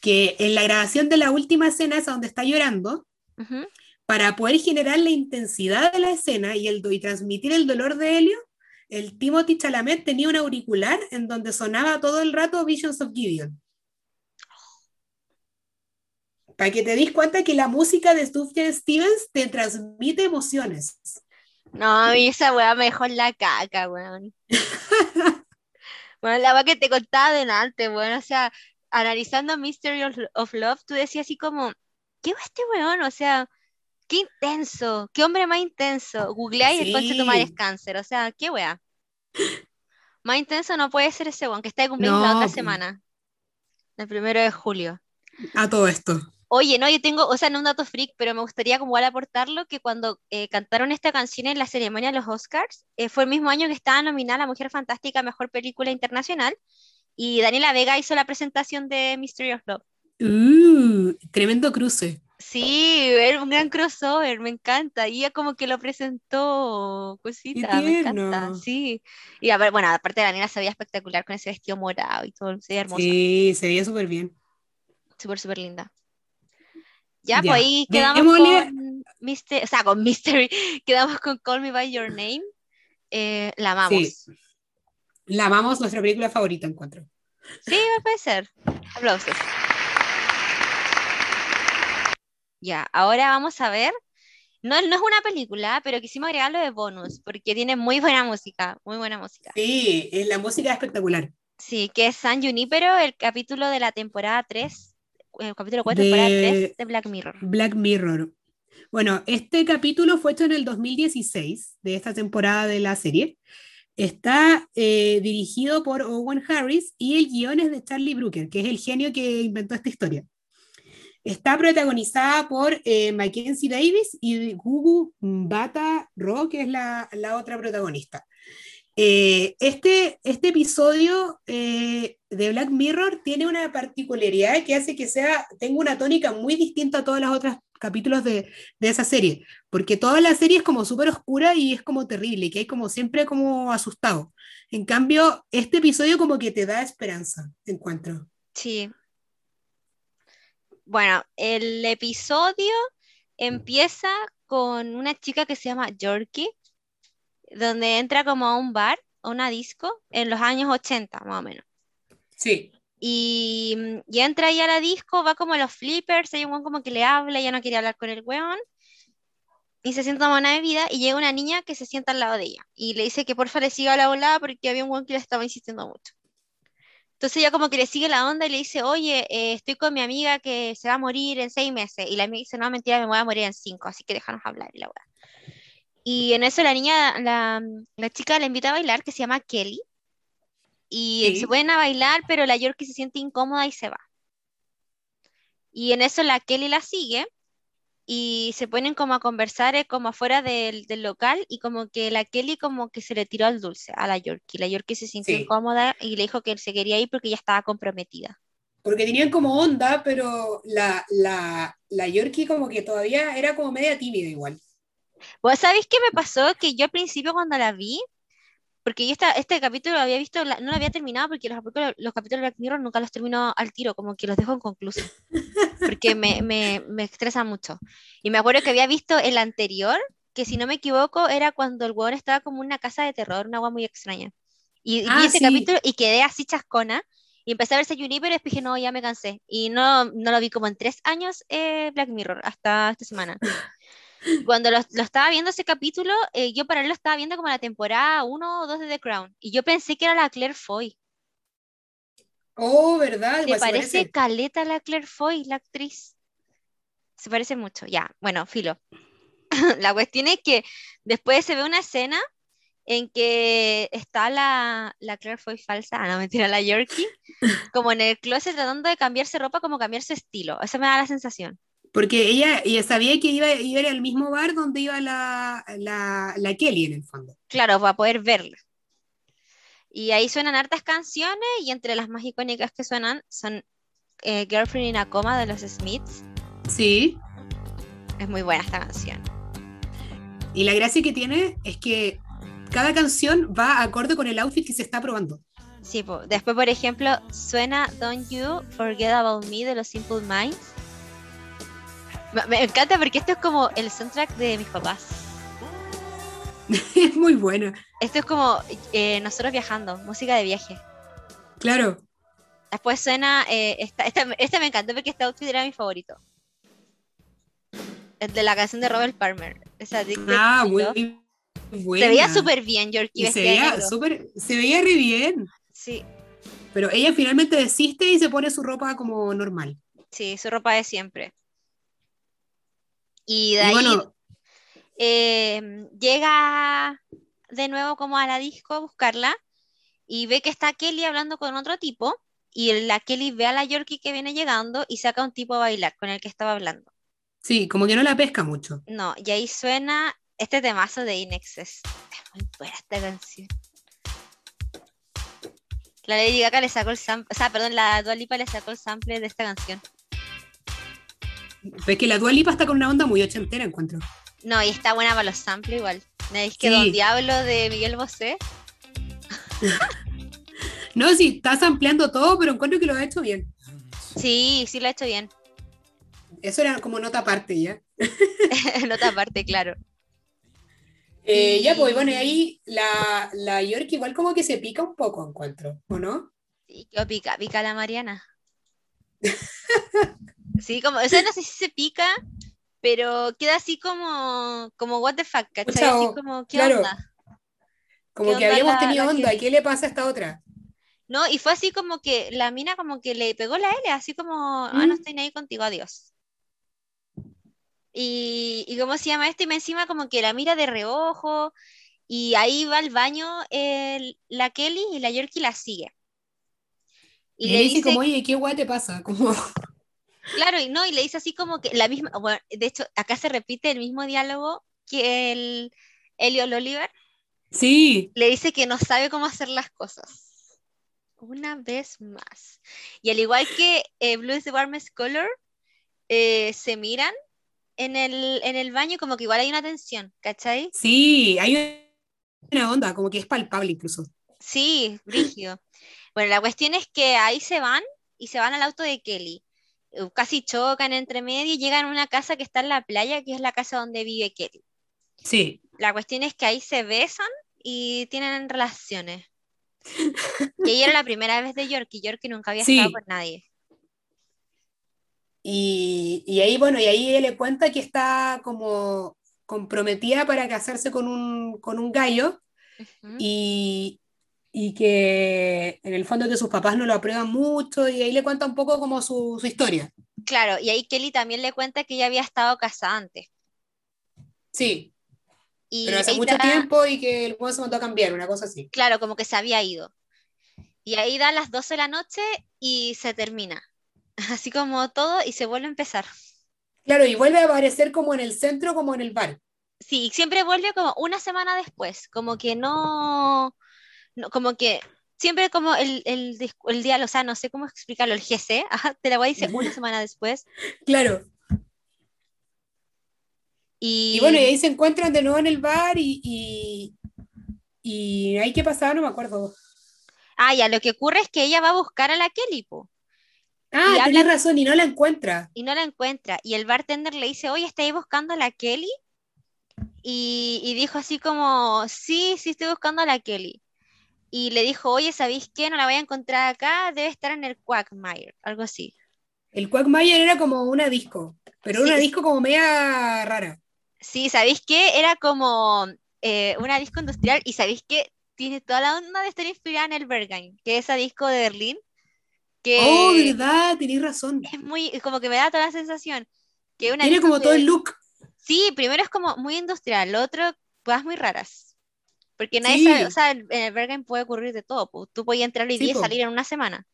Que en la grabación de la última escena, esa donde está llorando, para poder generar la intensidad de la escena y, el, y transmitir el dolor de Helio, el Timothy Chalamet tenía un auricular en donde sonaba todo el rato Visions of Gideon. Para que te des cuenta que la música de Sufjan Stevens te transmite emociones. No, a mí esa weá me dejó en la caca, weón. Bueno, la weá que te contaba delante, weón. O sea, analizando Mystery of, Love, tú decías así como, ¿qué va este weón? O sea, qué intenso, qué hombre más intenso. Googleáis y el conche de tu madre es Sí. cáncer. O sea, qué weá. Más intenso no puede ser ese weón que está de cumpleaños la No, otra po. semana. El primero de julio. A todo esto. Oye, no, yo tengo, o sea, no un dato freak, pero me gustaría como igual aportarlo, que cuando eh, cantaron esta canción en la ceremonia de los Oscars, eh, fue el mismo año que estaba nominada La Mujer Fantástica a Mejor Película Internacional, y Daniela Vega hizo la presentación de Mystery of Love. Uh, tremendo cruce. Sí, era un gran crossover, me encanta, y ella como que lo presentó, cosita, me encanta, sí. Y a ver, bueno, aparte Daniela se veía espectacular con ese vestido morado y todo, se veía hermosa, Sí, se veía súper bien. súper, súper linda. Ya, Ya, pues ahí quedamos démosle- con Mystery, o sea, con Mystery, quedamos con Call Me By Your Name. Eh, la amamos. La amamos, nuestra película favorita, encuentro. Sí, me puede ser. Aplausos. Ya, ahora vamos a ver. No, no es una película, pero quisimos agregarlo de bonus, porque tiene muy buena música, muy buena música. Sí, la música es espectacular. Sí, que es San Junipero, el capítulo de la temporada 3, el capítulo 4, temporada De- 3 de Black Mirror. Black Mirror. Bueno, este capítulo fue hecho en el 2016 de esta temporada de la serie. Está eh, dirigido por Owen Harris y el guion es de Charlie Brooker, que es el genio que inventó esta historia. Está protagonizada por eh, Mackenzie Davis y Gugu Bata Ro, que es la, la otra protagonista. Eh, este, este episodio eh, de Black Mirror tiene una particularidad que hace que sea, tenga una tónica muy distinta a todos los otros capítulos de, de esa serie, porque toda la serie es como súper oscura y es como terrible, que hay como siempre como asustado. En cambio, este episodio como que te da esperanza, encuentro. Sí. Bueno, el episodio empieza con una chica que se llama Yorkie, donde entra como a un bar, a una disco, en los años 80, más o menos. Sí. Y, y entra ahí a la disco, va como a los flippers, hay un weón como que le habla, ya no quería hablar con el weón, y se sienta a tomar una bebida, y llega una niña que se sienta al lado de ella, y le dice que porfa le siga la volada porque había un weón que le estaba insistiendo mucho. Entonces ella como que le sigue la onda y le dice, oye, eh, estoy con mi amiga que se va a morir en seis meses. Y la amiga dice, no, mentira, me voy a morir en cinco, así que déjanos hablar. Y la weá. Y en eso la niña, la, la chica la invita a bailar, que se llama Kelly. Y Sí. se ponen a bailar, pero la Yorkie se siente incómoda y se va. Y en eso la Kelly la sigue y se ponen como a conversar eh, como afuera del, del local y como que la Kelly como que se le tiró al dulce a la Yorkie. La Yorkie se sintió Sí. incómoda y le dijo que se quería ir porque ya estaba comprometida. Porque tenían como onda, pero la, la, la Yorkie como que todavía era como media tímida igual. ¿Vos sabéis qué me pasó? Que yo al principio cuando la vi, porque yo esta, este capítulo lo había visto, la- no lo había terminado porque los, los capítulos de Black Mirror nunca los termino al tiro, como que los dejo inconclusos, porque me, me, me estresa mucho. Y me acuerdo que había visto el anterior, que si no me equivoco era cuando el huevón estaba como en una casa de terror, una agua muy extraña. Y, y vi Ah, ese sí. capítulo y quedé así chascona. Y empecé a ver y después dije, no, ya me cansé. Y no, no lo vi como en tres años eh, Black Mirror, hasta esta semana. Cuando lo, lo estaba viendo ese capítulo, eh, yo para él lo estaba viendo como la temporada 1 o 2 de The Crown. Y yo pensé que era la Claire Foy. Oh, ¿verdad? ¿Te Igual parece parece. caleta la Claire Foy, la actriz? Se parece mucho, ya. Bueno, filo. La cuestión es que después se ve una escena en que está la, la Claire Foy falsa, ah, no mentira, la Yorkie, como en el closet tratando de cambiarse ropa, como cambiar su estilo. Eso me da la sensación. Porque ella, ella sabía que iba, iba a ir al mismo bar donde iba la, la, la Kelly en el fondo. Claro, para poder verla. Y ahí suenan hartas canciones y entre las más icónicas que suenan son eh, Girlfriend in a Coma de los Smiths. Sí. Es muy buena esta canción. Y la gracia que tiene es que cada canción va acorde con el outfit que se está probando. Sí, po. después por ejemplo suena Don't You Forget About Me de los Simple Minds. Me, encanta porque esto es como el soundtrack de mis papás. es muy buena. Esto es como eh, nosotros viajando, música de viaje. Claro. Después suena, eh, esta, esta, esta me encantó porque este outfit era mi favorito. El de la canción de Robert Palmer. Esa Ah, muy buena. Se veía súper bien, Yorkie, se veía súper, se veía re bien. Sí, Pero ella finalmente desiste y se pone su ropa como normal. sí, su ropa de siempre. Y de Y ahí bueno, eh, llega de nuevo como a la disco a buscarla y ve que está Kelly hablando con otro tipo y la Kelly ve a la Yorkie que viene llegando y saca a un tipo a bailar con el que estaba hablando. sí, como que no la pesca mucho. No, y ahí suena este temazo de Inexes. Es muy buena esta canción. La Lady Gaga le sacó el sample, o sea, perdón, la Dua Lipa le sacó el sample de esta canción. Ves que la Dua Lipa está con una onda muy ochentera, encuentro. No, y está buena para los samples igual. ¿No es que Sí. Don Diablo de Miguel Bosé? No, sí, estás ampliando todo, pero encuentro que lo ha hecho bien. Sí, sí lo ha hecho bien. Eso era como nota aparte ya. Nota aparte, claro. Eh, Ya, pues bueno, y ahí la, la York igual como que se pica un poco, encuentro, ¿o no? Sí, qué pica, pica la Mariana. Sí, como, o sea, no sé si se pica, pero queda así como, como what the fuck, ¿cachai? Así como, ¿qué claro. onda? Como ¿Qué que onda habíamos la- tenido la onda, que- ¿qué le pasa a esta otra? No, y fue así como que la mina como que le pegó la L, así como, ah, no Mm. estoy ni ahí contigo, adiós. Y, y cómo se llama esto, y me encima como que la mira de reojo, y ahí va al baño el- la Kelly y la Yorkie la sigue. Y le dice dice, como, oye, ¿qué guay te pasa? Como, claro, y no, y le dice así como que la misma, bueno, de hecho, acá se repite el mismo diálogo que el Elliot Oliver, Sí, le dice que no sabe cómo hacer las cosas. Una vez más. Y al igual que eh, Blue is the Warmest Color, eh, se miran en el, en el baño como que igual hay una tensión, ¿cachai? sí, hay una onda, como que es palpable incluso. Sí, brígido. Bueno, la cuestión es que ahí se van y se van al auto de Kelly. Eh, Casi chocan entre medio y llegan a una casa que está en la playa, que es la casa donde vive Kelly. Sí, La cuestión es que ahí se besan y tienen relaciones. Que ella era la primera vez de York y York nunca había Sí. estado con nadie. y, y ahí, bueno, y ahí ella le cuenta que está como comprometida para casarse con un, con un gallo y, y que en el fondo que sus papás no lo aprueban mucho y ahí le cuenta un poco como su, su historia. Claro, y ahí Kelly también le cuenta que ella había estado casada antes. Sí, Y pero hace mucho tiempo y que el juego se mandó a cambiar, una cosa así. Claro, como que se había ido. Y ahí da las 12 de la noche y se termina. Así como todo y se vuelve a empezar. Claro, y vuelve a aparecer como en el centro, como en el bar. Sí, y siempre vuelve como una semana después, como que no, no- como que siempre como el, el, el día, o sea, no sé cómo explicarlo, el GC, ajá, te la voy a decir una semana después. Claro. Y, Y bueno, y ahí se encuentran de nuevo en el bar y, y, y ahí qué pasaba, no me acuerdo. ah, ya, lo que ocurre es que ella va a buscar a la Kelly, po, Ah, tenés habla- razón, y no la encuentra. y no la encuentra. Y el bartender le dice, oye, ¿estáis buscando a la Kelly? Y, y dijo así como, sí, sí estoy buscando a la Kelly. Y le dijo, oye, ¿sabéis qué? No la voy a encontrar acá, debe estar en el Quagmire, algo así. El Quagmire era como una disco, pero Sí. una disco como media rara. Sí, ¿sabéis qué? Era como eh, una disco industrial y ¿sabéis qué? Tiene toda la onda de estar inspirada en el Berghain, que es ese disco de Berlín, que Oh, verdad, tenés razón. es muy, como que me da toda la sensación que una Tiene como todo el look. Sí, primero es como muy industrial, lo otro, cosas muy raras. Porque nadie Sí. sabe, o sea, en el Berghain puede ocurrir de todo, pues, tú podías entrar hoy Sí, día y po. salir en una semana,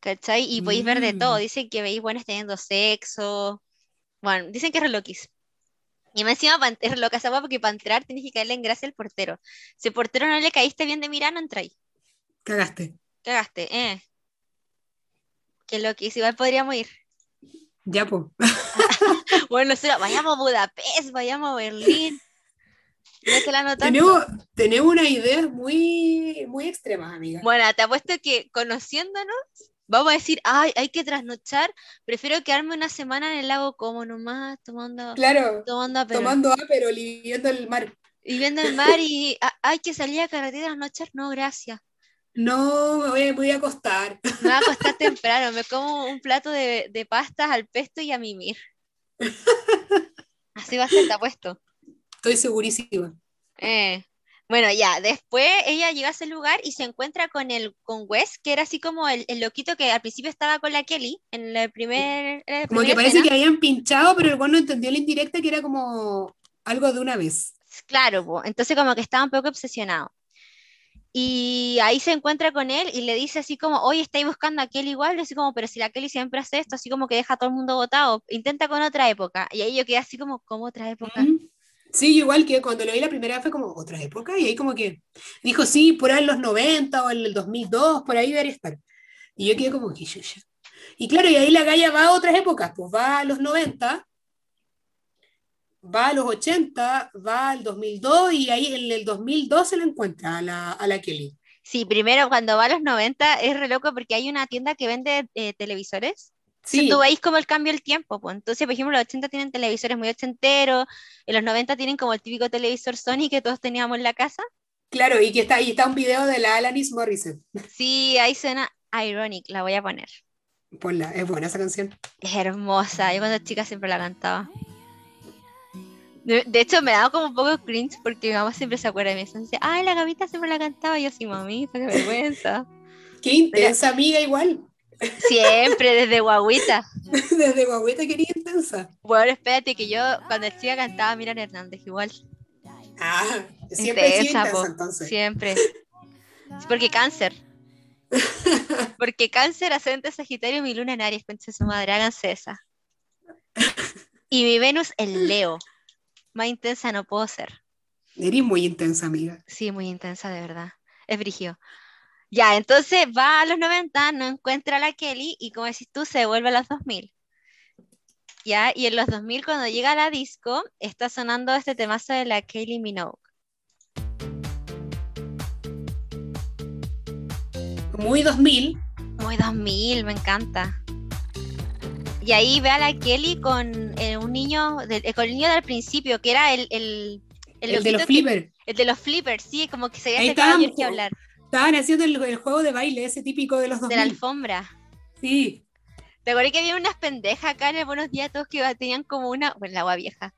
¿cachai? Y podéis ver de todo, Mm. dicen que veis buenos teniendo sexo, bueno, dicen que es reloquis. Y más encima es reloca esa porque para entrar tienes que caerle en gracia al portero. Si el portero no le caíste bien de mirar, no entráis. Cagaste. Cagaste, eh. Qué loquis, igual podríamos ir. Ya, pues. Bueno, nosotros, vayamos a Budapest, vayamos a Berlín. No te la. Tenemos, tenemos unas ideas muy, muy extremas, amiga. Bueno, te apuesto que conociéndonos, vamos a decir, ay, hay que trasnochar, prefiero quedarme una semana en el lago como nomás, tomando, Claro, tomando aperol. tomando Aperol y viendo el mar. Y viendo el mar y hay que salir a carretera trasnochar, no, gracias. No, me voy, voy a acostar. Me va a acostar temprano, me como un plato de, de pastas al pesto y a mimir. Así va a ser, te apuesto. Estoy segurísima. Eh, Bueno, ya, después ella llega a ese lugar y se encuentra con el con Wes, que era así como el, el loquito que al principio estaba con la Kelly en la primer, en la Como que parece escena. que habían pinchado, pero el bueno no entendió la indirecta que era como algo de una vez. Claro, po, entonces como que estaba un poco obsesionado. Y ahí se encuentra con él y le dice así como, oye, estáis buscando a Kelly igual, así como, pero si la Kelly siempre hace esto, así como que deja a todo el mundo votado, intenta con otra época. Y ahí yo quedé así como, ¿cómo otra época? Mm. Sí, igual que cuando lo vi la primera vez fue como otra época y ahí como que dijo, sí, por ahí en los 90 o en el 2002, por ahí debería estar. Y yo quedé como que. Y claro, y ahí la galla va a otras épocas, pues va a los 90, va a los 80, va al 2002 y ahí en el 2002 se la encuentra a la, a la Kelly. Sí, primero cuando va a los 90 es re loco porque hay una tienda que vende eh, televisores. Sí, tú veis como el cambio del tiempo. Pues. Entonces, por ejemplo, los 80 tienen televisores muy ochenteros, en los 90 tienen como el típico televisor Sony que todos teníamos en la casa. claro, y que está ahí está un video de la Alanis Morissette. Sí, ahí suena Ironic, la voy a poner. Ponla, es buena esa canción. Es hermosa, yo cuando chica siempre la cantaba. De, de hecho, me daba como un poco cringe porque mi mamá siempre se acuerda de mí. Entonces ay, la gavita siempre la cantaba. Y yo así, mamita, qué vergüenza. Qué intensa amiga igual. Siempre, desde guaguita. Desde guagueta quería intensa. Bueno, espérate que yo cuando chica cantaba Miriam Hernández igual. Ah, siempre Intensa, intensa po, entonces. Siempre. Porque cáncer. Porque cáncer, ascendente Sagitario, mi luna en Aries, concha su madre, háganse esa. Y mi Venus en Leo. Más intensa no puedo ser. Eres muy intensa, amiga. Sí, muy intensa, de verdad. Es brigio. Ya, entonces va a los 90, no encuentra a la Kelly y como decís tú, se devuelve a los 2000. Ya, y en los 2000 cuando llega a la disco, está sonando este temazo de la Kelly Minogue. Muy 2000. Muy 2000, me encanta. Y ahí ve a la Kelly con eh, un niño, eh, con el niño del principio, que era el... El, el, de los flippers. El de los flippers, sí, como que se había sacado que hablar. Estaban haciendo el, juego de baile, ese típico de los 2000. De la alfombra. Sí. Te acuerdas que había unas pendejas acá en el Buenos Días todos que tenían como una, bueno, la agua vieja,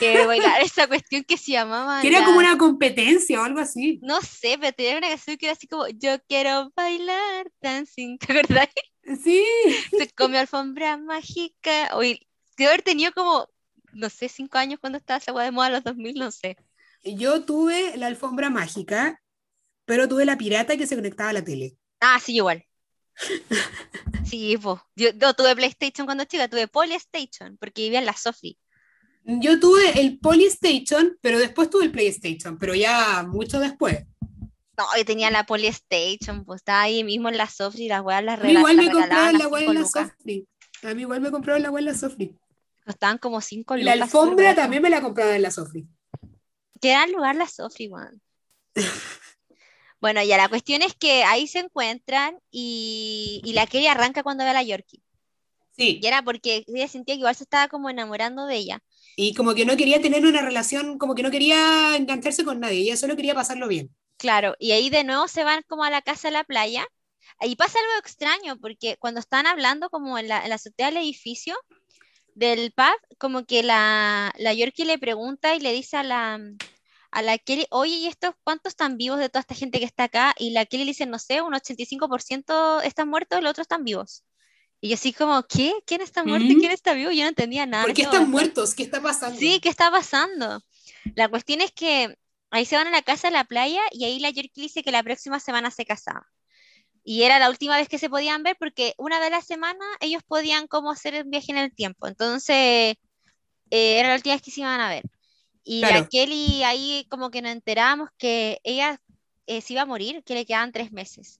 que bailar esa cuestión que se llamaba. Que era como una competencia o algo así. No sé, pero tenía una canción que era así como Yo quiero bailar dancing, ¿te acuerdas? Sí. Se come alfombra mágica. Oye, haber tenido como, no sé, cinco años cuando estaba esa agua de moda, los 2000, no sé. Yo tuve la alfombra mágica, pero tuve la pirata que se conectaba a la tele. Ah, sí, igual. sí, pues. Yo, yo, tuve PlayStation cuando chica, tuve Polystation, porque vivía en la Sofi. Yo tuve el Polystation, pero después tuve el PlayStation, pero ya mucho después. No, yo tenía la Polystation, pues estaba ahí mismo en la Sofri, las weas las regalaban. igual me compraron la wea en la Sofri. A mí igual me compraron la wea en la Sofri. Costaban como 5 lucas. La alfombra también me la compraron en la Sofri. ¿Qué era el lugar la Sofri, weón? bueno, ya la cuestión es que ahí se encuentran y, y la Kelly arranca cuando ve a la Yorkie. Sí. Y era porque ella sentía que igual se estaba como enamorando de ella. Y como que no quería tener una relación, como que no quería engancharse con nadie, ella solo quería pasarlo bien. Claro, y ahí de nuevo se van como a la casa de la playa. Ahí pasa algo extraño, porque cuando están hablando como en la, en la azotea del edificio del pub, como que la, la Yorkie le pregunta y le dice a la, a la Kelly, oye, ¿y estos cuántos están vivos de toda esta gente que está acá? Y la Kelly le dice, no sé, un 85% están muertos, los otros están vivos. Y yo así como, ¿qué? ¿Quién está muerto y quién está vivo? Yo no entendía nada. ¿Por qué están muertos? ¿Qué está pasando? Sí, ¿qué está pasando? La cuestión es que ahí se van a la casa de la playa y ahí la Yorkie dice que la próxima semana se casaba. Y era la última vez que se podían ver porque una vez a la semana ellos podían como hacer un viaje en el tiempo. Entonces, eh, era la última vez que se iban a ver. Y la Kelly ahí como que nos enteramos que ella eh, se iba a morir, que le quedaban tres meses.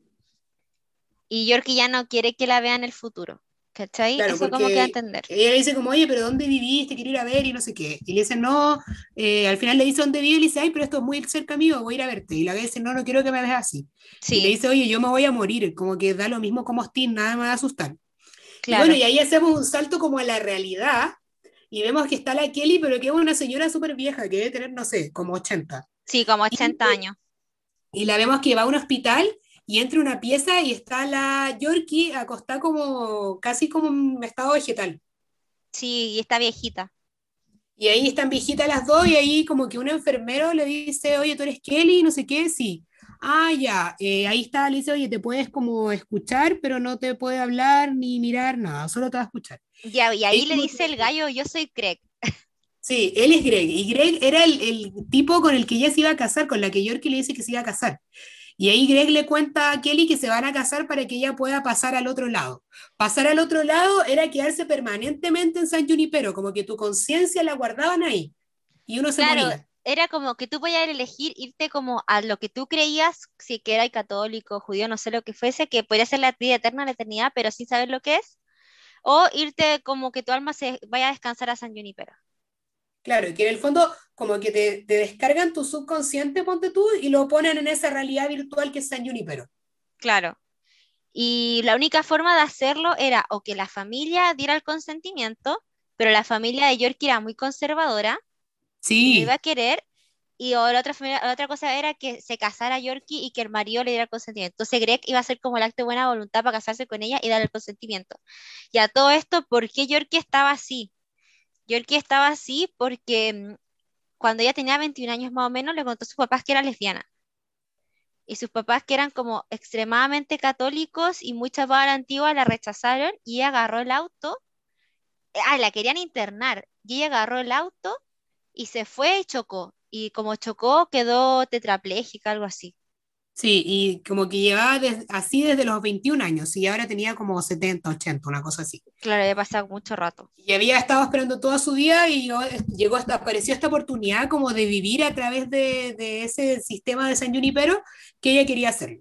Y Yorkie ya no quiere que la vea en el futuro. ¿Cachai? Claro, Eso como que a entender. Ella le dice como, oye, pero ¿dónde viviste? Quiero ir a ver y no sé qué. Y le dice, no, eh, al final le dice dónde vive y le dice, ay, pero esto es muy cerca mío, voy a ir a verte. Y la ve dice, no, no quiero que me veas así. Sí. Y le dice, oye, yo me voy a morir, como que da lo mismo como Steve, nada me va a asustar. Claro. Y bueno, y ahí hacemos un salto como a la realidad y vemos que está la Kelly, pero que es una señora súper vieja, que debe tener, no sé, como 80. Sí, como 80 años. Y la vemos que va a un hospital y entra una pieza y está la Yorkie acostada como casi como en estado vegetal. Sí, y está viejita. Y ahí están viejitas las dos y ahí como que un enfermero le dice, oye, tú eres Kelly, no sé qué, sí. Ah, ya, eh, ahí está, le dice, oye, te puedes como escuchar, pero no te puede hablar ni mirar nada, solo te va a escuchar. Ya, y ahí le dice el gallo, yo soy Greg. Sí, él es Greg, y Greg era el, el, tipo con el que ella se iba a casar, con la que Yorkie le dice que se iba a casar. Y ahí Greg le cuenta a Kelly que se van a casar para que ella pueda pasar al otro lado. Pasar al otro lado era quedarse permanentemente en San Junipero, como que tu conciencia la guardaban ahí. Y uno se claro, moría. Era como que tú podías elegir irte como a lo que tú creías, si que era católico, judío, no sé lo que fuese, que podría ser la vida eterna, la eternidad, pero sin saber lo que es. O irte como que tu alma se vaya a descansar a San Junipero. Claro, que en el fondo como que te, te, descargan tu subconsciente, ponte tú, y lo ponen en esa realidad virtual que es San Junipero. Claro. Y la única forma de hacerlo era o que la familia diera el consentimiento, pero la familia de York era muy conservadora, sí. no iba a querer, y la otra, la otra cosa era que se casara Yorkie y que el marido le diera el consentimiento. Entonces Greg iba a hacer como el acto de buena voluntad para casarse con ella y darle el consentimiento. Y a todo esto, ¿por qué Yorkie estaba así? Yorkie estaba así porque mm, cuando ella tenía 21 años más o menos, le contó a sus papás que era lesbiana. Y sus papás, que eran como extremadamente católicos y muy chapada la antigua, la rechazaron y ella agarró el auto. Ah, la querían internar. Y ella agarró el auto y se fue y chocó. Y como chocó, quedó tetrapléjica, algo así. Sí, y como que llevaba des- así desde los 21 años y ahora tenía como 70, 80, una cosa así. Claro, había pasado mucho rato. Y había estado esperando toda su vida y llegó, llegó hasta, apareció esta oportunidad como de vivir a través de, de ese sistema de San Junipero que ella quería hacerlo.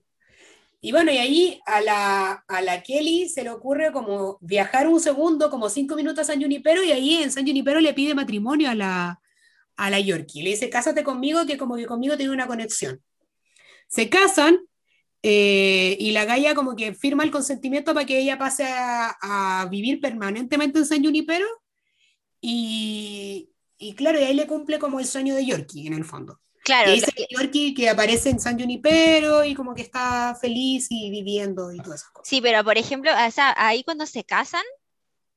Y bueno, y ahí a la, a la Kelly se le ocurre como viajar un segundo, como cinco minutos a San Junipero, y ahí en San Junipero le pide matrimonio a la, a la Yorkie. Le dice, cásate conmigo, que como que conmigo tiene una conexión. Se casan eh, y la Gaia como que firma el consentimiento para que ella pase a, a vivir permanentemente en San Junipero y, y claro, y ahí le cumple como el sueño de Yorkie en el fondo. Claro, lo dice que- Yorkie que aparece en San Junipero y como que está feliz y viviendo y todas esas cosas. sí, pero por ejemplo, o sea, ahí cuando se casan,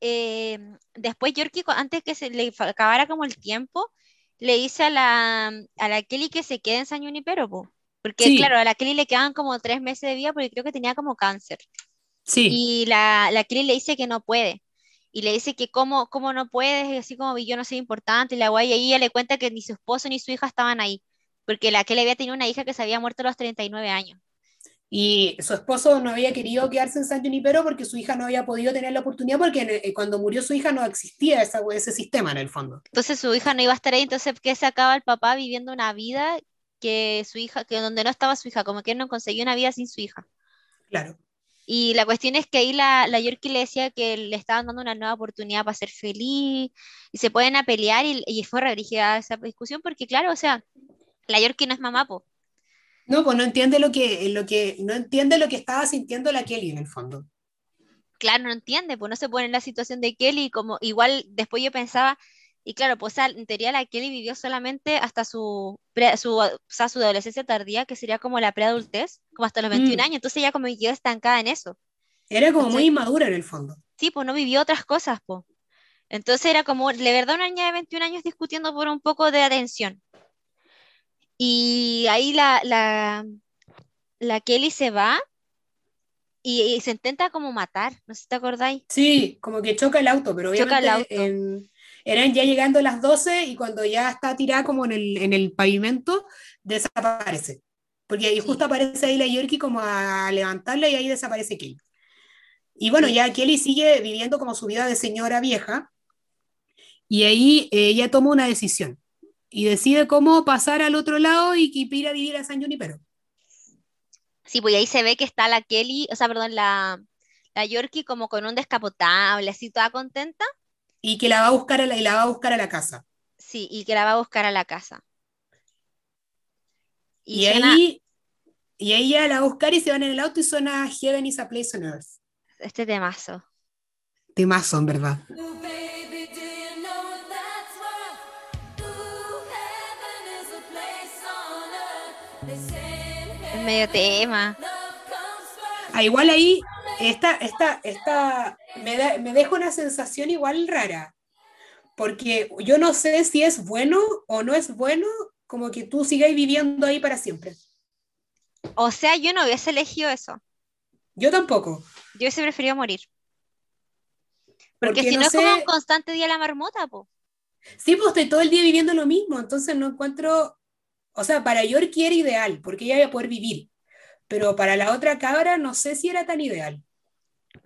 eh, después Yorkie, antes que se le acabara como el tiempo, le dice a la, a la Kelly que se quede en San Junipero, po. Porque Sí. claro, a la Kelly le quedaban como tres meses de vida porque creo que tenía como cáncer. Sí, Y la, la Kelly le dice que no puede. Y le dice que cómo, cómo no puedes, y así como yo no soy importante, y la guay, y ahí ella le cuenta que ni su esposo ni su hija estaban ahí. Porque la Kelly había tenido una hija que se había muerto a los 39 años. Y su esposo no había querido quedarse en San Junipero porque su hija no había podido tener la oportunidad porque eh, cuando murió su hija no existía esa, ese sistema en el fondo. Entonces su hija no iba a estar ahí, entonces ¿qué sacaba el papá viviendo una vida que su hija, que donde no estaba su hija, como que él no conseguía una vida sin su hija? Claro. Y la cuestión es que ahí la, la Yorkie le decía que le estaban dando una nueva oportunidad para ser feliz y se pueden a pelear y, y fue re brígida esa discusión porque claro, o sea, la Yorkie no es mamá, po. No, pues no entiende lo que, lo que, no entiende lo que estaba sintiendo la Kelly en el fondo. Claro, no entiende, pues no se pone en la situación de Kelly, como igual después yo pensaba, y claro, pues en teoría la Kelly vivió solamente hasta su, pre- su, o sea, su adolescencia tardía, que sería como la preadultez, como hasta los 21 Mm. años, entonces ella como que quedó estancada en eso. Era como muy ¿Cachai? inmadura en el fondo. Sí, pues no vivió otras cosas, pues. Entonces era como, de verdad, una niña de 21 años discutiendo por un poco de atención. Y ahí la, la, la Kelly se va y, y se intenta como matar, no sé si te acordáis. Sí, como que choca el auto, pero Choca el obviamente auto. en- eran ya llegando las 12 y cuando ya está tirada como en el, en el pavimento, desaparece. Porque ahí Sí. justo aparece ahí la Yorkie como a levantarla y ahí desaparece Kelly. Y bueno, Sí. ya Kelly sigue viviendo como su vida de señora vieja y ahí eh, ella toma una decisión y decide cómo pasar al otro lado y, y ir a vivir a San Junipero. Sí, pues y ahí se ve que está la Kelly, o sea, perdón, la, la Yorkie como con un descapotable, así toda contenta. Y que la va a buscar a la, y la va a buscar a la casa. Sí, y que la va a buscar a la casa. Y, suena ahí, y ahí ya la va a buscar y se van en el auto y suena Heaven is a Place on Earth. este temazo. Temazo, en verdad. Es medio tema. Ah, igual ahí, esta, esta, esta, me, da- me deja una sensación igual rara. Porque yo no sé si es bueno o no es bueno como que tú sigáis viviendo ahí para siempre. O sea, yo no hubiese elegido eso. Yo tampoco. Yo hubiese preferido morir. Porque, Porque si no no es como un constante día la marmota, po. Sí, pues estoy todo el día viviendo lo mismo, entonces no encuentro, o sea, para Yorkie era ideal, porque ella iba a poder vivir, pero para la otra cabra no sé si era tan ideal.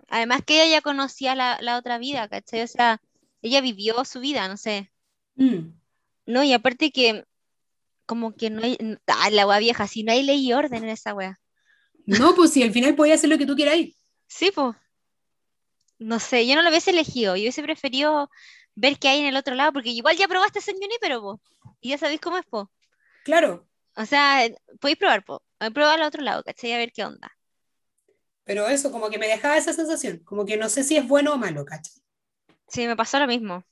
Además que ella ya conocía la, la otra vida, ¿cachai? O sea, ella vivió su vida, no sé. Mm. No, y aparte que como que no hay, ah, la wea vieja, si no hay ley y orden en esa wea. No, pues si al final podía hacer lo que tú quieras. Sí, pues. No sé, yo no lo hubiese elegido, yo hubiese preferido ver qué hay en el otro lado, porque igual ya probaste San pero po, y ya sabéis cómo es, po. Claro, O sea, podéis probar, po. Probar al otro lado, ¿cachai? A ver qué onda. pero eso como que me dejaba esa sensación, como que no sé si es bueno o malo, ¿cachai? Sí, me pasó lo mismo.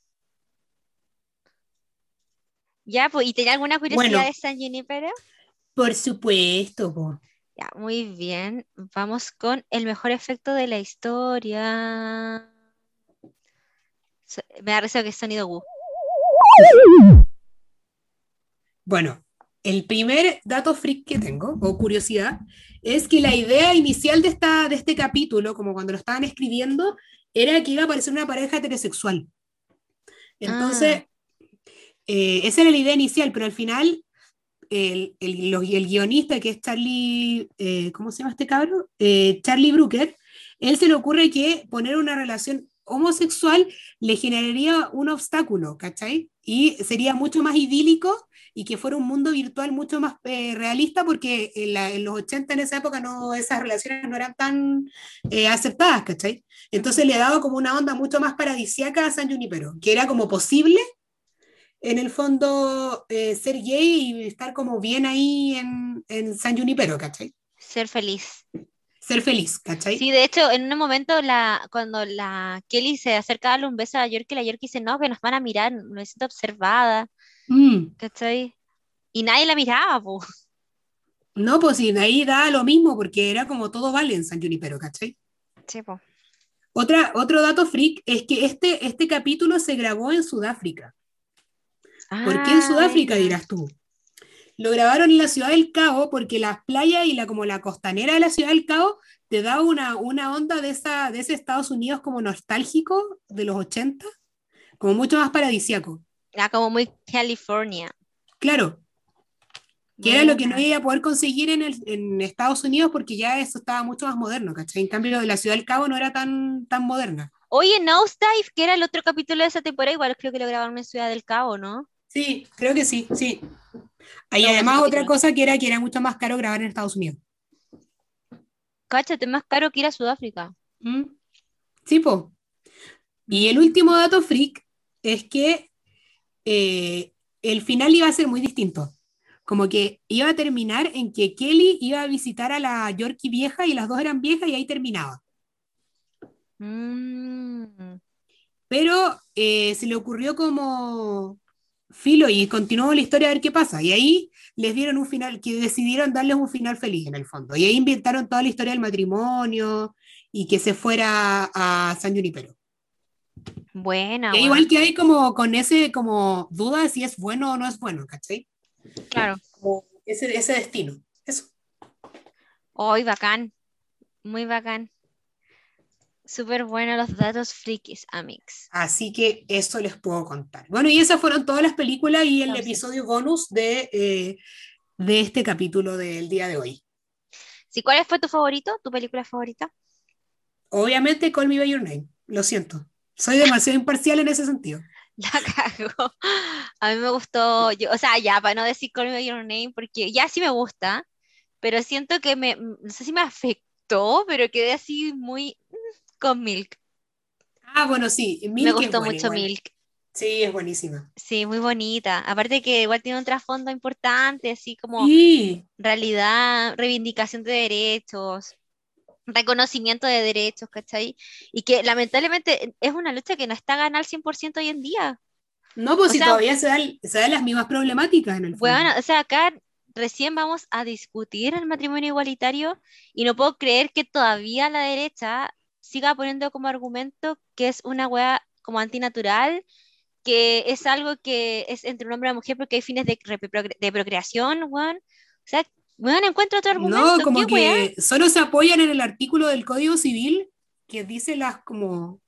Ya, pues, ¿y tenía alguna curiosidad Bueno. de San Junipero? Por supuesto, po. Ya, muy bien. Vamos con el mejor efecto de la historia. So- Me da risa que es sonido Wu. Bueno, el primer dato freak que tengo, o curiosidad, es que la idea inicial de, esta, de este capítulo, como cuando lo estaban escribiendo, era que iba a aparecer una pareja heterosexual. Entonces, eh, esa era la idea inicial, pero al final el, el, los- el guionista que es Charlie, eh, ¿cómo se llama este cabro? Eh, Charlie Brooker, él se le ocurre que poner una relación homosexual le generaría un obstáculo, ¿cachai? Y sería mucho más idílico y que fuera un mundo virtual mucho más eh, realista porque en, la- en los 80 en esa época no, esas relaciones no eran tan eh, aceptadas, ¿cachai? Entonces le daba como una onda mucho más paradisíaca a San Junipero, que era como posible en el fondo eh, ser gay y estar como bien ahí en, en San Junipero, ¿cachai? Ser feliz. Ser feliz, ¿cachai? Sí, de hecho, en un momento la, cuando la Kelly se acerca a darle un beso a Yorkie, la Yorkie dice, no, que nos van a mirar, me siento observada, Mm. ¿cachai? Y nadie la miraba, po. No, pues sí, de ahí da lo mismo porque era como todo vale en San Junipero, ¿cachai? Sí, po. Otra, otro dato freak es que este, este capítulo se grabó en Sudáfrica. ¿Por qué en Ah, Sudáfrica, dirás tú? Lo grabaron en la ciudad del Cabo porque las playas y la, como la costanera de la ciudad del Cabo te da una, una onda de, esa, de ese Estados Unidos como nostálgico de los 80, como mucho más paradisiaco. Era como muy California. Claro, que era lo que no iba a poder conseguir en, el, en Estados Unidos porque ya eso estaba mucho más moderno, ¿cachai? En cambio, de la ciudad del Cabo no era tan, tan moderna. Oye, Nosedive, que era el otro capítulo de esa temporada, igual creo que lo grabaron en Ciudad del Cabo, ¿no? Sí, creo que sí, sí. Y No, además otra cosa que era que era mucho más caro grabar en Estados Unidos. Cáchate, más caro que ir a Sudáfrica. ¿Mm? Sí, po. Y el último dato freak es que eh, el final iba a ser muy distinto. Como que iba a terminar en que Kelly iba a visitar a la Yorkie vieja y las dos eran viejas y ahí terminaba. Mm. Pero eh, se le ocurrió como filo y continuó la historia a ver qué pasa. Y ahí les dieron un final, que decidieron darles un final feliz en el fondo. Y ahí inventaron toda la historia del matrimonio y que se fuera a San Junipero. Buena, Que igual que hay como con ese como duda de si es bueno o no es bueno, ¿cachai? Claro. Como ese, ese destino. Eso. Hoy bacán. Muy bacán. Súper bueno los datos frikis, amigos. Así que eso les puedo contar. Bueno, y esas fueron todas las películas y el episodio bonus de, eh, de este capítulo del día de hoy. Sí, ¿cuál fue tu favorito? ¿Tu película favorita? Obviamente, Call Me By Your Name. Lo siento. Soy demasiado imparcial en ese sentido. La cago. A mí me gustó, yo, o sea, ya, para no decir Call Me Your Name, porque ya sí me gusta, pero siento que me, no sé si me afectó, pero quedé así muy mm, con Milk. Ah, bueno, sí. Milk Me gustó buena mucho igual. Milk. Sí, es buenísima. Sí, muy bonita. Aparte que igual tiene un trasfondo importante, así como Sí, realidad, reivindicación de derechos, reconocimiento de derechos, ¿cachai? Y que lamentablemente es una lucha que no está ganada al 100% hoy en día. no, pues O si sea- todavía se dan, se dan las mismas problemáticas en el fondo. Bueno, o sea, acá recién vamos a discutir el matrimonio igualitario y no puedo creer que todavía la derecha siga poniendo como argumento que es una wea como antinatural, que es algo que es entre un hombre y una mujer porque hay fines de, de procreación, weón. O sea, weón, encuentro otro argumento. No, como que solo se apoyan en el artículo del Código Civil que dice las como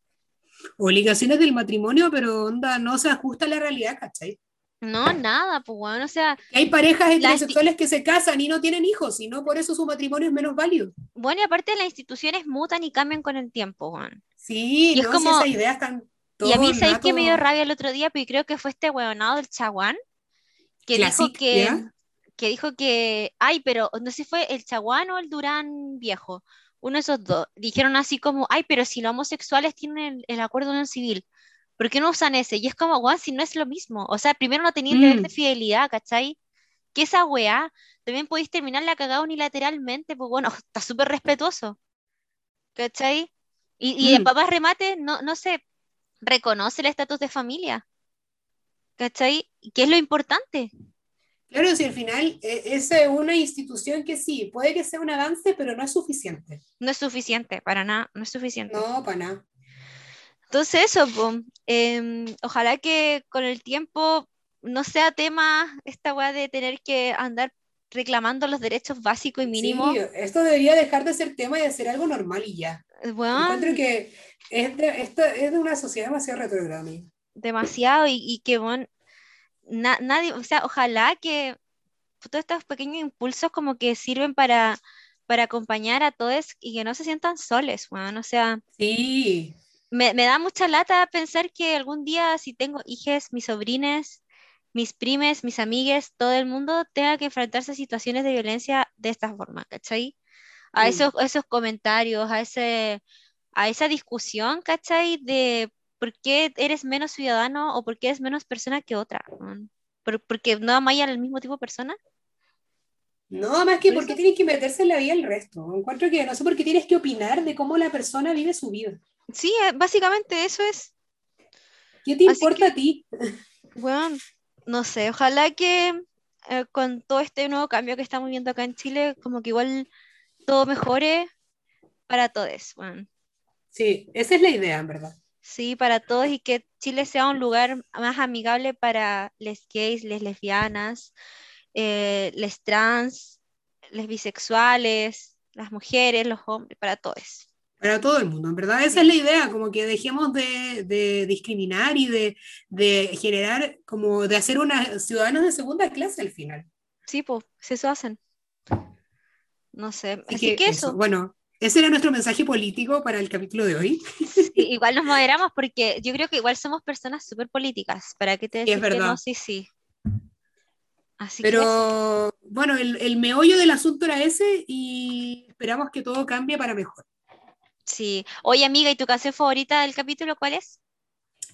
obligaciones del matrimonio, pero onda, no se ajusta a la realidad, ¿cachai? No, nada, pues weón, o sea, hay parejas heterosexuales que se casan y no tienen hijos, y no por eso su matrimonio es menos válido. bueno, y aparte las instituciones mutan y cambian con el tiempo, weón. Sí, Y es no, como- si esas ideas están Y a mí, ¿sabéis que me dio rabia el otro día? Pero creo que fue este huevonado del Chaguán, que dijo que, ¿ya? Que dijo que, ay, pero no sé si fue el Chaguán o el Durán viejo, uno de esos dos, dijeron así como, ay, pero si los homosexuales tienen el, el acuerdo de unión civil, ¿por qué no usan ese? Y es como, guau, si no es lo mismo, o sea, primero no tenían deber de Mm. fidelidad, ¿cachai? Que esa weá, también podéis terminar la cagada unilateralmente, pues bueno, está súper respetuoso, ¿cachai? Y, y de Mm. papás remate, no, no se reconoce el estatus de familia, ¿cachai? ¿Qué es lo importante? Claro, si al final eh, esa es una institución que sí, puede que sea un avance, pero no es suficiente. No es suficiente, para nada, no es suficiente. No, para nada. Entonces eso, po, em, ojalá que con el tiempo no sea tema esta weá de tener que andar reclamando los derechos básicos y mínimos. Sí, esto debería dejar de ser tema y de ser algo normal y ya. Eh, weón, Encuentro que es de, esto es de una sociedad demasiado retrógrada. amigo. demasiado y, y que bueno, na- nadie, o sea, ojalá que todos estos pequeños impulsos como que sirven para, para acompañar a todos y que no se sientan soles, weón. O sea, Sí, me, me da mucha lata pensar que algún día si tengo hijas, mis sobrines, mis primes, mis amigues, todo el mundo tenga que enfrentarse a situaciones de violencia de esta forma, ¿cachai? A Mm. esos, esos comentarios, a ese, a esa discusión, ¿cachai? De por qué eres menos ciudadano o por qué eres menos persona que otra. weón. ¿Por, porque no amáis al mismo tipo de persona? No, más que Por porque eso- tienes que meterse en la vida del resto. Encuentro que no sé por qué tienes que opinar de cómo la persona vive su vida. Sí, eh, básicamente eso es. ¿Qué te Así importa a ti? Bueno, no sé, ojalá que eh, con todo este nuevo cambio que estamos viendo acá en Chile, como que igual todo mejore para todos, bueno, Sí, esa es la idea, en verdad. Sí, para todos y que Chile sea un lugar más amigable para les gays, les lesbianas, eh, les trans, les bisexuales, las mujeres, los hombres, para todos. Para todo el mundo, en verdad. Esa es la idea, como que dejemos de, de discriminar y de, de generar, como de hacer unos ciudadanos de segunda clase al final. Sí, pues, eso hacen. No sé, Así así que eso. Bueno, ese era nuestro mensaje político para el capítulo de hoy. Sí, igual nos moderamos porque yo creo que igual somos personas súper políticas. ¿Para qué te es decir que no? verdad. Sí, sí. Así que. Pero bueno, el, el meollo del asunto era ese y esperamos que todo cambie para mejor. Sí. Oye, amiga, ¿y tu canción favorita del capítulo cuál es?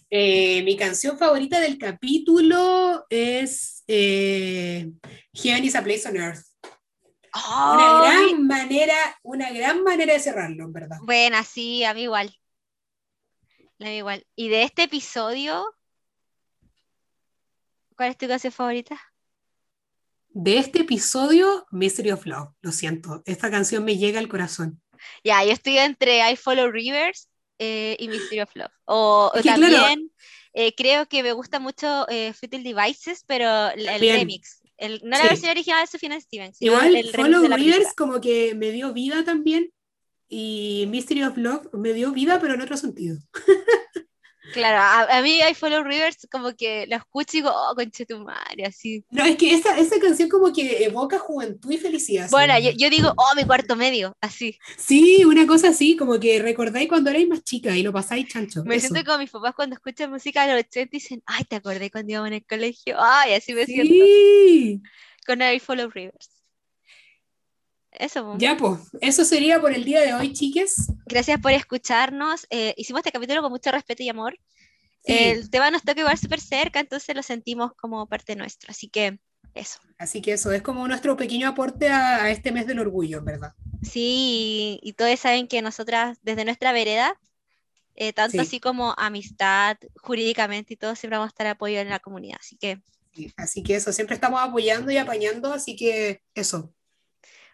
Eh, mi canción favorita del capítulo es eh, Heaven is a Place on Earth. Una ¡Ay! gran manera, una gran manera de cerrarlo, en verdad. Buena, sí, a mí igual. A mí igual. ¿Y de este episodio? ¿Cuál es tu canción favorita? De este episodio, Mystery of Love, lo siento, esta canción me llega al corazón. Ya, yo estoy entre I Follow Rivers eh, y Mystery of Love. O, también claro. eh, creo que me gusta mucho eh, Devices, pero el remix. El- no la Sí. versión original de Sufjan Stevens, Igual, el Follow Rivers como que me dio vida también y Mystery of Love me dio vida, pero en otro sentido. Claro, a, a mí I Follow Rivers como que lo escucho y digo, oh, conchetumare, así. No, es que esa, esa canción como que evoca juventud y felicidad. Bueno, yo, yo. digo, oh, mi cuarto medio, así. Sí, una cosa así, como que recordáis cuando erais más chica y lo pasáis chancho. Me eso. siento como mis papás cuando escuchan música de los 80 y dicen, ay, ¿te acordé cuando íbamos en el colegio? Ay, así me siento Sí, con I Follow Rivers. Eso, ya pues, eso sería por el día de hoy, chiques. Gracias por escucharnos. eh, hicimos este capítulo con mucho respeto y amor. Sí. El tema nos toca igual súper cerca, entonces lo sentimos como parte nuestra. Así que eso. Así que eso es como nuestro pequeño aporte a, a este mes del orgullo, en verdad. Sí, y, y todos saben que nosotras, desde nuestra vereda, eh, tanto Sí. así como amistad, jurídicamente y todo, siempre vamos a estar apoyo en la comunidad. Así que Sí, Así que eso, siempre estamos apoyando y apañando, así que eso.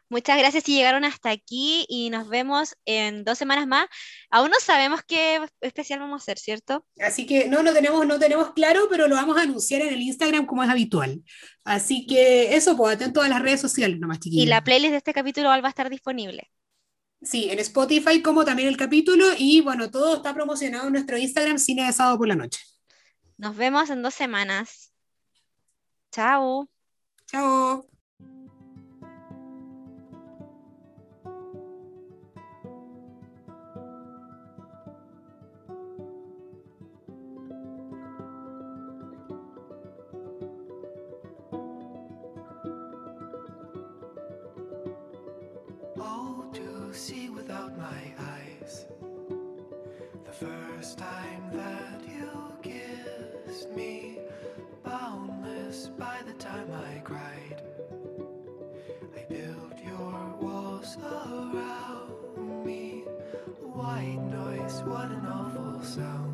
Muchas gracias si llegaron hasta aquí y nos vemos en dos semanas más. Aún no sabemos qué especial vamos a hacer, ¿cierto? Así que no, no tenemos, no tenemos claro, pero lo vamos a anunciar en el Instagram como es habitual. Así que eso, pues atento a las redes sociales nomás, Y chiquillos. la playlist de este capítulo va a estar disponible. Sí, en Spotify como también el capítulo y bueno, todo está promocionado en nuestro Instagram Cine de Sábado por la Noche. Nos vemos en dos semanas. Chao. Chao. Without my eyes. The first time that you kissed me, boundless by the time I cried. I built your walls around me. White noise, what an awful sound.